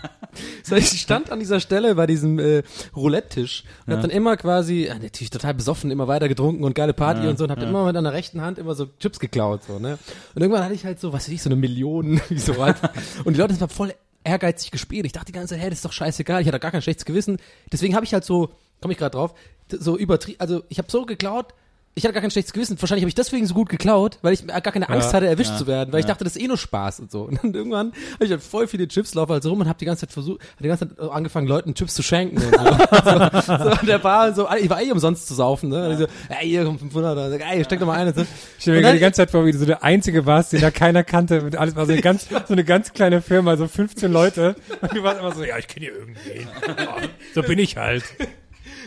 So, ich stand an dieser Stelle bei diesem äh, Roulette-Tisch und hab dann immer quasi, ja, natürlich total besoffen, immer weiter getrunken und geile Party und so und hab immer mit einer rechten Hand immer so Chips geklaut, so, ne? Und irgendwann hatte ich halt so, was weiß ich, so eine Million, (laughs) wie so halt. Und die Leute sind voll ehrgeizig gespielt. Ich dachte die ganze Zeit, hey, das ist doch scheißegal, ich hatte gar kein schlechtes Gewissen. Deswegen habe ich halt so, komme ich gerade drauf, so übertrieben, also ich habe so geklaut, ich hatte gar kein schlechtes Gewissen. Wahrscheinlich habe ich deswegen so gut geklaut, weil ich gar keine Angst Ja, hatte, erwischt zu werden, weil ich dachte, das ist eh nur Spaß und so. Und dann irgendwann habe ich halt voll viele Chips, laufe halt so rum und habe die ganze Zeit versucht, hab die ganze Zeit angefangen, Leuten Chips zu schenken und so. (laughs) so, so an der Bar so, ich war eh umsonst zu saufen, ne? Und ich so, ey, hier kommt 500, oder, ey, steck doch mal ein. Und so. Ich stell mir Und dann- die ganze Zeit vor, wie du so der Einzige warst, den da keiner kannte. Mit alles war so eine ganz, so eine ganz kleine Firma, so 15 Leute. Und du warst immer so, ja, ich kenne hier irgendwen. Ja, so bin ich halt.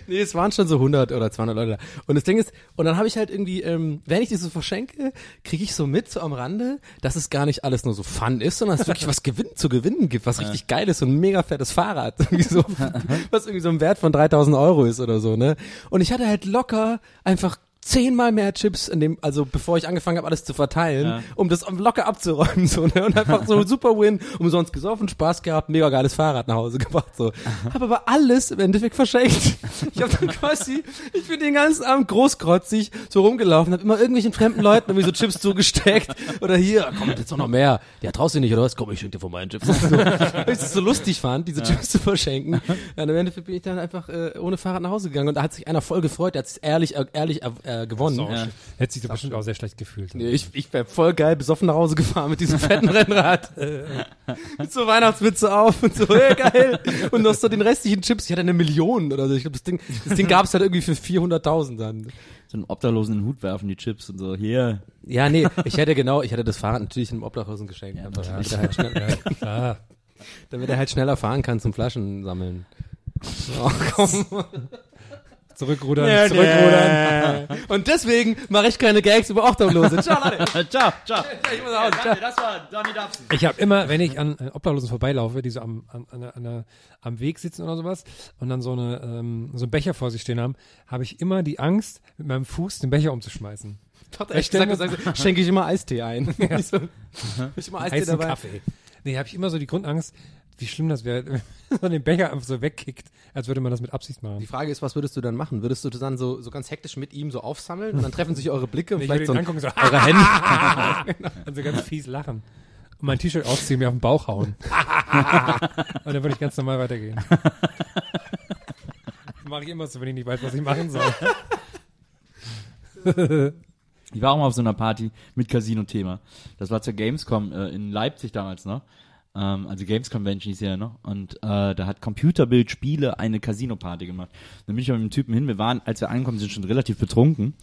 (laughs) Nee, es waren schon so 100 oder 200 Leute da. Und das Ding ist, und dann habe ich halt irgendwie, ähm, wenn ich das so verschenke, kriege ich so mit, so am Rande, dass es gar nicht alles nur so Fun ist, sondern es wirklich (laughs) was gewinn, zu gewinnen gibt, was richtig geil ist, so ein mega fettes Fahrrad, (laughs) irgendwie so, was irgendwie so ein Wert von 3000 Euro ist oder so, ne? Und ich hatte halt locker einfach zehnmal mehr Chips in dem, also bevor ich angefangen habe, alles zu verteilen, um das locker abzuräumen, (laughs) so, ne? Und einfach so super Win, umsonst gesoffen, Spaß gehabt, mega geiles Fahrrad nach Hause (laughs) gebracht, so. Hab aber alles im Endeffekt verschenkt. Ich habe dann quasi, ich bin den ganzen Abend großkrotzig so rumgelaufen, hab immer irgendwelchen fremden Leuten irgendwie so Chips zugesteckt oder hier, komm, jetzt noch mehr. Ja, traust du nicht, oder was? Komm, ich schenk dir von meinen Chips. (laughs) So, weil ich das so lustig fand, diese Chips zu verschenken. Ja, und im Endeffekt bin ich dann einfach äh, ohne Fahrrad nach Hause gegangen und da hat sich einer voll gefreut, der hat sich ehrlich, ehrlich äh, äh, gewonnen. Ja. Hätte sich doch bestimmt auch sehr schlecht gefühlt. Nee, ich, ich wäre voll geil besoffen nach Hause gefahren mit diesem fetten (laughs) Rennrad. mit so Weihnachtswitze auf und so, hey, geil. Und noch so den restlichen Chips. Ich hatte eine Million oder so. Ich glaube, das Ding, das Ding gab es halt irgendwie für 400.000 dann. So einen Obdachlosen in den Hut werfen, die Chips und so, hier. Ja, nee, ich hätte genau, ich hätte das Fahrrad natürlich einem Obdachlosen geschenkt. einfach, damit, er halt schnell, Ah, (laughs) damit er halt schneller fahren kann zum Flaschen sammeln. Oh, komm. Zurückrudern, zurückrudern. (laughs) Und deswegen mache ich keine Gags über Obdachlose. Ciao, Leute. (laughs) ciao, ciao. Ich muss aus. Ciao. Das war Donny Dubson. Ich habe immer, wenn ich an, Obdachlosen vorbeilaufe, die so am, an, an, an, am Weg sitzen oder sowas und dann so, eine, ähm, so einen Becher vor sich stehen haben, habe ich immer die Angst, mit meinem Fuß den Becher umzuschmeißen. Echt gesagt, gesagt, (laughs) schenke ich immer Eistee ein. Ich so, ich immer Eistee Heißen dabei. Kaffee. Nee, habe ich immer so die Grundangst, wie schlimm das wäre, (laughs) wenn man den Becher einfach so wegkickt, als würde man das mit Absicht Die machen. Frage ist, was würdest du dann machen? Würdest du dann so, so ganz hektisch mit ihm so aufsammeln und dann treffen sich eure Blicke und Ich vielleicht würde so angucken, so, eure (laughs) Hände. und so ganz fies lachen. Und mein T-Shirt ausziehen, mir auf den Bauch hauen. (laughs) und dann würde ich ganz normal weitergehen. Das mache ich immer so, wenn ich nicht weiß, was ich machen soll. Ich war auch mal auf so einer Party mit Casino-Thema. Das war zur Gamescom äh, in Leipzig damals noch. Ähm, also Games Convention hieß ja noch. Und äh, da hat Computerbild Spiele eine Casino-Party gemacht. Dann bin ich mit dem Typen hin. Wir waren, als wir angekommen sind, schon relativ betrunken.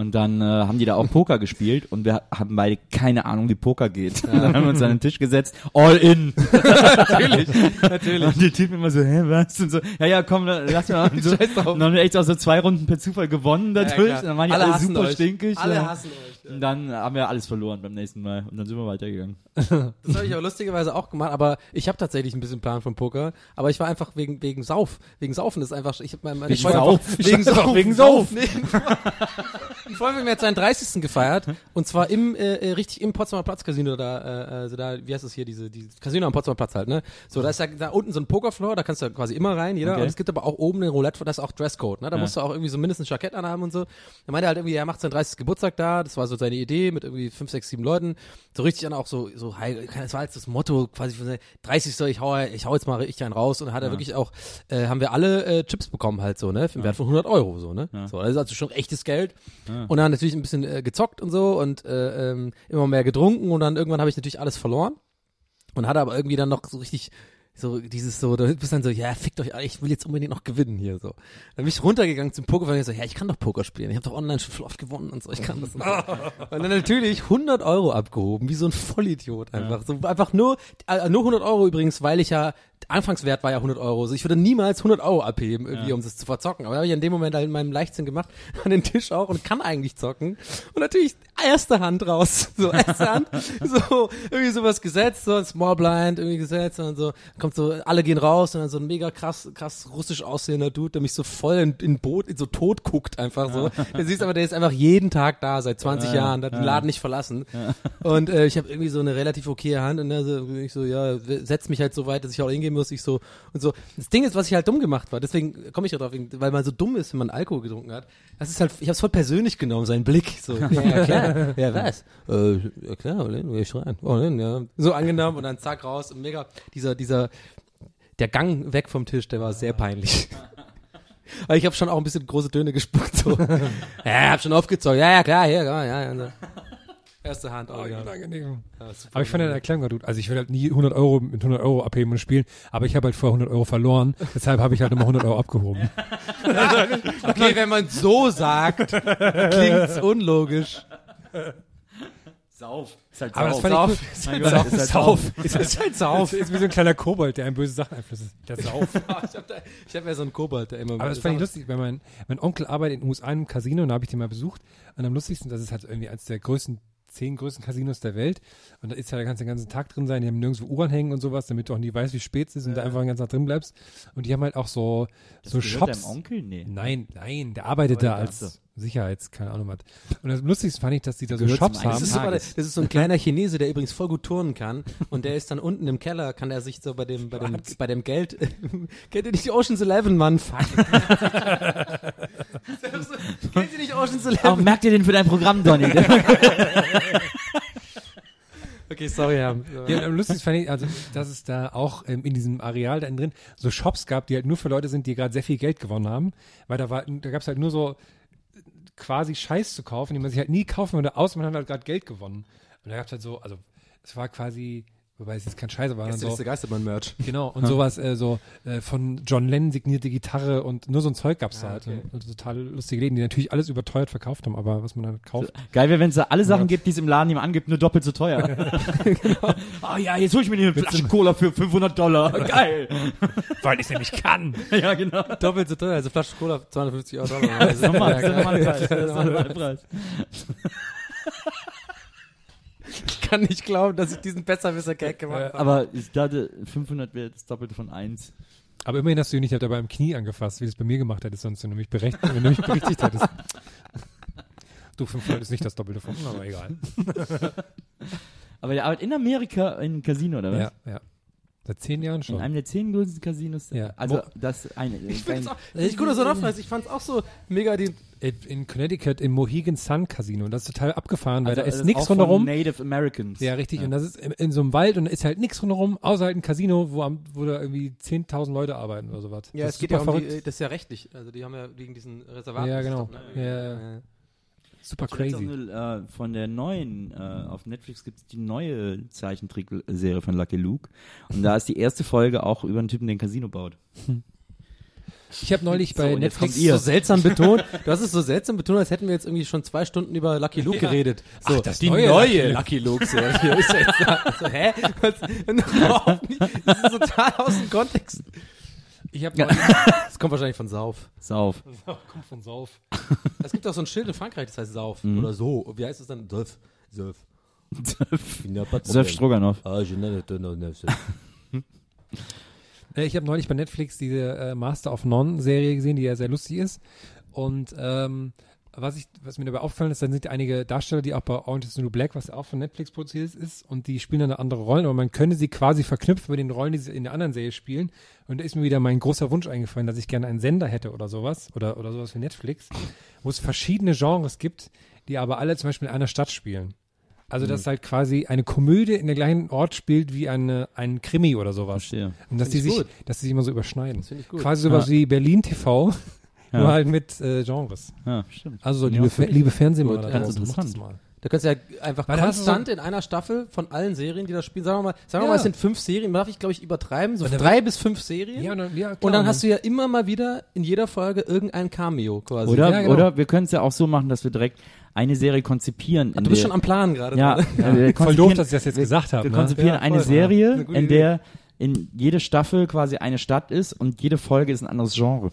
Und dann äh, haben die da auch Poker gespielt und wir haben beide keine Ahnung, wie Poker geht. dann haben wir uns an den Tisch gesetzt, all in. (laughs) natürlich, natürlich. Und die Typen immer so, hä, was? Und so, ja, ja, komm, lass mal. (laughs) Und, so. Scheiß drauf. und dann haben wir echt auch so zwei Runden per Zufall gewonnen dadurch. klar. und dann waren die Alle alle, super euch. stinkig. Alle ja. hassen euch. Und dann haben wir alles verloren beim nächsten Mal. Und dann sind wir weitergegangen. (laughs) Das habe ich aber lustigerweise auch gemacht, aber ich habe tatsächlich ein bisschen Plan von Poker, aber ich war einfach wegen wegen Sauf, wegen Saufen ist einfach ich habe mein, meine Wegen Freundin- Sauf? wegen Scheiß drauf, Sauf, wegen Sauf. Ein Freund von mir hat seinen 30. gefeiert und zwar im äh, äh, richtig im Potsdamer Platz Casino da äh, also da wie heißt das hier diese die Casino am Potsdamer Platz halt, ne? So, da ist ja da unten so ein Pokerfloor, da kannst du quasi immer rein, jeder Okay. und es gibt aber auch oben den Roulette, das ist auch Dresscode, ne? Da Ja. musst du auch irgendwie so mindestens ein Jackett anhaben und so. Er meinte halt irgendwie, er macht seinen 30. Geburtstag da, das war so seine Idee mit irgendwie fünf, sechs, sieben Leuten. So richtig dann auch so, so, das war jetzt das Motto quasi seine 30. So, ich hau, ich hau jetzt mal richtig einen raus und dann hat er wirklich auch, äh, haben wir alle äh, Chips bekommen halt so, ne? Für den Wert von 100 Euro so, ne? So, das ist also schon echtes Geld. Und dann natürlich ein bisschen äh, gezockt und so und äh, ähm, immer mehr getrunken und dann irgendwann habe ich natürlich alles verloren und hatte aber irgendwie dann noch so richtig so dieses so, da bist dann so, ja, fickt euch alle, ich will jetzt unbedingt noch gewinnen hier so. Dann bin ich runtergegangen zum Poker und ich so, ja, ich kann doch Poker spielen, ich habe doch online schon voll oft gewonnen und so, ich kann das. Und, (laughs) so. und dann natürlich 100 Euro abgehoben, wie so ein Vollidiot einfach. So einfach nur, äh, nur 100 Euro übrigens, weil ich ja, Anfangswert war ja 100 Euro, also ich würde niemals 100 Euro abheben, irgendwie, um das zu verzocken. Aber habe ich in dem Moment halt in meinem Leichtsinn gemacht, (laughs) an den Tisch auch und kann eigentlich zocken. Und natürlich erste Hand raus, (laughs) so erste Hand, so irgendwie sowas gesetzt, so ein Small Blind irgendwie gesetzt und so. Kommt so, alle gehen raus und dann so ein mega krass, krass russisch aussehender Dude, der mich so voll in, in Boot, in so tot guckt einfach so. Du siehst aber, der ist einfach jeden Tag da, seit 20 Jahren, hat den Laden nicht verlassen. Und äh, ich habe irgendwie so eine relativ okaye Hand und dann so, ich so, ja, setz mich halt so weit, dass ich auch hingehen gehen muss, ich so und so. Das Ding ist, was ich halt dumm gemacht war, deswegen komme ich ja drauf, weil man so dumm ist, wenn man Alkohol getrunken hat. Das ist halt, ich habe es voll persönlich genommen, sein Blick. So, ja, (laughs) ja klar, ja was? Äh, ja klar, Olin, geh ich rein. Olin, ja. So angenommen und dann zack raus und mega, dieser, dieser, der Gang weg vom Tisch, der war sehr peinlich. (laughs) Aber ich habe schon auch ein bisschen große Töne gespuckt. So. (laughs) ja, hab schon aufgezogen. Ja, ja, klar, hier, ja, ja. ja. Erste Hand. Oh, ja. Unangenehm. Ja. Aber ich fand deine Erklärung gut. Also ich will halt nie 100 Euro mit 100 Euro abheben und spielen, aber ich habe halt vorher 100 Euro verloren, deshalb habe ich halt immer 100 Euro abgehoben. (laughs) Okay, wenn man so sagt, klingt's unlogisch. Sauf. Ist halt Aber das Sauf. fand ich. Gott, ist halt Sauf. Ist halt, halt Sauf. Ist wie so ein kleiner Kobold, der einem böse Sachen einflüsst. Der Sauf. (laughs) ich habe hab ja so einen Kobold, der immer. Aber das fand ich lustig, weil mein, mein Onkel arbeitet in den USA im Casino und da habe ich den mal besucht. Und am lustigsten, das ist halt irgendwie eines der größten, zehn größten Casinos der Welt. Und da ist ja der ganze, den ganzen Tag drin sein. Die haben nirgendwo Uhren hängen und sowas, damit du auch nie weißt, wie spät es ist und da einfach den ganzen Tag drin bleibst. Und die haben halt auch so, so Das gehört Shops. deinem Onkel? Nee. Nein, nein, der arbeitet da als Sicherheits, keine Ahnung was. Und das Lustigste fand ich, dass die da so Shops haben. Das ist, so, das ist so ein kleiner Chinese, der übrigens voll gut turnen kann. Und der ist dann unten im Keller, kann er sich so bei dem, bei dem, bei dem Geld, (laughs) kennt ihr nicht die Ocean's Eleven, Mann? Fuck. (laughs) Ocean's Auch Eleven? merkt ihr den für dein Programm, Donny? (laughs) Okay, sorry, ja. Ja, am lustigsten fand ich, also, dass es da auch ähm, in diesem Areal da innen drin so Shops gab, die halt nur für Leute sind, die gerade sehr viel Geld gewonnen haben. Weil da war, da gab es halt nur so äh, quasi Scheiß zu kaufen, den man sich halt nie kaufen würde, außer man hat halt gerade Geld gewonnen. Und da gab es halt so, also es war quasi, wobei es jetzt kein Scheiße war, ist so, der Geistermann-Merch. genau, und sowas, äh, so äh, von John Lennon signierte Gitarre und nur so ein Zeug gab's da halt. okay. Und, und total lustige Läden, die natürlich alles überteuert verkauft haben, aber was man dann kauft. Geil wäre, wenn es da alle Sachen gibt, die es im Laden ihm angibt, nur doppelt so teuer. (laughs) Ah ja, jetzt hol ich mir eine Flasche Cola für 500 Dollar. (laughs) Geil. Weil ich nämlich kann. ja, genau. Doppelt so teuer, also Flasche Cola 250 Euro. (laughs) Dollar. Das ist normal, das ist der Ja, normale Preis. Das ist der normale Preis. Ich kann nicht glauben, dass ich diesen Besserwisser-Gag gemacht habe. Aber ich dachte, 500 wäre das Doppelte von 1. Aber immerhin hast du ihn nicht dabei im Knie angefasst, wie du es bei mir gemacht hättest, sonst wenn du mich berechtigt, wenn du mich berichtigt hättest. (laughs) Du, 500 ist nicht das Doppelte von, aber egal. (laughs) Aber der arbeitet in Amerika in einem Casino, oder was? Ja, ja. Seit zehn Jahren In schon. einem der zehn größten Casinos. Ja. Also, Wo- das eine. Ich find's auch, ich gut, dass du nachfragst. Ich fand's auch so mega die, In, in Connecticut im Mohegan Sun Casino. Und das ist total abgefahren, weil also, da ist das nichts rundherum. Native Americans. Ja, richtig. Und das ist in, in so einem Wald und da ist halt nichts rundherum, außer halt ein Casino, wo, am, wo da irgendwie 10.000 Leute arbeiten oder sowas. Ja, das es geht ja um die, das ist ja rechtlich. Also die haben ja wegen diesen Reservaten. Ja, genau. Ne? Ja, ja, ja. Super Ich crazy. nur, äh, von der neuen, äh, auf Netflix gibt es die neue Zeichentrickserie von Lucky Luke. Und da ist die erste Folge auch über einen Typen, der ein Casino baut. Ich habe neulich bei So, Netflix. So seltsam betont. Du hast es so seltsam betont, als hätten wir jetzt irgendwie schon zwei Stunden über Lucky Luke geredet. So, Ach, das die neue neue, Lucky Lucky Luke Serie ist jetzt da. So, hä? Was? Das ist total aus dem Kontext. Ich habe Das (laughs) kommt wahrscheinlich von Sauf. Sauf. kommt von Sauf. (laughs) Es gibt auch so ein Schild in Frankreich, das heißt Sauf. Mhm. Oder so. Wie heißt es dann? Sauf. Sauf. Surf Stroganoff. Ah, je ne (laughs) Ich habe neulich bei Netflix diese äh, Master of None-Serie gesehen, die ja sehr lustig ist. Und ähm, was, ich, was mir dabei aufgefallen ist, dann sind einige Darsteller, die auch bei Orange is the New Black, was auch von Netflix produziert ist, und die spielen dann andere Rollen, aber man könnte sie quasi verknüpfen mit den Rollen, die sie in der anderen Serie spielen. Und da ist mir wieder mein großer Wunsch eingefallen, dass ich gerne einen Sender hätte oder sowas, oder, oder sowas wie Netflix, wo es verschiedene Genres gibt, die aber alle zum Beispiel in einer Stadt spielen. Also, dass halt quasi eine Komödie in der gleichen Ort spielt wie eine, ein Krimi oder sowas. Verstehe. Und dass die ich sich, gut. dass die sich immer so überschneiden. finde ich gut. Quasi sowas wie Berlin TV, Ja. Nur halt mit äh, Genres. Ja, stimmt. Also so Ja, liebe, Fe liebe da Ganz interessant. mal. Da kannst du ja einfach Weil du so- konstant in einer Staffel von allen Serien, die da spielen, sagen wir mal, sagen wir Ja. mal, es sind fünf Serien, darf ich glaube ich übertreiben, so drei bis fünf Serien. Ja, und dann, ja, klar, und dann hast du ja immer mal wieder in jeder Folge irgendein Cameo quasi. Oder, Ja, genau. oder wir können es ja auch so machen, dass wir direkt eine Serie konzipieren. in Du bist der- schon am Plan gerade. Ja, Voll doof, dass ich das jetzt gesagt habe. Wir Ne? konzipieren Ja, eine voll. Serie, Eine in der in jede Staffel quasi eine Stadt ist und jede Folge ist ein anderes Genre.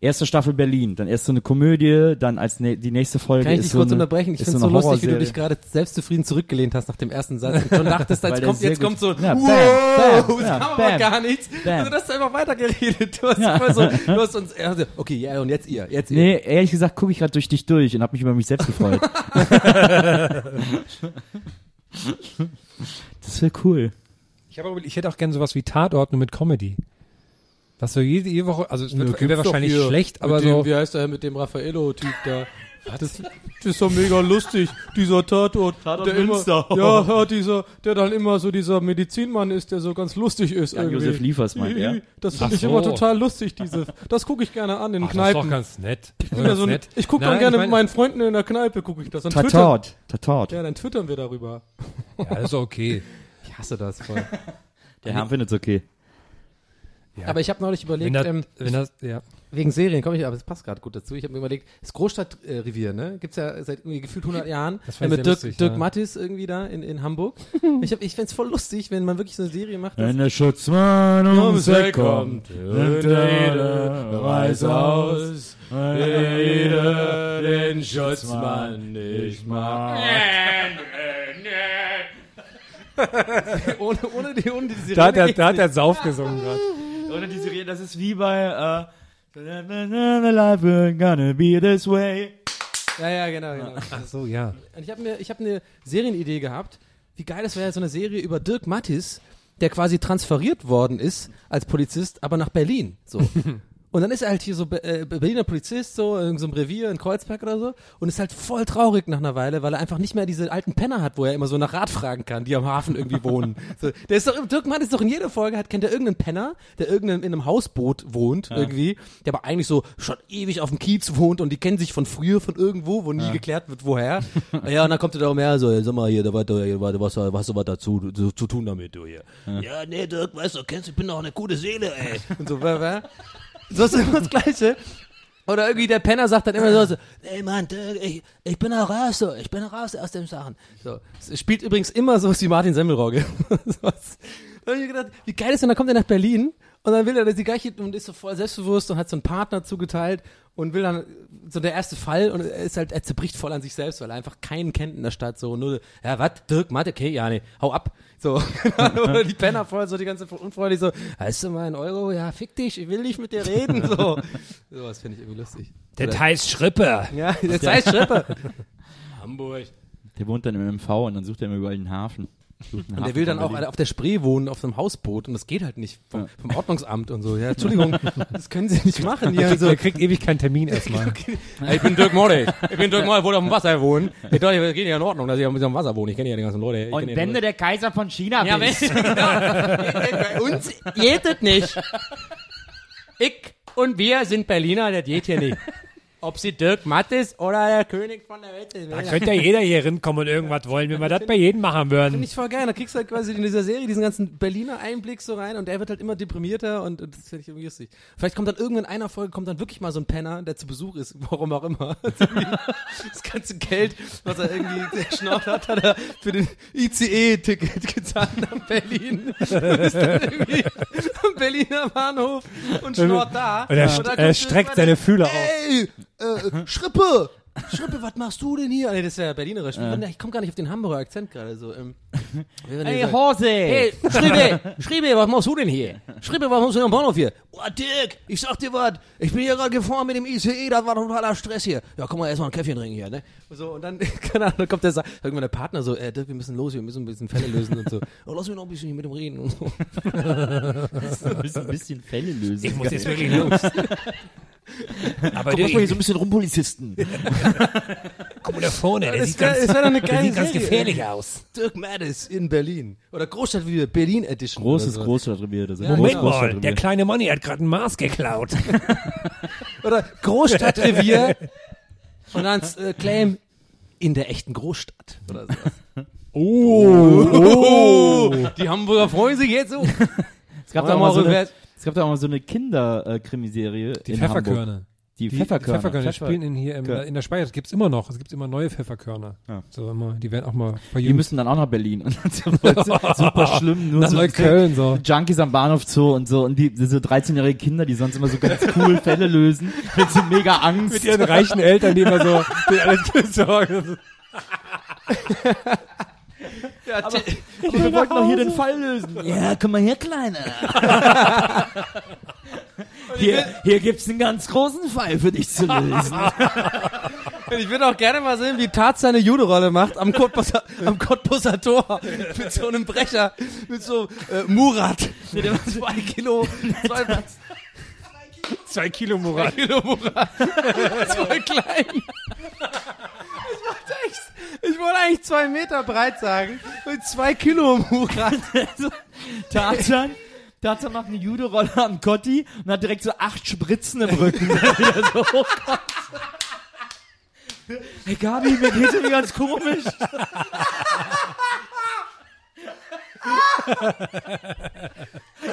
Erste Staffel Berlin, dann erst so eine Komödie, dann als ne die nächste Folge Kann ich ist dich so kurz eine, unterbrechen? Ich finde es so lustig, wie du dich gerade selbstzufrieden zurückgelehnt hast nach dem ersten Satz und schon dachtest, (laughs) der kommt, jetzt kommt so, Ja, bam, wow, bam, es ja, kam aber gar nichts. bam. Also, du hast einfach weitergeredet. Du hast immer so, (laughs) du hast uns, also, okay, ja, und jetzt ihr, jetzt ihr. Nee, ehrlich gesagt gucke ich gerade durch dich durch und habe mich über mich selbst gefreut. (laughs) das wäre cool. Ich, hab ich hätte auch gerne sowas wie Tatort nur mit Comedy. Was so jede, jede Woche, also es wird, gibt's wäre wahrscheinlich hier schlecht, aber mit dem, so. Wie heißt der mit dem Raffaello-Typ da? Das, das ist doch mega lustig, dieser Tatort. Tatort der immer, Münster. ja, ja, dieser, der dann immer so dieser Medizinmann ist, der so ganz lustig ist. Jan irgendwie. Josef Liefers meint er. Das finde ich so. immer total lustig, diese. Das gucke ich gerne an in Ach, das ist doch Kneipen. ganz nett. Ich bin ja so ein, ich gucke dann gerne ich mit meine- meinen Freunden in der Kneipe, gucke ich das. Dann Tatort. Tatort. ja, dann twittern wir darüber. Ja, das ist okay. Ich hasse das voll. Der Herr findet's okay. Ja. Aber ich habe neulich überlegt, wenn das, ähm, wenn das, ja. Wegen Serien komme ich, aber es passt gerade gut dazu. Ich habe mir überlegt, das Großstadtrevier, ne? Gibt's ja seit irgendwie gefühlt 100 (laughs) Jahren. Das äh, mit sehr Dirk, lustig, Dirk ja. Mattis irgendwie da in, in Hamburg. (laughs) ich hab, ich fänd's voll lustig, wenn man wirklich so eine Serie macht. Wenn der Schutzmann ums Eck kommt, nimmt jeder weiß aus, jeder den Schutzmann nicht mag. (laughs) ohne, ohne die, ohne die Sirene Da hat der, geht's da hat der Sauf gesungen gerade. Oder die Serie, das ist wie bei, äh, Life ain't gonna be this way. Ja, ja, genau, genau. Ach so, ja. Und ich habe mir, ich habe eine Serienidee gehabt. Wie geil es wäre, so eine Serie über Dirk Mattis, der quasi transferiert worden ist als Polizist, aber nach Berlin. So. (laughs) Und dann ist er halt hier so äh, Berliner Polizist, so in so einem Revier in Kreuzberg oder so, und ist halt voll traurig nach einer Weile, weil er einfach nicht mehr diese alten Penner hat, wo er immer so nach Rat fragen kann, die am Hafen irgendwie wohnen. (laughs) So, der ist doch, Dirk Matt ist doch in jeder Folge, hat, kennt er irgendeinen Penner, der irgendein, in einem Hausboot wohnt, irgendwie, der aber eigentlich so schon ewig auf dem Kiez wohnt und die kennen sich von früher, von irgendwo, wo nie geklärt wird, woher. (laughs) ja, und dann kommt er da umher, so, sag mal hier, da, warte, hier, warte, was, was hast du was dazu zu, zu tun damit, du hier. Ja, nee, Dirk, weißt du, kennst du, ich bin doch eine gute Seele, ey. (laughs) Und so, wer, wer? So ist immer das Gleiche. Oder irgendwie der Penner sagt dann immer so, so ey Mann, ich, ich bin auch raus, so, ich bin auch raus aus dem Sachen. So, es spielt übrigens immer so wie Martin Semmelrogge. (laughs) Sowas. da habe ich mir gedacht, wie geil ist denn, dann kommt er nach Berlin und dann will er das die gleiche und ist so voll selbstbewusst und hat so einen Partner zugeteilt und will dann so der erste Fall und er ist halt, er zerbricht voll an sich selbst, weil er einfach keinen kennt in der Stadt, so nur, ja, was, Dirk, Mathe, okay, ja, nee, hau ab. So, (laughs) oder die Penner voll, so die ganze Zeit unfreundlich, so, hast du mal einen Euro? Ja, fick dich, ich will nicht mit dir reden, so. (laughs) Sowas finde ich irgendwie lustig. Der heißt Schrippe. ja, jetzt heißt Schrippe. (laughs) Hamburg. Der wohnt dann im MV und dann sucht er immer überall den Hafen. Und der will dann auch auf der Spree wohnen, auf so einem Hausboot. Und das geht halt nicht vom, vom Ordnungsamt und so. Ja, Entschuldigung, (laughs) das können Sie nicht machen hier. Der So. kriegt ewig keinen Termin erstmal. Ich bin Dirk Morley. Ich bin Dirk Morley, wo auf dem Wasser wohnen. (laughs) Ich dachte, das geht ja in Ordnung, dass ich auf dem Wasser wohne. Ich kenne ja die ganzen Leute. Ja die Leute. der Kaiser von China Ja, wenn, (laughs) bei uns geht das nicht. Ich und wir sind Berliner, das geht hier nicht. Ob sie Dirk Mattes oder der König von der Welt ist. Da könnte ja jeder hier hinkommen und irgendwas wollen, wenn wir das bei jedem machen würden. Finde ich voll geil. Da kriegst du halt quasi in dieser Serie diesen ganzen Berliner Einblick so rein und der wird halt immer deprimierter und, und das finde ich irgendwie lustig. Vielleicht kommt dann irgendwann in einer Folge kommt dann wirklich mal so ein Penner, der zu Besuch ist, (laughs) warum auch immer. (laughs) Das ganze Geld, was er irgendwie der Schnaut hat, hat er für den ICE-Ticket gezahlt nach Berlin. (laughs) ist dann irgendwie am Berliner Bahnhof und schnaut da. Und er, Und er streckt seine Fühler aus. Ey, äh, Schrippe! Schrippe, was machst du denn hier? Nee, das ist ja berlinerisch. Ich komme gar nicht auf den Hamburger Akzent gerade so. Ähm, Hey, Hose! Hey, Schriebe, Schriebe, was machst du denn hier? Schriebe, was machst du denn am Bahnhof hier? Oh, Dirk, ich sag dir was, ich bin hier gerade gefahren mit dem ICE, das war totaler Stress hier. Ja, komm mal erstmal ein Käffchen trinken hier, ne? So, und dann, (laughs) keine Ahnung, dann kommt der, irgendwann der Partner so, äh, Dirk, wir müssen los, wir müssen ein bisschen Fälle lösen und so. (laughs) Oh, lass mich noch ein bisschen hier mit dem reden und so. (laughs) ein bisschen, ein bisschen Fälle lösen. Ich muss jetzt wirklich los. Aber mach mal hier so ein bisschen rum, Polizisten. guck mal da vorne, der Das sieht wär- ganz, das wär doch eine der sieht ganz gefährlich aus. Dirk Mattis in Berlin. Oder Großstadt wie Berlin Edition. Großes so. Großstadtrevier. Das ist Ja, Moment mal, Großstadtrevier. der kleine Manni hat gerade ein Maß geklaut. (laughs) Oder Großstadtrevier. und dann äh, Claim in der echten Großstadt. Oder sowas. Oh, Die Hamburger freuen sich jetzt so. Es gab da mal so eine, rückwärts- es gab da auch mal so eine Kinder-Krimiserie Die in Pfefferkörner. Hamburg. Die, Die Pfefferkörner. Pfefferkörner Pfeffer- spielen in hier im, in der Speyer. Das gibt's immer noch. Es gibt immer neue Pfefferkörner. Ja. So immer, die werden auch mal Die verjüngt. müssen dann auch nach Berlin. (laughs) Und dann so voll- (laughs) super schlimm. Nur Nach so Neukölln so. (laughs) Junkies am Bahnhof Zoo und so. Und die, diese 13-jährige Kinder, die sonst immer so ganz cool Fälle lösen. Mit so mega Angst. Mit ihren reichen Eltern, die immer so die alles besorgen. Aber wir wollten doch hier den Fall lösen. Ja, komm mal her, Kleiner. Hier, hier gibt's einen ganz großen Fall für dich zu lösen. (laughs) Ich würde auch gerne mal sehen, wie Tarzan eine Judo-Rolle macht am Cottbusser, am Cottbusser Tor mit so einem Brecher, mit so äh, Murat, mit dem zwei Kilo, zwei, (laughs) Zwei Kilo Murat. zwei Kilo Murat, (laughs) zwei klein. Ich wollte, echt, ich wollte eigentlich zwei Meter breit sagen, mit zwei Kilo Murat. Tarzan, Tarzan macht eine Judo-Rolle am Kotti und hat direkt so acht Spritzen im Rücken. (laughs) er so hochkommt. Hey Gabi, mir geht's irgendwie ganz komisch.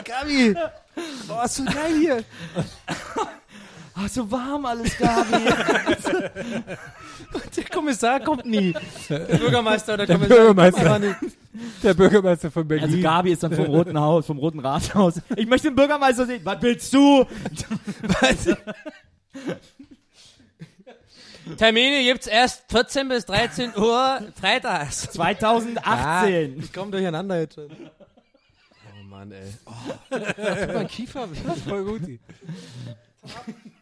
Gabi, boah, ist so geil hier. Ach, so warm alles, Gabi. (laughs) Der Kommissar kommt nie. Der Bürgermeister, der, Der Kommissar Bürgermeister. kommt einfach nie. Der Bürgermeister von Berlin. Also Gabi ist dann vom Roten Haus, vom Roten Rathaus. Ich möchte den Bürgermeister sehen. Was willst du? Termine gibt's erst 14 bis 13 Uhr freitags. 2018. Ich komme durcheinander jetzt schon. Oh Mann, ey. Oh. mein Kiefer. voll gut. (laughs)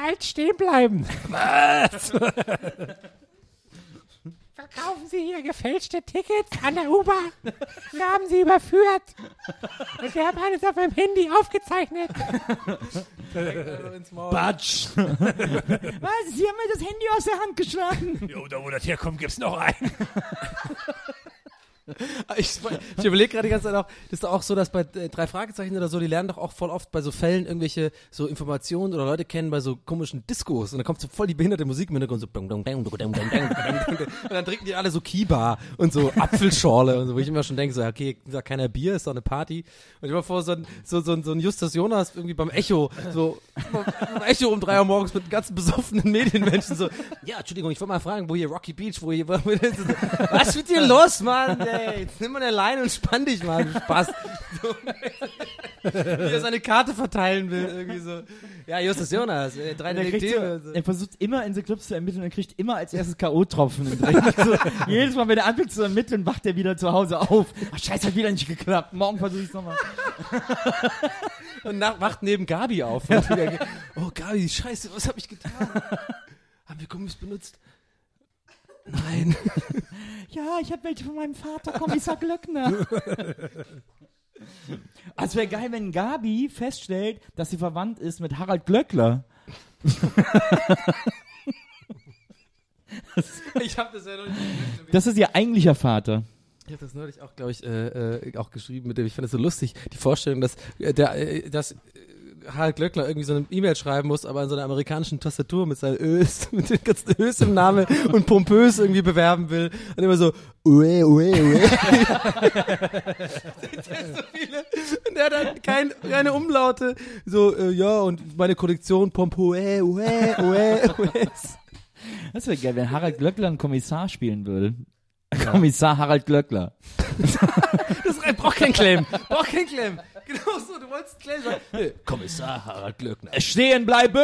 halt stehen bleiben. Was? (laughs) Verkaufen Sie hier gefälschte Tickets an der U-Bahn? Wir haben Sie überführt. Und wir haben alles auf meinem Handy aufgezeichnet. Batsch. Was? Sie haben mir das Handy aus der Hand geschlagen. Jo, da wo das herkommt, gibt's noch einen. (laughs) Ich, ich überlege gerade die ganze Zeit auch, das ist doch auch so, dass bei äh, drei Fragezeichen oder so, die lernen doch auch voll oft bei so Fällen irgendwelche so Informationen oder Leute kennen bei so komischen Diskos und dann kommt so voll die behinderte Musik im Hintergrund so und dann trinken die alle so Kiba und so Apfelschorle und so, wo ich immer schon denke, so, okay, ist ja keiner Bier, ist doch eine Party. Und ich war vor so ein, so, so, so ein Justus Jonas irgendwie beim Echo, so beim Echo um drei Uhr morgens mit ganzen besoffenen Medienmenschen so, ja, Entschuldigung, ich wollte mal fragen, wo hier Rocky Beach, wo hier, wo, was ist mit dir los, Mann, ey? Jetzt nimm mal eine Leine und spann dich mal, du Spaß. So, (laughs) wie er seine Karte verteilen will, irgendwie so. Ja, Justus Jonas, äh, drei Er, Detektive. so, so. er versucht immer in so Clubs zu ermitteln und kriegt immer als erstes K.O.-Tropfen im. Also, (laughs) jedes Mal, wenn er anfängt zu ermitteln, wacht er wieder zu Hause auf. Ach, scheiße, hat wieder nicht geklappt. Morgen versuche ich es nochmal. (laughs) Und nach, wacht neben Gabi auf. Und wieder, oh, Gabi, scheiße, was hab ich getan? Haben wir Gummis benutzt? Nein. (laughs) Ja, ich habe welche von meinem Vater, Kommissar Glöckner. (laughs) Also wäre geil, wenn Gabi feststellt, dass sie verwandt ist mit Harald Glöckler. (laughs) Ich hab das ja noch nicht Das ist ihr eigentlicher Vater. Ich habe das neulich auch, glaube ich, äh, äh, auch geschrieben mit dem. Ich fand das so lustig, die Vorstellung, dass äh, der, äh, dass äh, Harald Glöckler irgendwie so eine E-Mail schreiben muss, aber an so einer amerikanischen Tastatur mit seinen Ös, (laughs) mit den ganzen Ös im Namen und pompös irgendwie bewerben will und immer so ue, ue, ue. so viele und der hat dann kein, keine Umlaute. So, äh, ja, und meine Kollektion Pompoe, ue, ue, ue. Das wäre geil, wenn Harald Glöckler einen Kommissar spielen würde. Kommissar Harald Glöckler. (laughs) Das braucht kein Claim. Braucht kein Claim. Genau so, du wolltest Claim sagen. Nee, Kommissar Harald Glöckner. Stehen bleiben!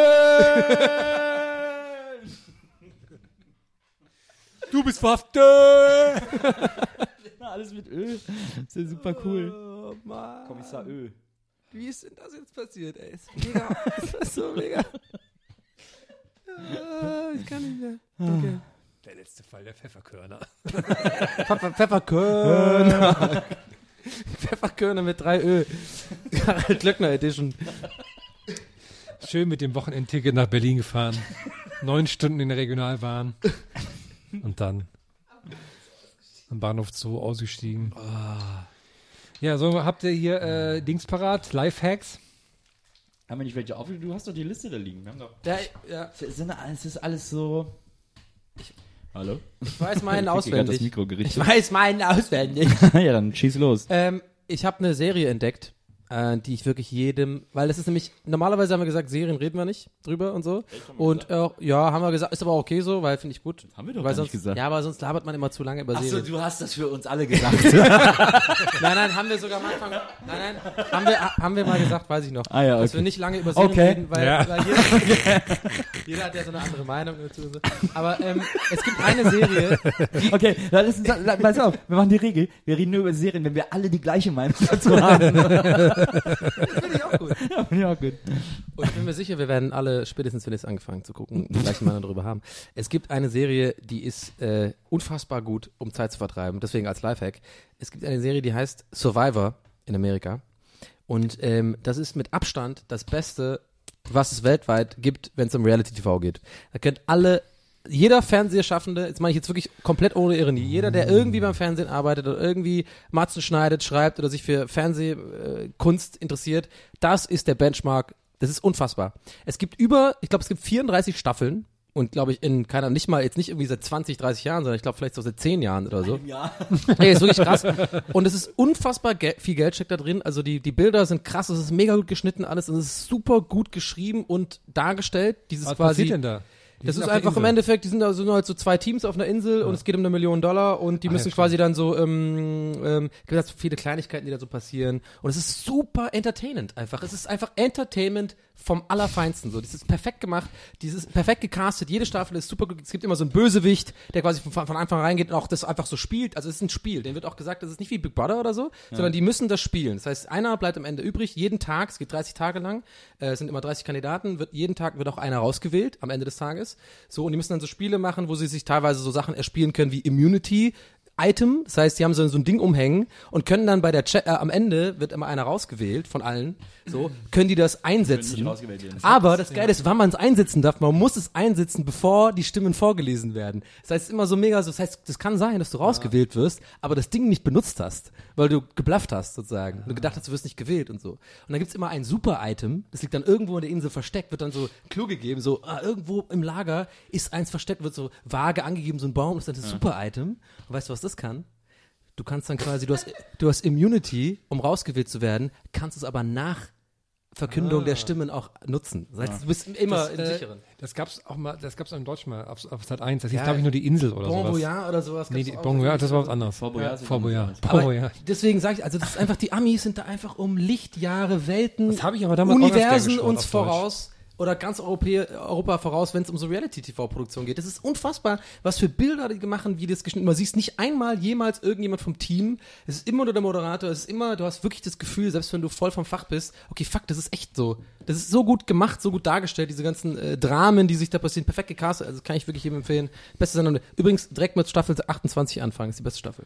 Du bist verhaftet. Alles mit Öl. Das ist ja super cool. Oh, Mann. Kommissar Ö. Wie ist denn das jetzt passiert, ey? Ist mega. (laughs) Das ist so mega. (laughs) Ah, ich kann nicht mehr. Okay. Der letzte Fall der Pfefferkörner. Pfeffer, Pfefferkörner. (laughs) Pfefferkörner mit drei Ö. Harald Glöckner Edition. Schön mit dem Wochenendticket nach Berlin gefahren. Neun Stunden in der Regionalbahn. Und dann am Bahnhof Zoo ausgestiegen. Ja, so habt ihr hier äh, Dings parat, Lifehacks. Haben wir nicht welche auf? Du hast doch die Liste da liegen. Wir haben doch. Ja, ja. Es ist alles so. Hallo? Ich weiß meinen (laughs) Ich krieg grad das auswendig. Mikro Ich weiß meinen auswendig. (laughs) ja, dann schieß los. Ähm, ich habe eine Serie entdeckt, äh, die ich wirklich jedem, weil das ist nämlich, normalerweise haben wir gesagt, Serien reden wir nicht drüber und so. Und äh, ja, haben wir gesagt, ist aber auch okay so, weil finde ich gut. haben wir doch weil sonst, nicht gesagt. Ja, aber sonst labert man immer zu lange über Serien. du hast das für uns alle gesagt. (laughs) Nein, (laughs) nein, haben wir sogar am Anfang, nein, nein, haben wir, haben wir mal gesagt, weiß ich noch. Ah ja, Dass okay. wir nicht lange über Serien Okay. reden, weil, Ja. weil jeder, (laughs) jeder hat ja so eine andere Meinung dazu. und So. Aber ähm, es gibt eine Serie, okay, dann ist, dann, pass auf, wir machen die Regel. Wir reden nur über Serien, wenn wir alle die gleiche Meinung dazu haben. Finde ich auch gut. (laughs) Ja, finde ich auch gut. Und ich bin mir sicher, wir werden alle, spätestens wenn wir es angefangen zu gucken, gleich mal darüber haben. Es gibt eine Serie, die ist äh, unfassbar gut, um Zeit zu vertreiben, deswegen als Lifehack. Es gibt eine Serie, die heißt Survivor in Amerika. Und ähm, das ist mit Abstand das Beste, was es weltweit gibt, wenn es um Reality-TV geht. Da können alle jeder Fernsehschaffende, jetzt meine ich jetzt wirklich komplett ohne Ironie, jeder, der irgendwie beim Fernsehen arbeitet oder irgendwie Matzen schneidet, schreibt oder sich für Fernsehkunst interessiert, das ist der Benchmark. Das ist unfassbar. Es gibt über, ich glaube, es gibt 34 Staffeln und glaube ich in keiner, nicht mal jetzt nicht irgendwie seit 20, 30 Jahren, sondern ich glaube vielleicht so seit 10 Jahren oder so. Ja. (laughs) Ey, ist wirklich krass. Und es ist unfassbar ge viel Geld steckt da drin. Also die, die Bilder sind krass, es ist mega gut geschnitten alles und es ist super gut geschrieben und dargestellt. Dieses Was quasi. passiert denn da? Die Das ist einfach im. Endeffekt, die sind also nur halt so zwei Teams auf einer Insel und es geht um eine Million Dollar und die Ah, müssen ja, quasi dann so, ähm, ähm, gibt halt so viele Kleinigkeiten, die da so passieren und es ist super entertainend einfach. Es ist einfach Entertainment vom Allerfeinsten so. Das ist perfekt gemacht, dieses perfekt gecastet, jede Staffel ist super gut. Es gibt immer so einen Bösewicht, der quasi von, von Anfang an reingeht und auch das einfach so spielt. Also es ist ein Spiel. Den wird auch gesagt, das ist nicht wie Big Brother oder so, sondern die müssen das spielen. Das heißt, einer bleibt am Ende übrig, jeden Tag, es geht 30 Tage lang, äh, es sind immer 30 Kandidaten, wird jeden Tag wird auch einer rausgewählt am Ende des Tages. So, und die müssen dann so Spiele machen, wo sie sich teilweise so Sachen erspielen können wie Immunity, Item, das heißt, die haben so, so ein Ding umhängen und können dann bei der Chat, äh, am Ende wird immer einer rausgewählt von allen, so, können die das einsetzen. Aber das Geile ist, wann man es einsetzen darf, man muss es einsetzen, bevor die Stimmen vorgelesen werden. Das heißt, immer so mega so, das heißt, das kann sein, dass du rausgewählt wirst, aber das Ding nicht benutzt hast, weil du geblufft hast, sozusagen. Du gedacht hast, du wirst nicht gewählt und so. Und dann gibt's immer ein Super-Item, das liegt dann irgendwo in der Insel versteckt, wird dann so Clou gegeben, so, ah, irgendwo im Lager ist eins versteckt, wird so vage angegeben, so ein Baum, das ist dann das Super-Item. Und weißt du, was das kann? Du kannst dann quasi, du hast, du hast Immunity, um rausgewählt zu werden, kannst es aber nach Verkündung der Stimmen auch nutzen. Das heißt, du bist immer Das, im äh, sicheren. Das gab's auch mal, das gab's auch im Deutschen mal auf, auf Sat 1. Das hieß, Ja. glaube ich, nur die Insel oder Bon sowas. Voyage oder sowas. Nee, die. Bon Voyage, das war was anderes. Boyard Boyard. Aber Voyage. deswegen sage ich, also das ist einfach, die Amis sind da einfach um Lichtjahre, Welten, Das habe ich aber damals Universen uns Deutsch. voraus oder ganz Europä Europa voraus, wenn es um so Reality-TV-Produktion geht. Das ist unfassbar, was für Bilder die machen, wie das geschnitten. Man siehst nicht einmal jemals irgendjemand vom Team. Es ist immer nur der Moderator. Es ist immer, du hast wirklich das Gefühl, selbst wenn du voll vom Fach bist, okay, fuck, das ist echt so. Das ist so gut gemacht, so gut dargestellt, diese ganzen äh, Dramen, die sich da passieren, perfekt gecastet. Also kann ich wirklich jedem empfehlen. Beste Sendung. Übrigens direkt mit Staffel 28 anfangen, ist die beste Staffel.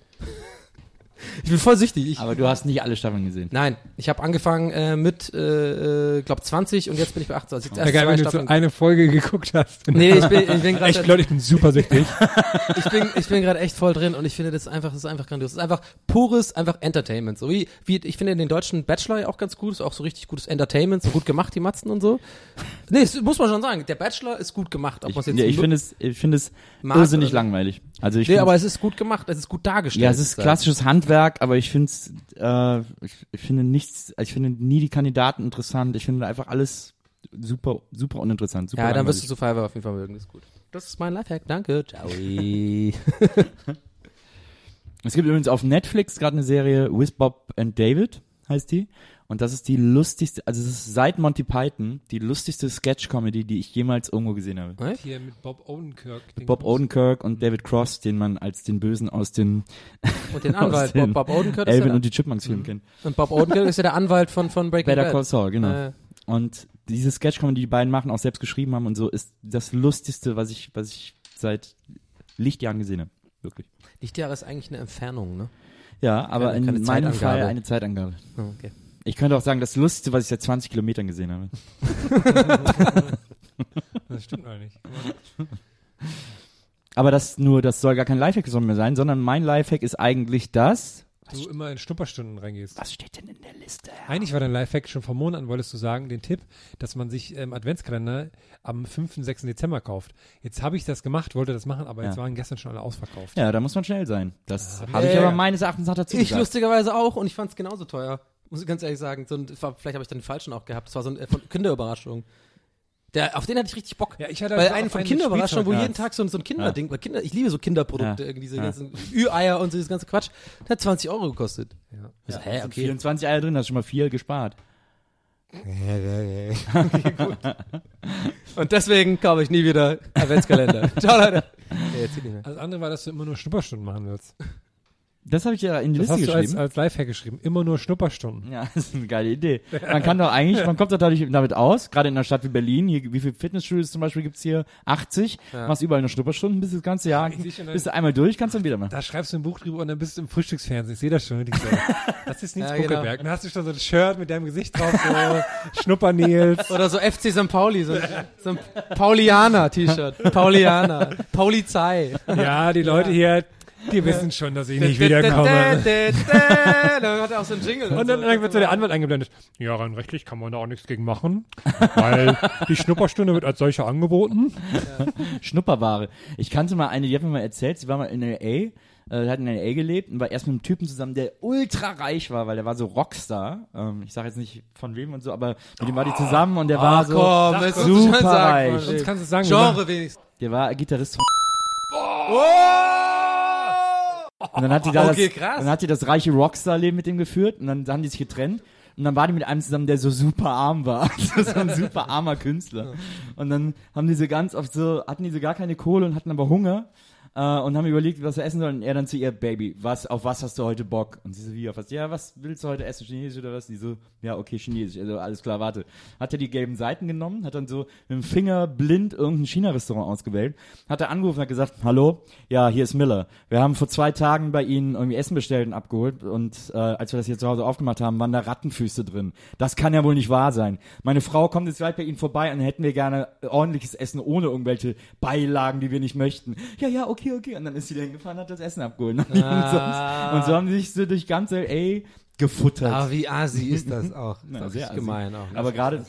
(laughs) ich bin voll süchtig. Ich, Aber du hast nicht alle Staffeln gesehen. Nein, ich habe angefangen äh, mit, äh, äh, glaub 20 und jetzt bin ich bei 28. Jetzt Ja, erst geil, zwei wenn du so Staffeln. eine Folge geguckt hast. Nee, ich bin, ich bin Ich (laughs) gerade glaube, ich bin super süchtig. (laughs) ich bin, ich bin gerade echt voll drin und ich finde das einfach, das ist einfach grandios. Das ist einfach pures, einfach Entertainment. So wie, wie ich finde den deutschen Bachelor ja auch ganz gut, ist auch so richtig gutes Entertainment, so gut gemacht, die Matzen und so. Nee, das muss man schon sagen. Der Bachelor ist gut gemacht. Ob Ich, jetzt ja, ich finde es, ich finde es irrsinnig langweilig. Also ich Nee, aber es ist gut gemacht, es ist gut dargestellt. ja, es ist klassisches Handwerk, aber ich finde äh, ich, ich finde nichts, ich finde nie die Kandidaten interessant. Ich finde einfach alles super, super uninteressant. Super Ja, dann wirst du langweilig. Survivor auf jeden Fall mögen, das ist gut. Das ist mein Lifehack, danke. Ciao. (laughs) Es gibt übrigens auf Netflix gerade eine Serie With Bob and David, heißt die. Und das ist die lustigste, also es ist seit Monty Python die lustigste Sketch-Comedy, die ich jemals irgendwo gesehen habe. Hier mit Bob Odenkirk. den Bob Odenkirk und David Cross, den man als den Bösen aus den, (laughs) Und den (laughs) aus Anwalt, den Bob, Bob Odenkirk ja und die Chipmunks Filmen kennt. Und Bob Odenkirk ist ja der Anwalt von, von Breaking Better Bad. Call Saul, genau. Äh, Und diese Sketch-Comedy, die die beiden machen, auch selbst geschrieben haben und so, ist das lustigste, was ich, was ich seit Lichtjahren gesehen habe. Wirklich. Lichtjahre ist eigentlich eine Entfernung, ne? Ja, aber Keine- keine in meinem Zeitangabe. Fall eine Zeitangabe. Oh, okay. Ich könnte auch sagen, das Lustigste, was ich seit 20 Kilometern gesehen habe. (laughs) Das stimmt eigentlich. Aber das nur, das soll gar kein Lifehack mehr sein, sondern mein Lifehack ist eigentlich das. Du immer in Schnupperstunden reingehst. Was steht denn in der Liste? Eigentlich war dein Lifehack schon vor Monaten, wolltest du sagen, den Tipp, dass man sich ähm, Adventskalender am 5., 6. Dezember kauft. Jetzt habe ich das gemacht, wollte das machen, aber Ja. jetzt waren gestern schon alle ausverkauft. Ja, da muss man schnell sein. Das Ja, habe ich ja, aber ja. meines Erachtens nach dazu Ich gesagt. lustigerweise auch und ich fand es genauso teuer. Muss ich ganz ehrlich sagen. So ein, vielleicht habe ich dann den falschen auch gehabt. Das war so ein äh, von Kinderüberraschung. Der, auf den hatte ich richtig Bock. Ja, ich hatte Weil also einen von Kinderüberraschung, wo jeden Tag so, ein- so ein Kinderding, weil Kinder, ich liebe so Kinderprodukte, Ja. irgendwie diese Ja. ganzen Ü-Eier und so dieses ganze Quatsch. Der hat 20 Euro gekostet. Ja. Ich so, Da hä, sind okay. 24 Eier drin, hast schon mal vier gespart. Und deswegen kaufe ich nie wieder Adventskalender. (laughs) Ciao, Leute. Ja, jetzt nicht mehr. Das andere war, dass du immer nur Schnupperstunden machen willst. Das habe ich ja in die Das Liste hast du als, geschrieben. als Lifehack geschrieben. Immer nur Schnupperstunden. ja, (laughs) das ist eine geile Idee. Man kann doch eigentlich, man kommt doch dadurch damit aus, gerade in einer Stadt wie Berlin, hier, wie viele Fitnessstudios zum Beispiel gibt's hier? 80. Machst überall eine Schnupperstunde, bis das ganze Jahr, bist du einmal durch, kannst dann wieder machen. Da schreibst du ein Buch drüber und dann bist du im Frühstücksfernsehen. Ich sehe das schon. Ich so, das ist Nils Ja, ja, genau. Buckelberg. Dann hast du schon so ein Shirt mit deinem Gesicht drauf, so (laughs) Schnuppernils. Oder so FC St. Pauli, so, so ein Paulianer-T-Shirt. Paulianer. Polizei. Ja, die Leute hier, die wissen schon, dass ich nicht wiederkomme. Dann hat er auch so einen Jingle. Und dann, dann wird so der Anwalt eingeblendet. Ja, rein rechtlich kann man da auch nichts gegen machen, weil die Schnupperstunde wird als solche angeboten. Schnupperware. Ich kannte mal eine, die hat mir mal erzählt, sie war mal in L.A., äh, hat in L.A. gelebt und war erst mit einem Typen zusammen, der ultra reich war, weil der war so Rockstar. Ähm, ich sage jetzt nicht von wem und so, aber mit dem war die zusammen und der war so komm, schon super reich. Kannst du sagen, Genre wenigstens. Der war Gitarrist von Und dann hat die da (laughs) Okay, das, krass. dann hat die das reiche Rockstar-Leben mit dem geführt und dann haben die sich getrennt. Und dann war die mit einem zusammen, der so super arm war. (laughs) so ein super armer Künstler. Und dann haben die so ganz oft so, hatten die so gar keine Kohle und hatten aber Hunger. Äh, und haben überlegt, was sie essen sollen. Und er dann zu ihr, Baby, was, auf was hast du heute Bock? Und sie so, wie, auf was? Ja, was willst du heute essen? Chinesisch oder was? Die so, ja, okay, Chinesisch. Also, alles klar, warte. Hat er die gelben Seiten genommen, hat dann so mit dem Finger blind irgendein China-Restaurant ausgewählt, hat er angerufen hat gesagt, hallo, ja, hier ist Miller. Wir haben vor zwei Tagen bei Ihnen irgendwie Essen bestellt und abgeholt und äh, als wir das hier zu Hause aufgemacht haben, waren da Rattenfüße drin. Das kann ja wohl nicht wahr sein. Meine Frau kommt jetzt gleich bei Ihnen vorbei und hätten wir gerne ordentliches Essen ohne irgendwelche Beilagen, die wir nicht möchten. Ja, ja, okay, okay. Und dann ist sie da hingefahren und hat das Essen abgeholt. (laughs) und, sonst, und so haben sie sich so durch ganz L.A. gefuttert. Ah, wie asi ist das auch. (laughs) Na, das sehr ist gemein auch. Aber gerade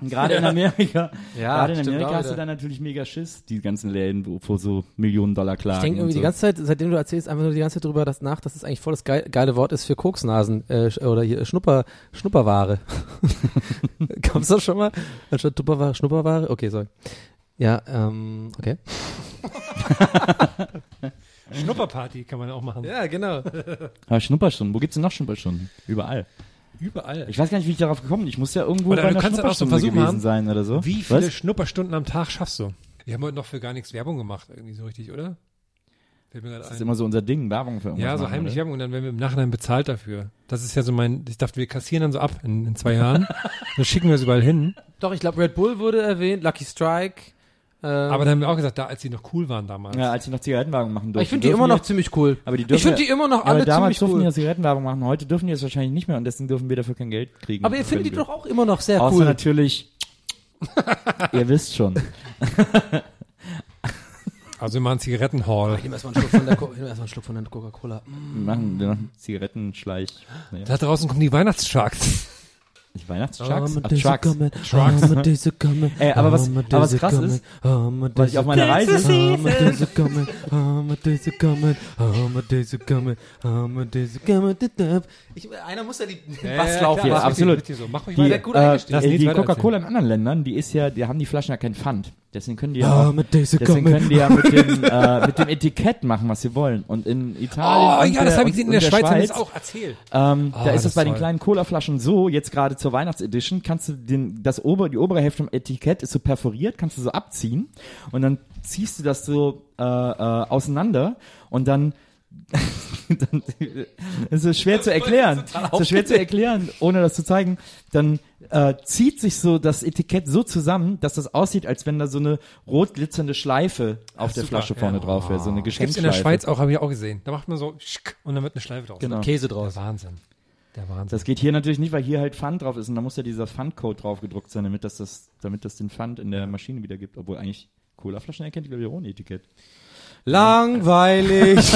gerade in Amerika, (laughs) Ja, gerade in Amerika hast du dann natürlich mega Schiss, die ganzen Läden, wo, wo so Millionen Dollar klagen. Ich denke irgendwie so. die ganze Zeit, seitdem du erzählst, einfach nur die ganze Zeit drüber das nach, dass es eigentlich voll das geil, geile Wort ist für Koksnasen äh, oder hier Schnupper, Schnupperware. Kommst du schon mal? Anstatt Tupperware, Schnupperware? Okay, sorry. Ja, ähm, okay. (laughs) Schnupperparty kann man auch machen. Ja, genau. (laughs) Aber Schnupperstunden, wo gibt's denn noch Schnupperstunden? Überall. Überall. Ich weiß gar nicht, wie ich darauf gekommen bin. Ich muss ja irgendwo Oder bei einer ja auch so Schnupperstunde gewesen machen. sein oder so. Wie viele Was? Schnupperstunden am Tag schaffst du? Wir haben heute noch für gar nichts Werbung gemacht, irgendwie so richtig, oder? Fällt mir gerade Das ist immer so unser Ding, Werbung für irgendwas Ja, so machen, heimlich oder? Werbung und dann werden wir im Nachhinein bezahlt dafür. Das ist ja so mein, ich dachte, wir kassieren dann so ab in, in zwei Jahren. (laughs) dann schicken wir es überall hin. Doch, ich glaube, Red Bull wurde erwähnt, Lucky Strike. Ähm, Aber dann haben wir auch gesagt, da, als die noch cool waren damals. Ja, als sie noch Zigarettenwerbung machen durften. ich finde die dürfen immer noch ziemlich cool. aber die ich dürfen finde ja- die immer noch Ja, aber alle damals ziemlich durften cool. die ja Zigarettenwerbung machen. Heute dürfen die es wahrscheinlich nicht mehr und deswegen dürfen wir dafür kein Geld kriegen. Aber ihr findet die doch auch immer noch sehr Außer cool. natürlich, (laughs) ihr wisst schon. (laughs) Also wir machen Zigarettenhall. Ich nehme erstmal einen Schluck von der, Co- ich nehm erst mal einen Schluck von der Coca-Cola. Wir machen, wir machen Zigarettenschleich. Naja. Da draußen kommen die Weihnachtstrucks. Nicht Weihnachtstrucks? Oh, Trucks. Trucks. (laughs) Ey, aber was- aber was krass ist, weil ich auf meiner Reise- Ich, einer muss ja die Ja, Bass ja, laufen klar, Ja, mach lassen. richtig, absolut. richtig So. Mach ruhig Die, äh, die Coca-Cola in anderen Ländern, die ist ja, die haben die Flaschen ja kein Pfand. Deswegen können die ja, auch, deswegen können die ja mit dem, (laughs) äh, mit dem Etikett machen, was sie wollen. Und in Italien Oh ja, das habe ich gesehen in der Schweiz, haben Schweiz es auch erzählt. Ähm, da ist das es bei den kleinen Cola-Flaschen so, jetzt gerade zur Weihnachtsedition, kannst du den, das ober, die obere Hälfte vom Etikett ist so perforiert, kannst du so abziehen und dann ziehst du das so äh, äh, auseinander und dann (laughs) dann (laughs) es ist schwer zu erklären. Es ist schwer zu erklären, ohne das zu zeigen. Dann äh, zieht sich so das Etikett so zusammen, dass das aussieht, als wenn da so eine rot glitzernde Schleife auf der super, Flasche vorne ja. drauf wäre, so eine Gibt's in Geschenkschleife. der Schweiz auch, habe ich auch gesehen. Da macht man so schick, und dann wird eine Schleife draus. Genau. Käse Der draus. Wahnsinn. Der Wahnsinn. Das geht hier natürlich nicht, weil hier halt Pfand drauf ist und da muss ja dieser Pfandcode drauf gedruckt sein, damit das, das, damit das den Pfand in der Maschine wieder gibt. Obwohl eigentlich Colaflaschen erkennt die, glaube ich, ohne Etikett. Langweilig. (laughs)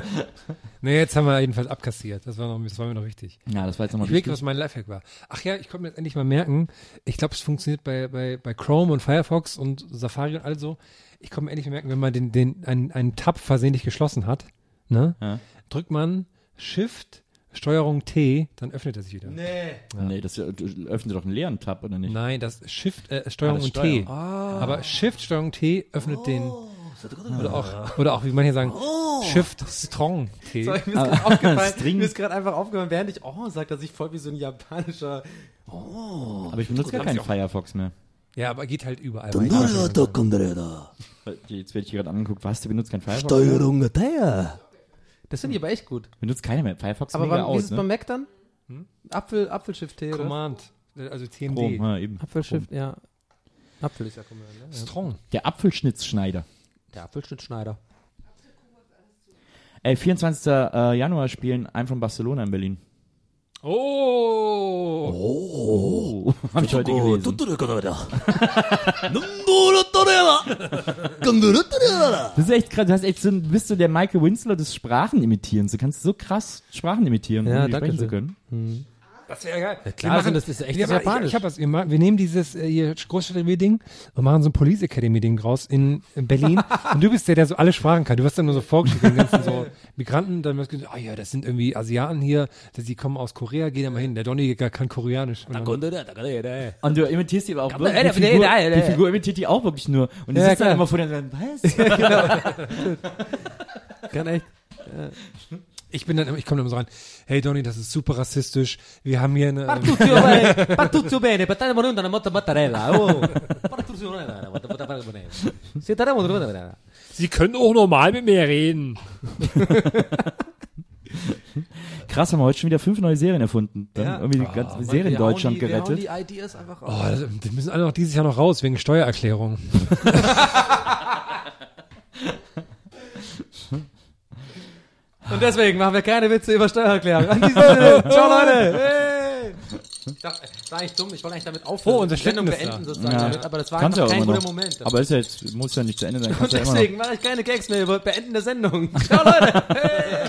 (laughs) nee, jetzt haben wir jedenfalls abkassiert. Das war, noch, das war mir noch wichtig. Ja, das war jetzt nochmal Ich überlege, was mein Lifehack war. Ach ja, ich konnte mir jetzt endlich mal merken, ich glaube, es funktioniert bei, bei, bei Chrome und Firefox und Safari und also. Ich konnte mir endlich mal merken, wenn man den, den, einen, einen Tab versehentlich geschlossen hat, ne, Ja. drückt man Shift, Steuerung T, dann öffnet er sich wieder. Nee, das äh, öffnet doch einen leeren Tab, oder nicht? Nein, das Shift, äh, Steuerung Ah, das T. Steuerung. Aber Shift, Steuerung T öffnet den. Oder auch, oder auch, wie manche sagen, Shift, Strong T. Sorry, mir ist gerade aufgefallen, String. mir ist gerade einfach aufgefallen, während ich oh sagt, dass ich voll wie so ein japanischer Aber ich benutze gar keinen Firefox mehr. Ja, aber geht halt überall. Kondoreda. Jetzt werde ich hier gerade angeguckt, was, du benutzt keinen Firefox? Steuerung der. Das finde ich aber echt gut. Benutzt keiner mehr. Firefox Aber wann, wie ist aus, es beim ne? Mac dann? Apfel, Apfelschiff T, oder? Command. Also CMD. Chrome, ja, eben. Apfelschiff, ja. Apfel ist ja Command, ne? Strong. Der Apfelschnitzschneider. Der Apfelschnittschneider. Ey, 24. äh, Januar spielen ein von Barcelona in Berlin. Oh. Oh, (laughs) hab ich heute gelesen. トトレカだから。ヌンボロトレラ。ガンドルトレラ。 Das ist echt krass. Du hast echt so, ein- bist du der Michael Winslow des Sprachenimitierens. Du kannst so krass Sprachen imitieren, Ja, ohne die danke sprechen zu schön. können. Das wäre geil. Ja, klar, also das ist echt das machen- Japanisch. Ich, ich hab was, wir, machen, wir nehmen dieses äh, hier Großstadt-Ding und machen so ein Police Academy-Ding draus in, in Berlin. (laughs) und du bist der, der so alle Sprachen kann. Du wirst dann nur so vorgestellt, den ganzen so Migranten, dann wirst du gesagt, ah ja, das sind irgendwie Asiaten hier, dass die kommen aus Korea, geh da mal hin. Der Donny kann Koreanisch. Und dann, Und du imitierst die aber auch wirklich. Die Figur, Ja, ja, ja. die Figur imitiert die auch wirklich nur. Und die Ja, sitzt dann immer vor dir und sagt, was? (laughs) (laughs) Kann echt. Ich bin dann, ich komme dann immer so rein, hey Donny, das ist super rassistisch. Wir haben hier eine, Tutto (laughs) bene, va tutto bene, patate morendo una motta battarella. Oh. Siete da Sie können auch normal mit mir reden. Krass, haben wir heute schon wieder fünf neue Serien erfunden. Dann Ja. irgendwie die ganze Serie in Deutschland gerettet. Die Ideas einfach Oh, raus. das, die müssen alle noch dieses Jahr noch raus, wegen Steuererklärung. (laughs) Und deswegen machen wir keine Witze über Steuererklärung. An dieser Stelle. Ciao, Leute. Hey. Ich dachte, das war eigentlich dumm. Ich wollte eigentlich damit aufhören. Oh, unser die Sendung beenden da. sozusagen Ja. damit, aber das war Kannst einfach kein guter noch. Moment. Aber ist ja jetzt, muss ja nicht zu Ende sein. Und Kannst ja noch. deswegen mache ich keine Gags mehr über Beenden der Sendung. (laughs) Ciao, Leute. Hey.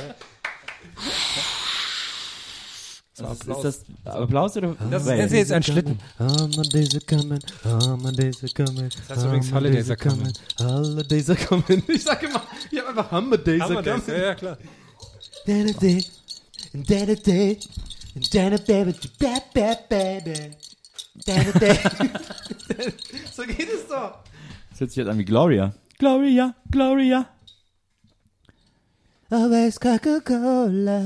Was ist, ist das Applaus oder? Das Wait. ist jetzt ein Schlitten. Holidays are coming, holidays are coming. Das heißt übrigens Holidays are coming. Holidays are coming. Ich sag immer, ich habe einfach Holidays are coming. Ja, ja, klar. (laughs) So geht es doch. Das hört sich jetzt an wie Gloria. Gloria, Gloria. Always Coca-Cola.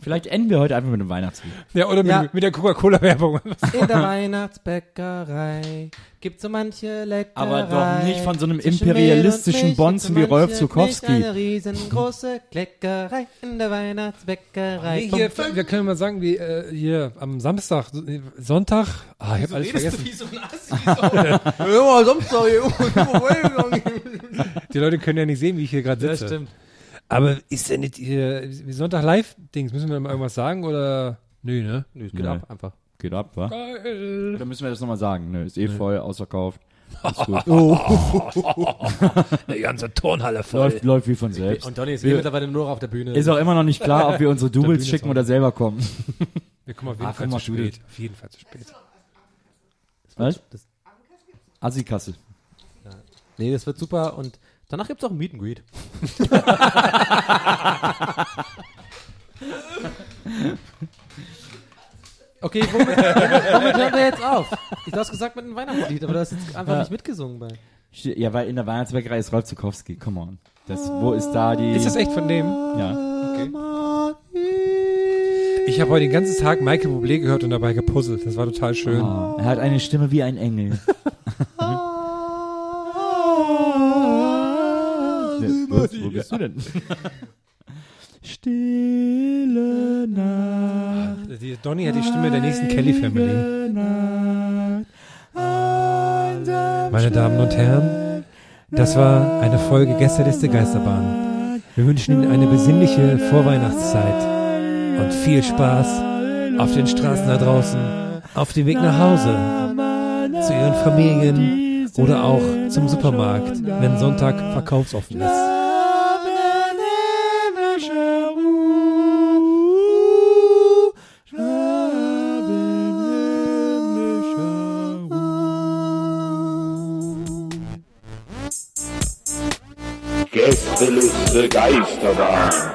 Vielleicht enden wir heute einfach mit einem Weihnachtslied. Ja, oder mit, Ja. mit der Coca-Cola-Werbung. In der Weihnachtsbäckerei gibt's so manche Leckerei. Aber doch nicht von so einem Zwischen imperialistischen Milch Bonzen wie Rolf Zukowski. Eine riesengroße Kleckerei in der Weihnachtsbäckerei. Nee, hier, wir können mal sagen, wie äh, hier am Samstag, Sonntag, ah, ich habe alles vergessen. wie so ein Assi. So. (laughs) ja, Samstag, Die Leute können ja nicht sehen, wie ich hier gerade Ja, sitze. stimmt. Aber ist denn nicht hier, wie Sonntag Live-Dings, müssen wir mal irgendwas sagen oder? Nö, ne? Nö, es geht Nee. ab, einfach. Geht ab, wa? Geil. Oder müssen wir das nochmal sagen? Ne, ist eh voll, ausverkauft. Ist (laughs) gut. Die ganze Turnhalle voll. läuft, läuft wie von selbst. Und Donny ist eh mittlerweile nur noch auf der Bühne. Ist auch immer noch nicht klar, ob wir unsere (laughs) Doubles schicken oder selber kommen. (laughs) Wir kommen auf jeden Ach, Fall zu spät. Auf jeden Fall zu spät. Was? Assi-Kasse. Nee, das wird super und danach gibt's auch ein Meet and Greet. (laughs) okay, womit, womit, womit hören wir jetzt auf? Ich, du hast gesagt mit einem Weihnachtslied, aber du hast jetzt einfach Ja. nicht mitgesungen bei. Ja, weil in der Weihnachtsbäckerei ist Rolf Zukowski. Come on. Das, wo ist da die... Ist das echt von dem? Ja. Okay. Ich habe heute den ganzen Tag Michael Bublé gehört und dabei gepuzzelt. Das war total schön. Oh, er hat eine Stimme wie ein Engel. (laughs) Ne, was, wo bist du denn? (laughs) Stille Nacht. Die Donny hat die Stimme der nächsten Kelly Family. Meine Damen und Herren, das war eine Folge Gästeliste Geisterbahn. Wir wünschen Ihnen eine besinnliche Vorweihnachtszeit und viel Spaß auf den Straßen da draußen, auf dem Weg nach Hause, zu Ihren Familien oder auch zum Supermarkt, wenn Sonntag verkaufsoffen ist. Gästeliste Geisterbahn.